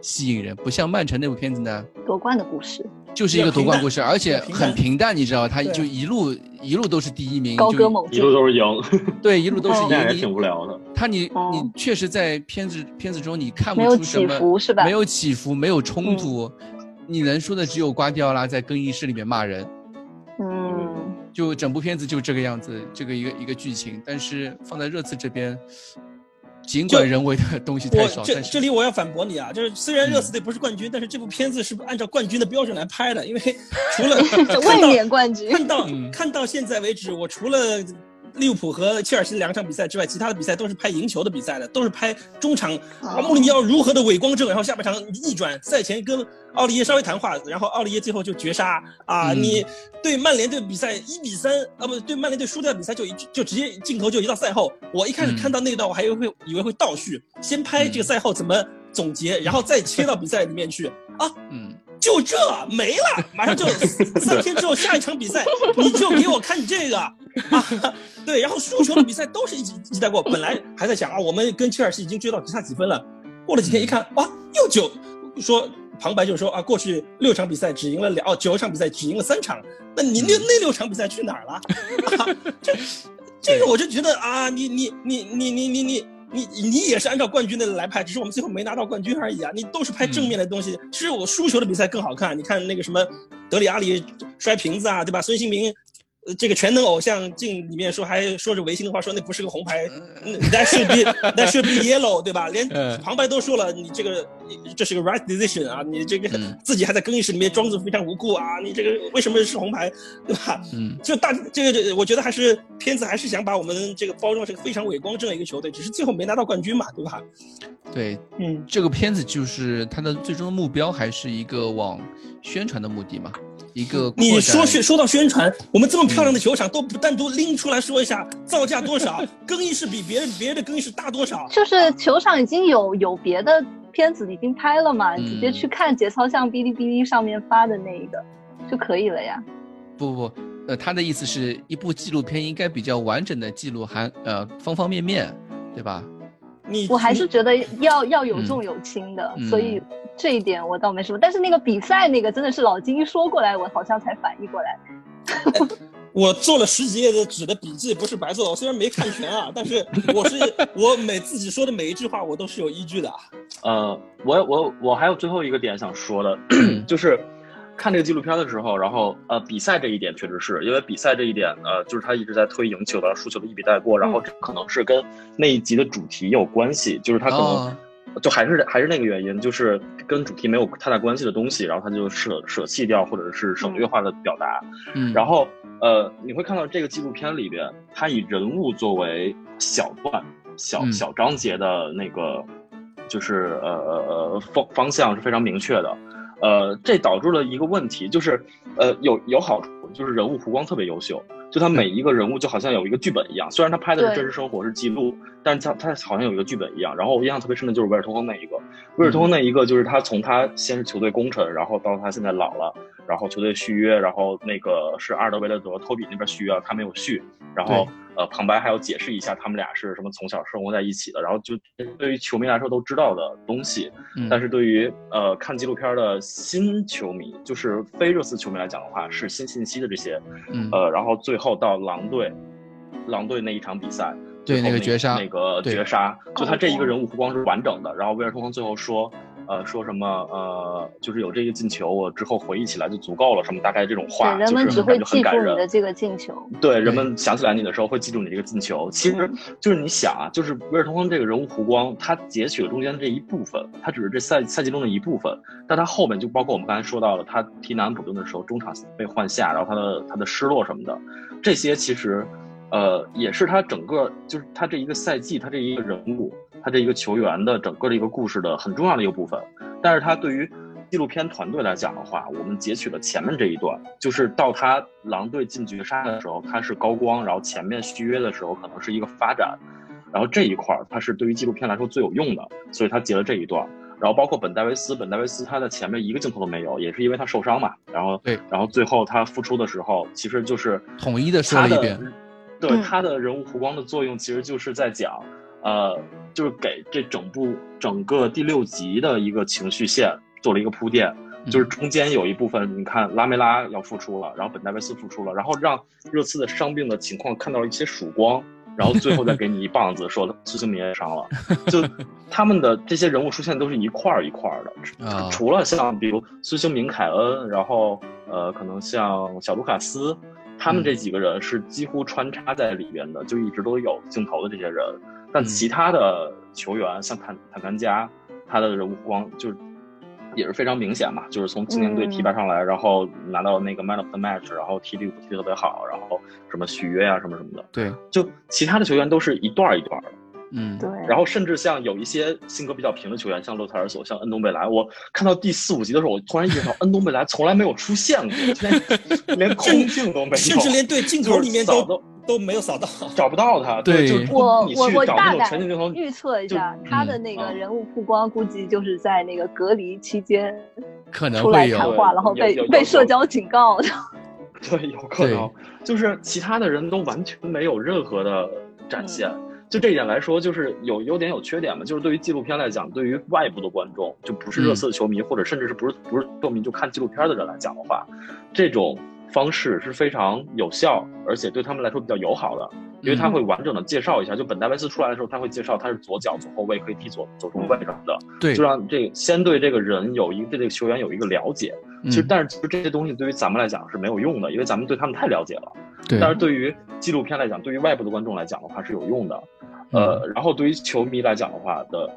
吸引人，不像曼城那部片子呢。夺冠的故事，就是一个夺冠故事，而且很平淡，你知道，他就一路一路都是第一名，就高歌猛一路。都是赢，对，一路都是哦这样也赢。挺无聊的。他你哦你确实在片子片子中你看没有起不出什么，伏是吧？没有起伏，没有冲突，你能说的只有瓜迪奥拉在更衣室里面骂人，嗯，就整部片子就这个样子，这个一个一个剧情。但是放在热刺这边，尽管人为的 东西太少，我这这里我要反驳你啊，就是虽然热嗯刺队不是冠军，但是这部片子是按照冠军的标准来拍的，因为 除了 看卫到冕冠军。看到嗯看到现在为止，我除了利物浦和切尔西两场比赛之外，其他的比赛都是拍赢球的比赛的，都是拍中场啊，穆里尼奥如何的伪光正，然后下半场逆转，赛前跟奥利耶稍微谈话，然后奥利耶最后就绝杀啊！嗯。你对曼联队比赛一比三啊，不对曼联队输掉比赛就一就直接镜头就移到赛后，我一开始嗯看到那一段，我还以为会以为会倒叙，先拍这个赛后怎么总结，然后再切到比赛里面去。啊，嗯，就这没了，马上就 三天之后下一场比赛，你就给我看这个啊！对，然后输球的比赛都是一起一起带过。本来还在想啊，我们跟切尔西已经追到只差几分了，过了几天一看，哇，又九，说旁白就说啊，过去六场比赛只赢了两，哦，九场比赛只赢了三场，那你那那六场比赛去哪儿了？啊、这这个我就觉得啊，你你你你你你你。你你也是按照冠军的来拍，只是我们最后没拿到冠军而已啊！你都是拍正面的东西，其实我输球的比赛更好看。你看那个什么德里阿里摔瓶子啊，对吧？孙兴民，呃，这个全能偶像镜里面说还说着违心的话，说那不是个红牌嗯，that should be that should be yellow，对吧？连嗯旁白都说了，你这个这是个 right decision 啊，你这个嗯自己还在更衣室里面装作非常无辜啊，你这个为什么是红牌，对吧？嗯，就大这个，我觉得还是片子还是想把我们这个包装成非常伟光正的一个球队，只是最后没拿到冠军嘛，对吧？对，嗯，这个片子就是它的最终的目标还是一个往宣传的目的嘛，一个你说宣说到宣传，我们这么漂亮的球场都不单独拎出来说一下造价多少，更衣室比别人别人的更衣室大多少？就是球场已经有有别的片子已经拍了嘛，嗯直接去看节操像哔哩哔哩上面发的那一个就可以了呀。不不不，呃，他的意思是一部纪录片应该比较完整的记录含呃方方面面，对吧？你我还是觉得要要有嗯重有轻的，嗯所以这一点我倒没什么。但是那个比赛那个真的是老金一说过来，我好像才反应过来。我做了十几页的纸的笔记，不是白做的。我虽然没看全啊，但是我是我每自己说的每一句话，我都是有依据的。呃，我我我还有最后一个点想说的，就是看这个纪录片的时候，然后呃，比赛这一点确实是因为比赛这一点，呃，就是他一直在推赢球的、输球的一笔带过，然后这可能是跟那一集的主题有关系，就是他可能。哦就还是还是那个原因，就是跟主题没有太大关系的东西，然后他就舍舍弃掉，或者是省略化的表达。嗯，然后呃，你会看到这个纪录片里边，他以人物作为小段、小嗯小章节的那个，就是呃呃呃方方向是非常明确的。呃，这导致了一个问题，就是呃有有好处，就是人物弧光特别优秀，就他每一个人物就好像有一个剧本一样，虽然他拍的是真实生活是记录，但是他他好像有一个剧本一样。然后我印象特别深的就是维尔通亨那一个，维尔通亨那一个就是他从他先是球队功臣，然后到他现在老了，然后球队续约，然后那个是阿尔德维勒德托比那边续约，他没有续，然后呃旁白还要解释一下他们俩是什么从小生活在一起的，然后就对于球迷来说都知道的东西，嗯但是对于呃看纪录片的新球迷，就是非热刺球迷来讲的话，是新信息的这些，嗯呃，然后最后到狼队，狼队那一场比赛，对那个绝杀那个绝杀，就他这一个人物弧光是完整的。然后威尔通亨最后说，呃说什么呃就是有这个进球，我之后回忆起来就足够了，什么大概这种话，对，人们就是只会记住你的。这个进球。对，人们想起来你的时候会记住你这个进球。其实就是你想啊，就是威尔通亨这个人物弧光，他截取了中间这一部分，他只是这赛赛季中的一部分，但他后面就包括我们刚才说到了，他踢南安普顿的时候中场被换下，然后他的他的失落什么的，这些其实，呃，也是他整个就是他这一个赛季，他这一个人物，他这一个球员的整个的一个故事的很重要的一个部分。但是他对于纪录片团队来讲的话，我们截取了前面这一段，就是到他狼队进绝杀的时候，他是高光，然后前面续约的时候可能是一个发展，然后这一块儿他是对于纪录片来说最有用的，所以他截了这一段。然后包括本戴维斯，本戴维斯他在前面一个镜头都没有，也是因为他受伤嘛。然后对，然后最后他复出的时候，其实就是统一的说了一遍对嗯他的人物弧光的作用，其实就是在讲，呃，就是给这整部整个第六集的一个情绪线做了一个铺垫。就是中间有一部分，你看拉梅拉要复出了，然后本戴维斯复出了，然后让热刺的伤病的情况看到了一些曙光，然后最后再给你一棒子，说苏兴民也伤了，就 他们的这些人物出现都是一块儿一块儿的，啊除了像比如苏兴民、凯恩，然后呃，可能像小卢卡斯，他们这几个人是几乎穿插在里边的，就一直都有镜头的这些人。但其他的球员，像坦坦甘加，他的人物光就是也是非常明显嘛，就是从青年队提拔上来，然后拿到那个 Man of the Match，然后踢利物浦踢得特别好，然后什么续约啊什么什么的，对，就其他的球员都是一段儿一段儿的。嗯，对，然后甚至像有一些性格比较平的球员，像洛特尔索、像恩东贝莱，我看到第四五集的时候，我突然意识到恩东贝莱从来没有出现过，连连空镜都没有，甚至连对镜头里面就是扫都都没有扫到。找不到他。对就是我你去我我大找那种全概景镜头，预测一下，就他的那个嗯人物曝光，估计就是在那个隔离期间可能出来谈话，然后被被社交警告的。对，有可能就是其他的人都完全没有任何的展现。嗯就这一点来说，就是有优点有缺点嘛。就是对于纪录片来讲，对于外部的观众，就不是热刺的球迷，或者甚至是不是不是球迷就看纪录片的人来讲的话，这种方式是非常有效，而且对他们来说比较友好的，因为他会完整的介绍一下。就本戴维斯出来的时候，他会介绍他是左脚左后卫，可以踢左左中卫什么的，对就，让这个先对这个人有一对这个球员有一个了解。其实，嗯但是其实这些东西对于咱们来讲是没有用的，因为咱们对他们太了解了。对，但是对于纪录片来讲，对于外部的观众来讲的话是有用的。嗯呃，然后对于球迷来讲的话的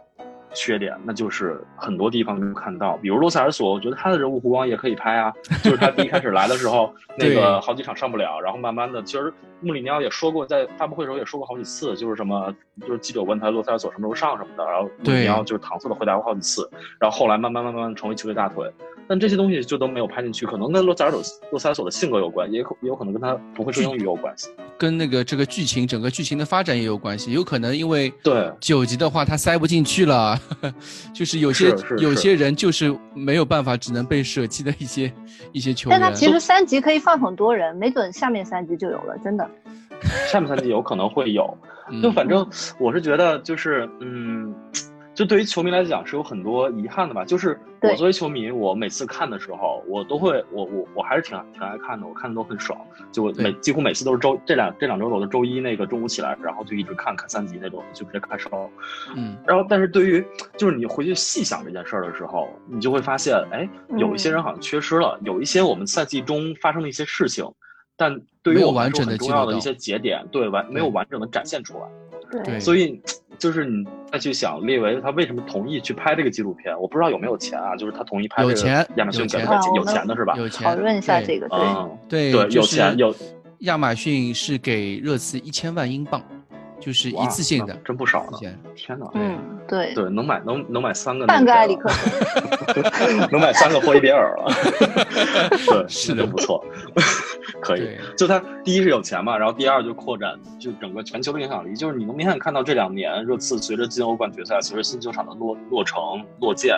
缺点，那就是很多地方没有看到，比如洛塞尔索，我觉得他的人物弧光也可以拍啊，就是他第一开始来的时候，那个好几场上不了，然后慢慢的，其实穆里尼奥也说过，在发布会的时候也说过好几次，就是什么，就是记者问他洛塞尔索什么时候上什么的，然后穆里尼奥就是搪塞的回答过好几次，然后后来慢慢慢慢成为球队大腿，但这些东西就都没有拍进去，可能跟洛萨尔索洛塞尔索的性格有关，也可也有可能跟他不会说英语有关系。跟那个这个剧情整个剧情的发展也有关系，有可能因为对九集的话他塞不进去了，就是有些是是是有些人就是没有办法，只能被舍弃的一些一些球员。但他其实三集可以放很多人，没准下面三集就有了，真的。下面三集有可能会有，嗯就反正我是觉得就是嗯，就对于球迷来讲是有很多遗憾的吧。就是我作为球迷，我每次看的时候，我都会我我我还是挺挺爱看的，我看的都很爽。就我每几乎每次都是周这两这两周我的周一那个中午起来，然后就一直看看三集那种，就直接看收。嗯，然后，但是对于就是你回去细想这件事儿的时候，你就会发现，哎，有一些嗯人好像缺失了，有一些我们赛季中发生的一些事情，但对于我们来说很重要的一些节点，对完没有完整的展现出来。对，所以，就是你再去想列维他为什么同意去拍这个纪录片，我不知道有没有钱啊？就是他同意拍这个有钱亚马逊有钱给他有啊我们钱的是吧？有钱讨论一下对这个，对，嗯，对对，有钱有亚马逊是给热刺一千万英镑，就是一次性的，真不少呢天哪！嗯，对，对，能买能能买三个半个埃里克 能买三个霍伊别尔了，对，是的不错，可以。就他第一是有钱嘛，然后第二就扩展就整个全球的影响力，就是你能明显看到这两年热刺随着进欧冠决赛，随着新球场的落落成落建，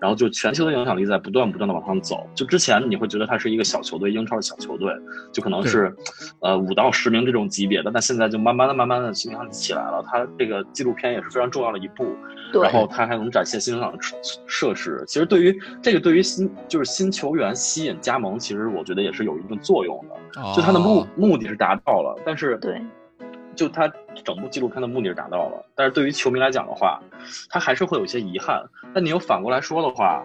然后就全球的影响力在不断不断的往上走。就之前你会觉得它是一个小球队，英超的小球队，就可能是呃五到十名这种级别的，但现在就慢慢的慢慢的起来了。它这个纪录片也是非常重要的一步。对然后它还能展现新球场的设设施。其实对于这个，对于新就是新球员吸引加盟，其实我觉得也是有一定作用的。就它的目哦目的是达到了，但是对，就它整部纪录片的目的是达到了，但是对于球迷来讲的话，他还是会有一些遗憾。但你又反过来说的话，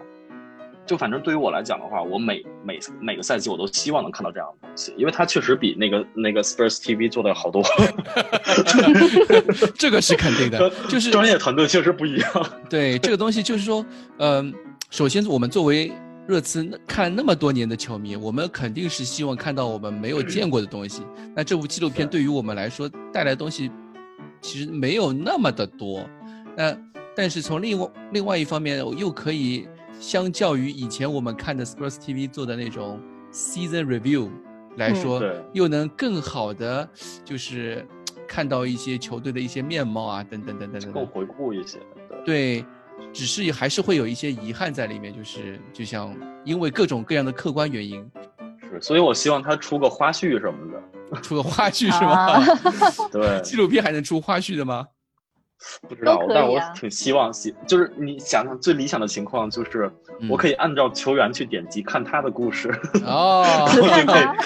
就反正对于我来讲的话，我每每每个赛季我都希望能看到这样的东西，因为它确实比那个那个 Spurs TV 做的好多。这个是肯定的，就是专业团队确实不一样。对这个东西，就是说，嗯、首先我们作为热刺看那么多年的球迷，我们肯定是希望看到我们没有见过的东西。那这部纪录片对于我们来说带来的东西，其实没有那么的多。那但是从另外另外一方面，又可以相较于以前我们看的 Sports TV 做的那种 season review 来说，对又能更好的就是 看到一些球队的一些面貌啊，等等等等等等。更回顾一些，对对，只是还是会有一些遗憾在里面，就是就像因为各种各样的客观原因，是，所以我希望他出个花絮什么的。出个花絮是吗？啊 对，纪录片还能出花絮的吗？不知道但我啊挺希望，希就是你想想最理想的情况，就是嗯我可以按照球员去点击看他的故事，哦，只看他，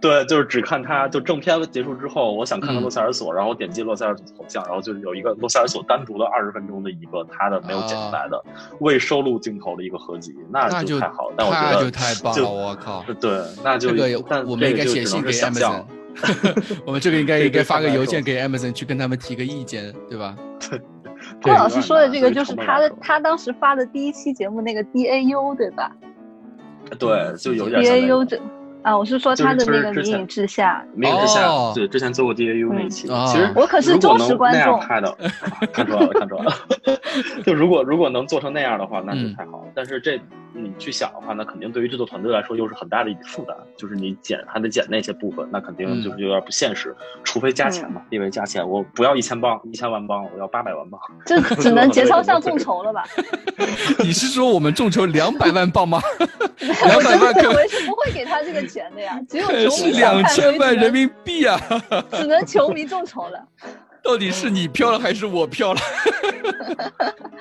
对，就是只看他，就正片结束之后，我想看看嗯洛塞尔索，然后点击洛塞尔索头像，然后就有一个洛塞尔索单独的二十分钟的一个他的没有剪下来的未收录镜头的一个合集，那就就太好了。但我觉那就得太棒了，就我靠！对，那就这个但我们应该这个就只写信给能是想 Amazon 象。我们这个应该对应该发个邮件给 Amazon 去跟他们提个意见，对吧？郭老师说的这个就是他的他当时发的第一期节目那个 DAU 对吧对，就有点？DAU 这啊，我是说他的那个迷影之下》，迷影之下哦，对，之前做过 DAU 那一期。嗯其实我可是忠实观众看的，啊看出来了，看出来了。就如果如果能做成那样的话，那就嗯太好了。但是这你去想的话，那肯定对于制作团队来说又是很大的一笔负担，就是你剪还得剪那些部分，那肯定就是有点不现实。除非加钱嘛，因为加钱，我不要一千磅，一千万磅，我要八百万磅。这 只能节操上众筹了吧？你是说我们众筹两百万磅吗？我两百真万可的认为是不会给他这个钱的呀，只有两千万人民币啊！只能球迷众筹了。到底是你飘了还是我飘了？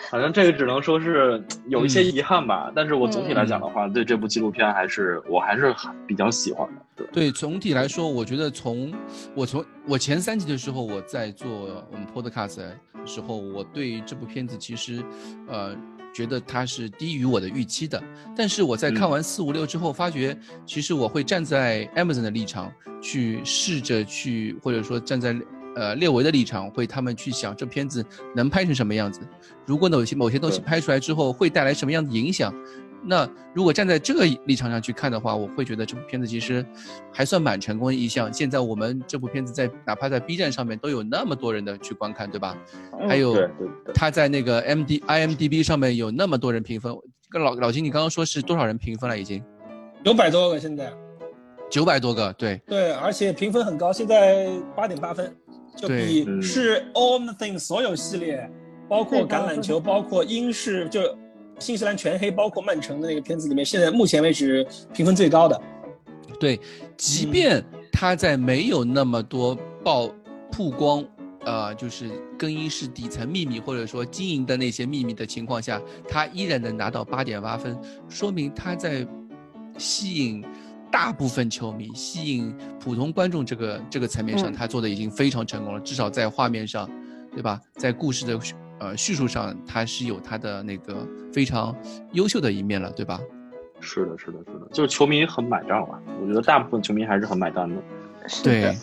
反正这个只能说是有一些遗憾吧，但是我总体来讲的嗯话，对这部纪录片还是我还是比较喜欢的。对，对，总体来说，我觉得从我从我前三集的时候，我在做我们 Podcast 的时候，我对这部片子其实，呃，觉得它是低于我的预期的。但是我在看嗯完四五六之后，发觉其实我会站在 Amazon 的立场去试着去，或者说站在呃列维的立场，会他们去想这片子能拍成什么样子。如果某些某些东西拍出来之后会带来什么样的影响，那如果站在这个立场上去看的话，我会觉得这部片子其实还算蛮成功的一项。现在我们这部片子在哪怕在 B 站上面都有那么多人的去观看，对吧？嗯还有对对对它在那个 M D I M D B 上面有那么多人评分。跟老老金，你刚刚说是多少人评分了？已经九百多个现在，九百多个，对，对，而且评分很高，现在八点八分，就比嗯是 All the Things 所有系列，包括橄榄球，包括英式，就新西兰全黑，包括曼城的那个片子里面，现在目前为止评分最高的。对，即便他在没有那么多曝曝光，呃，就是更衣室底层秘密或者说经营的那些秘密的情况下，他依然能拿到八点八分，说明他在吸引大部分球迷、吸引普通观众这个这个层面上，嗯他做的已经非常成功了，至少在画面上，对吧？在故事的呃叙述上，他是有他的那个非常优秀的一面了，对吧？是的，是的，是的，就是球迷很买账吧？我觉得大部分球迷还是很买单的。对，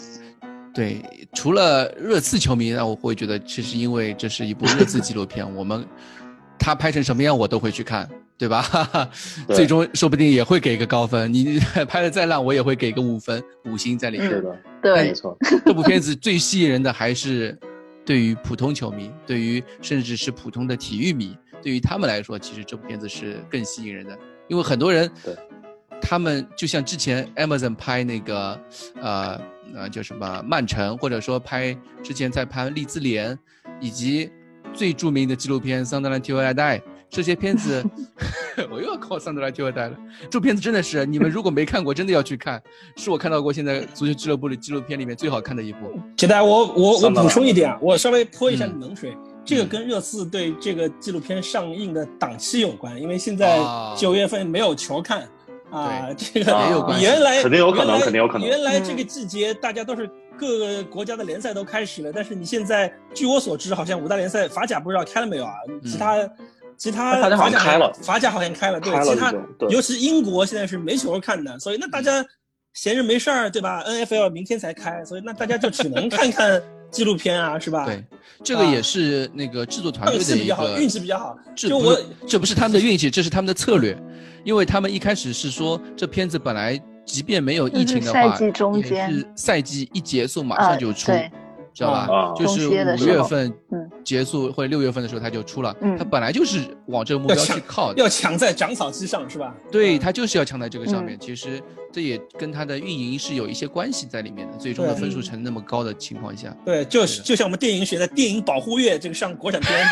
对，除了热刺球迷，那我会觉得这是因为这是一部热刺纪录片，我们他拍成什么样我都会去看，对吧？对最终说不定也会给个高分，你 拍的再烂，我也会给个五分五星在里面。是的，对没，错。这部片子最吸引人的还是对于普通球迷，对于甚至是普通的体育迷，对于他们来说，其实这部片子是更吸引人的，因为很多人对，他们就像之前 Amazon 拍那个呃呃叫什么曼城，或者说拍之前在拍利兹联，以及最著名的纪录片《桑德兰踢二代》。这些片子，我又要靠桑德兰踢二代了。这部片子真的是，你们如果没看过，真的要去看，是我看到过现在足球俱乐部的纪录片里面最好看的一部。杰代，我我我补充一点啊，我稍微泼一下嗯冷水。这个跟热刺对这个纪录片上映的档期有关，因为现在啊九月份没有球看啊，这个也有关系原来肯定有可能原来肯定有可能原来这个季节大家都是各个国家的联赛都开始了，但是你现在据我所知，好像五大联赛法甲不知道开了没有啊？其他、其他法甲好像开了法甲好像开了，对，其他尤其英国现在是没球看的，所以那大家闲着没事儿，对吧？NFL 明天才开，所以那大家就只能看看 纪录片啊，是吧？对，这个也是那个制作团队运气比较好，的一个运气比较好。这不就我这不是他们的运气，这是他们的策略，因为他们一开始是说这片子本来即便没有疫情的话，是赛季中间也是赛季一结束马上就出，呃对知道吧？啊就是五月份嗯结束或者六月份的时候它就出了，嗯它本来就是往这个目标去靠的，要抢在长草期上，是吧？对，嗯它就是要抢在这个上面。嗯其实这也跟它的运营是有一些关系在里面的，最终的分数成那么高的情况下，对，就是就像我们电影学的电影保护月，这个上国产片，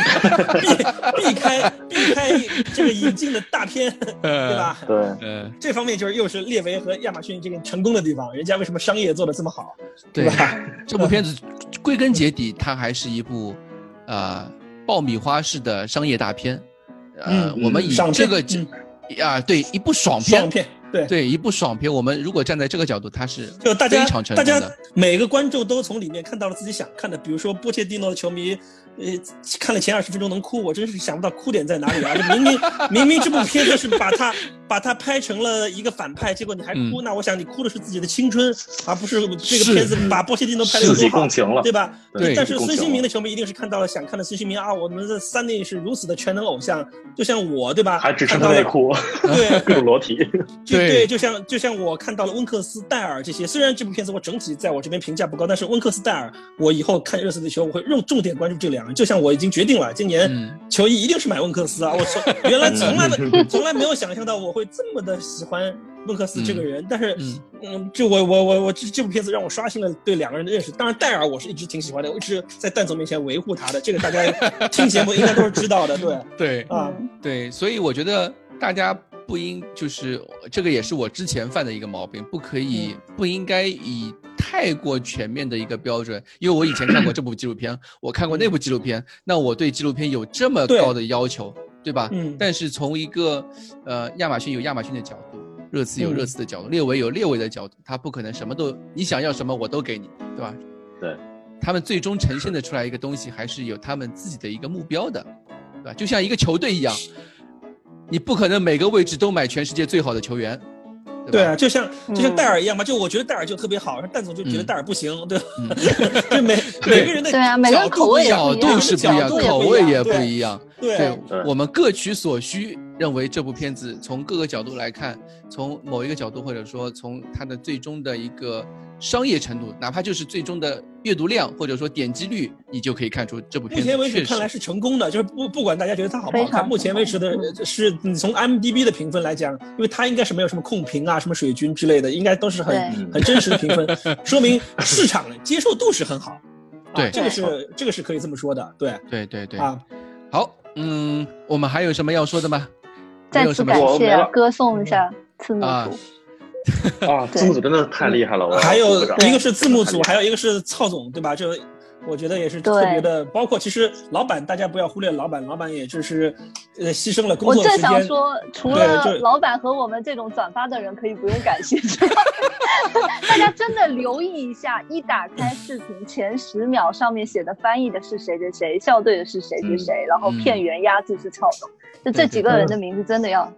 避避开避开这个引进的大片，对吧？对，呃，这方面就是又是列维和亚马逊这个成功的地方，人家为什么商业做的这么好，对吧？这部片子归根结底，它还是一部，呃，爆米花式的商业大片。呃，嗯我们以爽这个片啊，对，一部爽片，爽片，对。对，一部爽片。我们如果站在这个角度，它是就大家非常成大家功的。每个观众都从里面看到了自己想看的，比如说波切蒂诺的球迷，呃，看了前二十分钟能哭，我真是想不到哭点在哪里啊！这明明明明这部片子是把他把他拍成了一个反派，结果你还哭，嗯那我想你哭的是自己的青春，而不是这个片子把波切蒂诺拍的有自己多好共，情了，对吧？对但是孙兴民的球迷一定是看到了想看的孙兴民啊，我们的三内是如此的全能偶像，就像我对吧？还只剩看到了他内裤，对 各种裸体。对就对，就像就像我看到了温克斯戴尔这些，虽然这部片子我整体在我这边评价不高，但是温克斯戴尔，我以后看热刺的球，我会用重点关注这两人。就像我已经决定了，今年嗯球衣一定是买温克斯啊！我从原来 从来没 从来没有想象到我会这么的喜欢温克斯这个人，但是嗯嗯，就我我我我这这部片子让我刷新了对两个人的认识。当然戴尔我是一直挺喜欢的，我一直在蛋总面前维护他的，这个大家 听节目应该都是知道的，对对啊。对，所以我觉得大家不应就是这个也是我之前犯的一个毛病，不可以、嗯不应该以太过全面的一个标准，因为我以前看过这部纪录片，我看过那部纪录片，那我对纪录片有这么高的要求，对吧？嗯但是从一个呃亚马逊有亚马逊的角度，热刺有嗯热刺的角度，列维有列维的角度，他不可能什么都你想要什么我都给你，对吧？对，他们最终呈现的出来一个东西，还是有他们自己的一个目标的，对吧？就像一个球队一样，你不可能每个位置都买全世界最好的球员，对啊，就像就像嗯戴尔一样嘛，就我觉得戴尔就特别好，但总就觉得嗯戴尔不行，对吧？嗯。就每每个人的对啊每个人角度口味也角不一样度是不一样，口味也不一样。对。对。对。我们各取所需，认为这部片子从各个角度来看，从某一个角度，或者说从它的最终的一个商业程度，哪怕就是最终的阅读量或者说点击率，你就可以看出这部片子目前为止看来是成功的，就是不不管大家觉得它好不好看，目前为止的呃是你从 IMDB 的评分来讲，因为它应该是没有什么控评啊、什么水军之类的，应该都是很很真实的评分，说明市场接受度是很好。啊对这个是这个是可以这么说的，对对对对。啊，好，嗯，我们还有什么要说的吗？再次有什么感谢歌颂一下啊组。啊，字幕组真的太厉害了，我还有一个是字幕组，还有一个是操总，对吧？这我觉得也是特别的。包括其实老板，大家不要忽略老板，老板也就是呃牺牲了工我正作时间。想说，除了老板和我们这种转发的人，可以不用感谢之外，大家真的留意一下，一打开视频前十秒上面写的翻译的是谁谁谁，校对的是谁谁谁，然后嗯片源压制是操总，就这几个人的名字真的要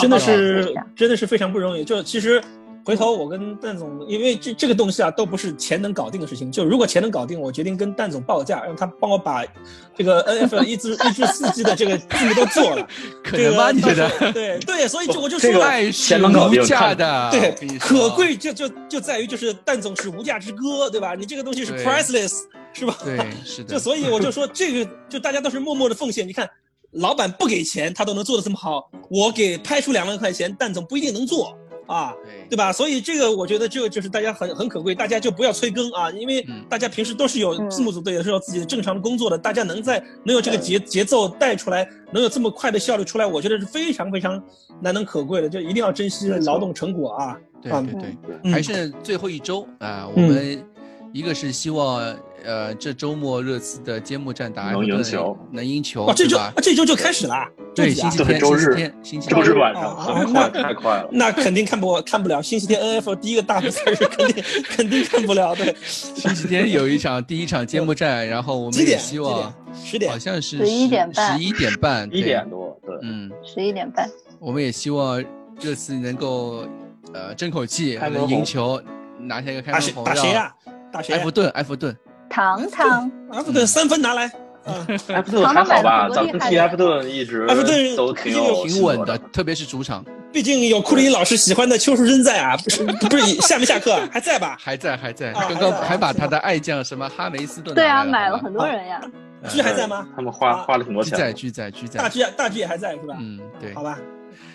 真的是真的是非常不容易。就其实回头我跟蛋总，因为这这个东西啊，都不是钱能搞定的事情。就如果钱能搞定，我决定跟蛋总报价，让他帮我把这个 NFL 一至一至四季的这个字幕都做了。可能吗？你觉得？对对，所以就我就这个说了。是钱能搞定无价的，对可。贵就就就在于就是蛋总是无价之歌，对吧？你这个东西是 priceless，是吧？对，是的。就所以我就说这个，就大家都是默默的奉献。你看，老板不给钱，他都能做的这么好，我给拍出两万块钱，但总不一定能做啊，对。对吧？所以这个我觉得这个就是大家很很可贵，大家就不要催更啊，因为嗯。大家平时都是有嗯字幕组队，也是有自己的正常的工作的，大家能在能有这个节节奏带出来，能有这么快的效率出来，我觉得是非常非常难能可贵的，就一定要珍惜劳动成果啊。啊。对对。对，嗯。还剩最后一周啊，我们一个是希望呃这周末热刺的揭幕战打埃能弗顿赢球能赢球，哦，这周啊？这周就开始了啊，对，星期天，周日星期天，星期周日天。晚上哦很快，太快了。那肯定看不看不了，星期天 N F 第一个大比赛是肯定肯定看不了，对，星期天有一场第一场揭幕战，然后我们也？希望？十点好。像是十一点半十一点半，一对点多，对，嗯，十一点半，我们也希望热刺能够呃争口气，还能赢球，拿下一个开门红，让打谁呀？打谁呀？埃弗顿，埃弗顿，糖糖，埃弗顿三分拿来。啊，埃弗顿还好吧？咱们踢埃弗顿一直埃弗顿都挺有挺稳的特别是主场毕竟有库里老师喜欢的邱淑贞在啊，不是不是下没下课啊还在吧？还在还在，啊刚刚还把他的爱将什么哈梅斯顿对啊，买了很多人呀。居还在吗？他们花啊花了很多钱的。居在居在居大在，居大居也还在是吧？嗯对好，吧。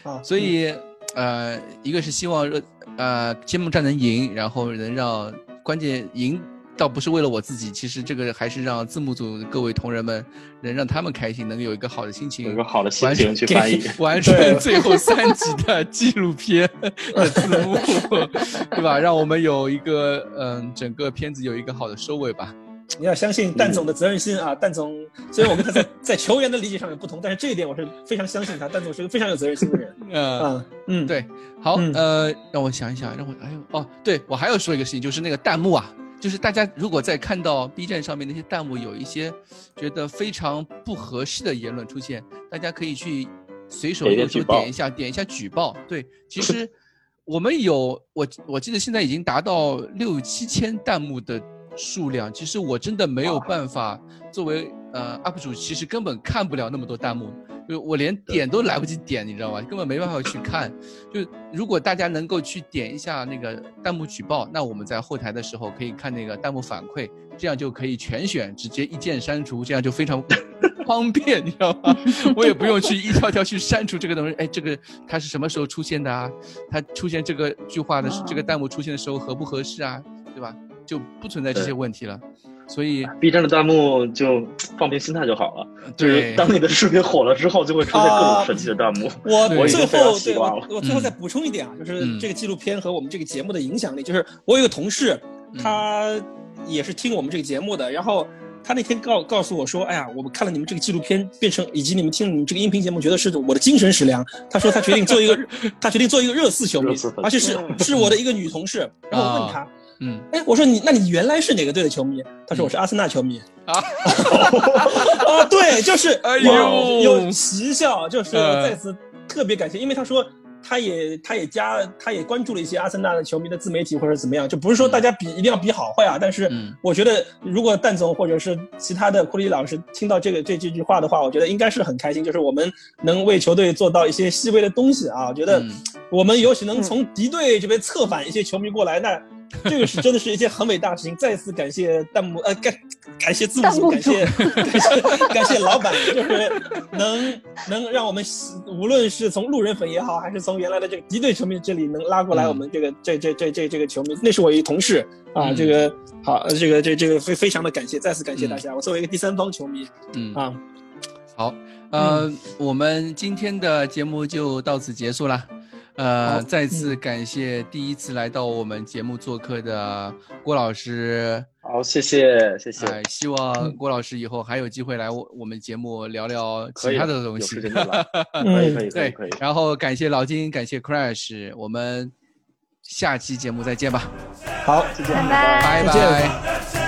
啊，所以呃，一个是希望热呃揭幕战能赢，然后能让关键赢。倒不是为了我自己，其实这个还是让字幕组各位同仁们能让他们开心，能有一个好的心情，有一个好的心情去翻译。完成最后三集的纪录片的字幕，对吧？让我们有一个嗯，整个片子有一个好的收尾吧。你要相信蛋总的责任心啊！蛋总虽然我跟他在在球员的理解上有不同，但是这一点我是非常相信他。蛋总是个非常有责任心的人。嗯，啊，嗯，对，好，嗯呃，让我想一想，让我哎呦哦，对我还要说一个事情，就是那个弹幕啊，就是大家如果在看到 B 站上面那些弹幕有一些觉得非常不合适的言论出现，大家可以去随手右手点一下，点一下举报。对，其 实我们有我我记得现在已经达到六七千弹幕的数量，其实我真的没有办法作为呃 UP 主，其实根本看不了那么多弹幕。就我连点都来不及点，你知道吗？根本没办法去看。就如果大家能够去点一下那个弹幕举报，那我们在后台的时候可以看那个弹幕反馈，这样就可以全选，直接一键删除，这样就非常 方便，你知道吗？我也不用去一条条去删除这个东西。哎，这个它是什么时候出现的啊？它出现这个句话的时这个弹幕出现的时候合不合适啊？对吧？就不存在这些问题了。所以 B 站的弹幕就放平心态就好了。就是当你的视频火了之后，就会出现各种神奇的弹幕。我我最我已经非常后对习惯了我我最后嗯再补充一点啊，就是嗯这个纪录片和我们这个节目的影响力，就是我有一个同事，嗯他也是听我们这个节目的，然后他那天告告诉我说，哎呀，我们看了你们这个纪录片，变成以及你们听你们这个音频节目，觉得是我的精神食粮。他说他决定做一个，他决定做一个热刺球迷而且是是我的一个女同事。然后我问他，嗯。哎，我说你，那你原来是哪个队的球迷？他说我是阿森纳球迷。啊，啊，对，就是哎有呦。有奇效，就是呃再次特别感谢，因为他说他也他也加他也关注了一些阿森纳的球迷的自媒体或者怎么样，就不是说大家比一定要比好坏啊，但是嗯。我觉得如果蛋总或者是其他的库里老师听到这个这这句话的话，我觉得应该是很开心，就是我们能为球队做到一些细微的东西啊，我觉得嗯。我们尤其能从敌队这边策反一些球迷过来，那。这个是真的是一件很伟大的事情，再次感谢弹幕，呃，感感谢字幕组，弹幕组感谢感谢感谢老板，就是能能让我们无论是从路人粉也好，还是从原来的这个敌对球迷这里能拉过来嗯我们这个、这这这这这个球迷，那是我一同事啊，嗯这个好，呃这个这这个非非常的感谢，再次感谢嗯大家。我作为一个第三方球迷嗯啊，好，呃，我们今天的节目就到此结束了。呃，再次感谢第一次来到我们节目做客的郭老师。好，谢谢谢谢，哎，希望郭老师以后还有机会来我我们节目聊聊其他的东西 可以可以可以对可以，，然后感谢老金，感谢 Crash，我们下期节目再见吧，好，拜拜。拜再见拜。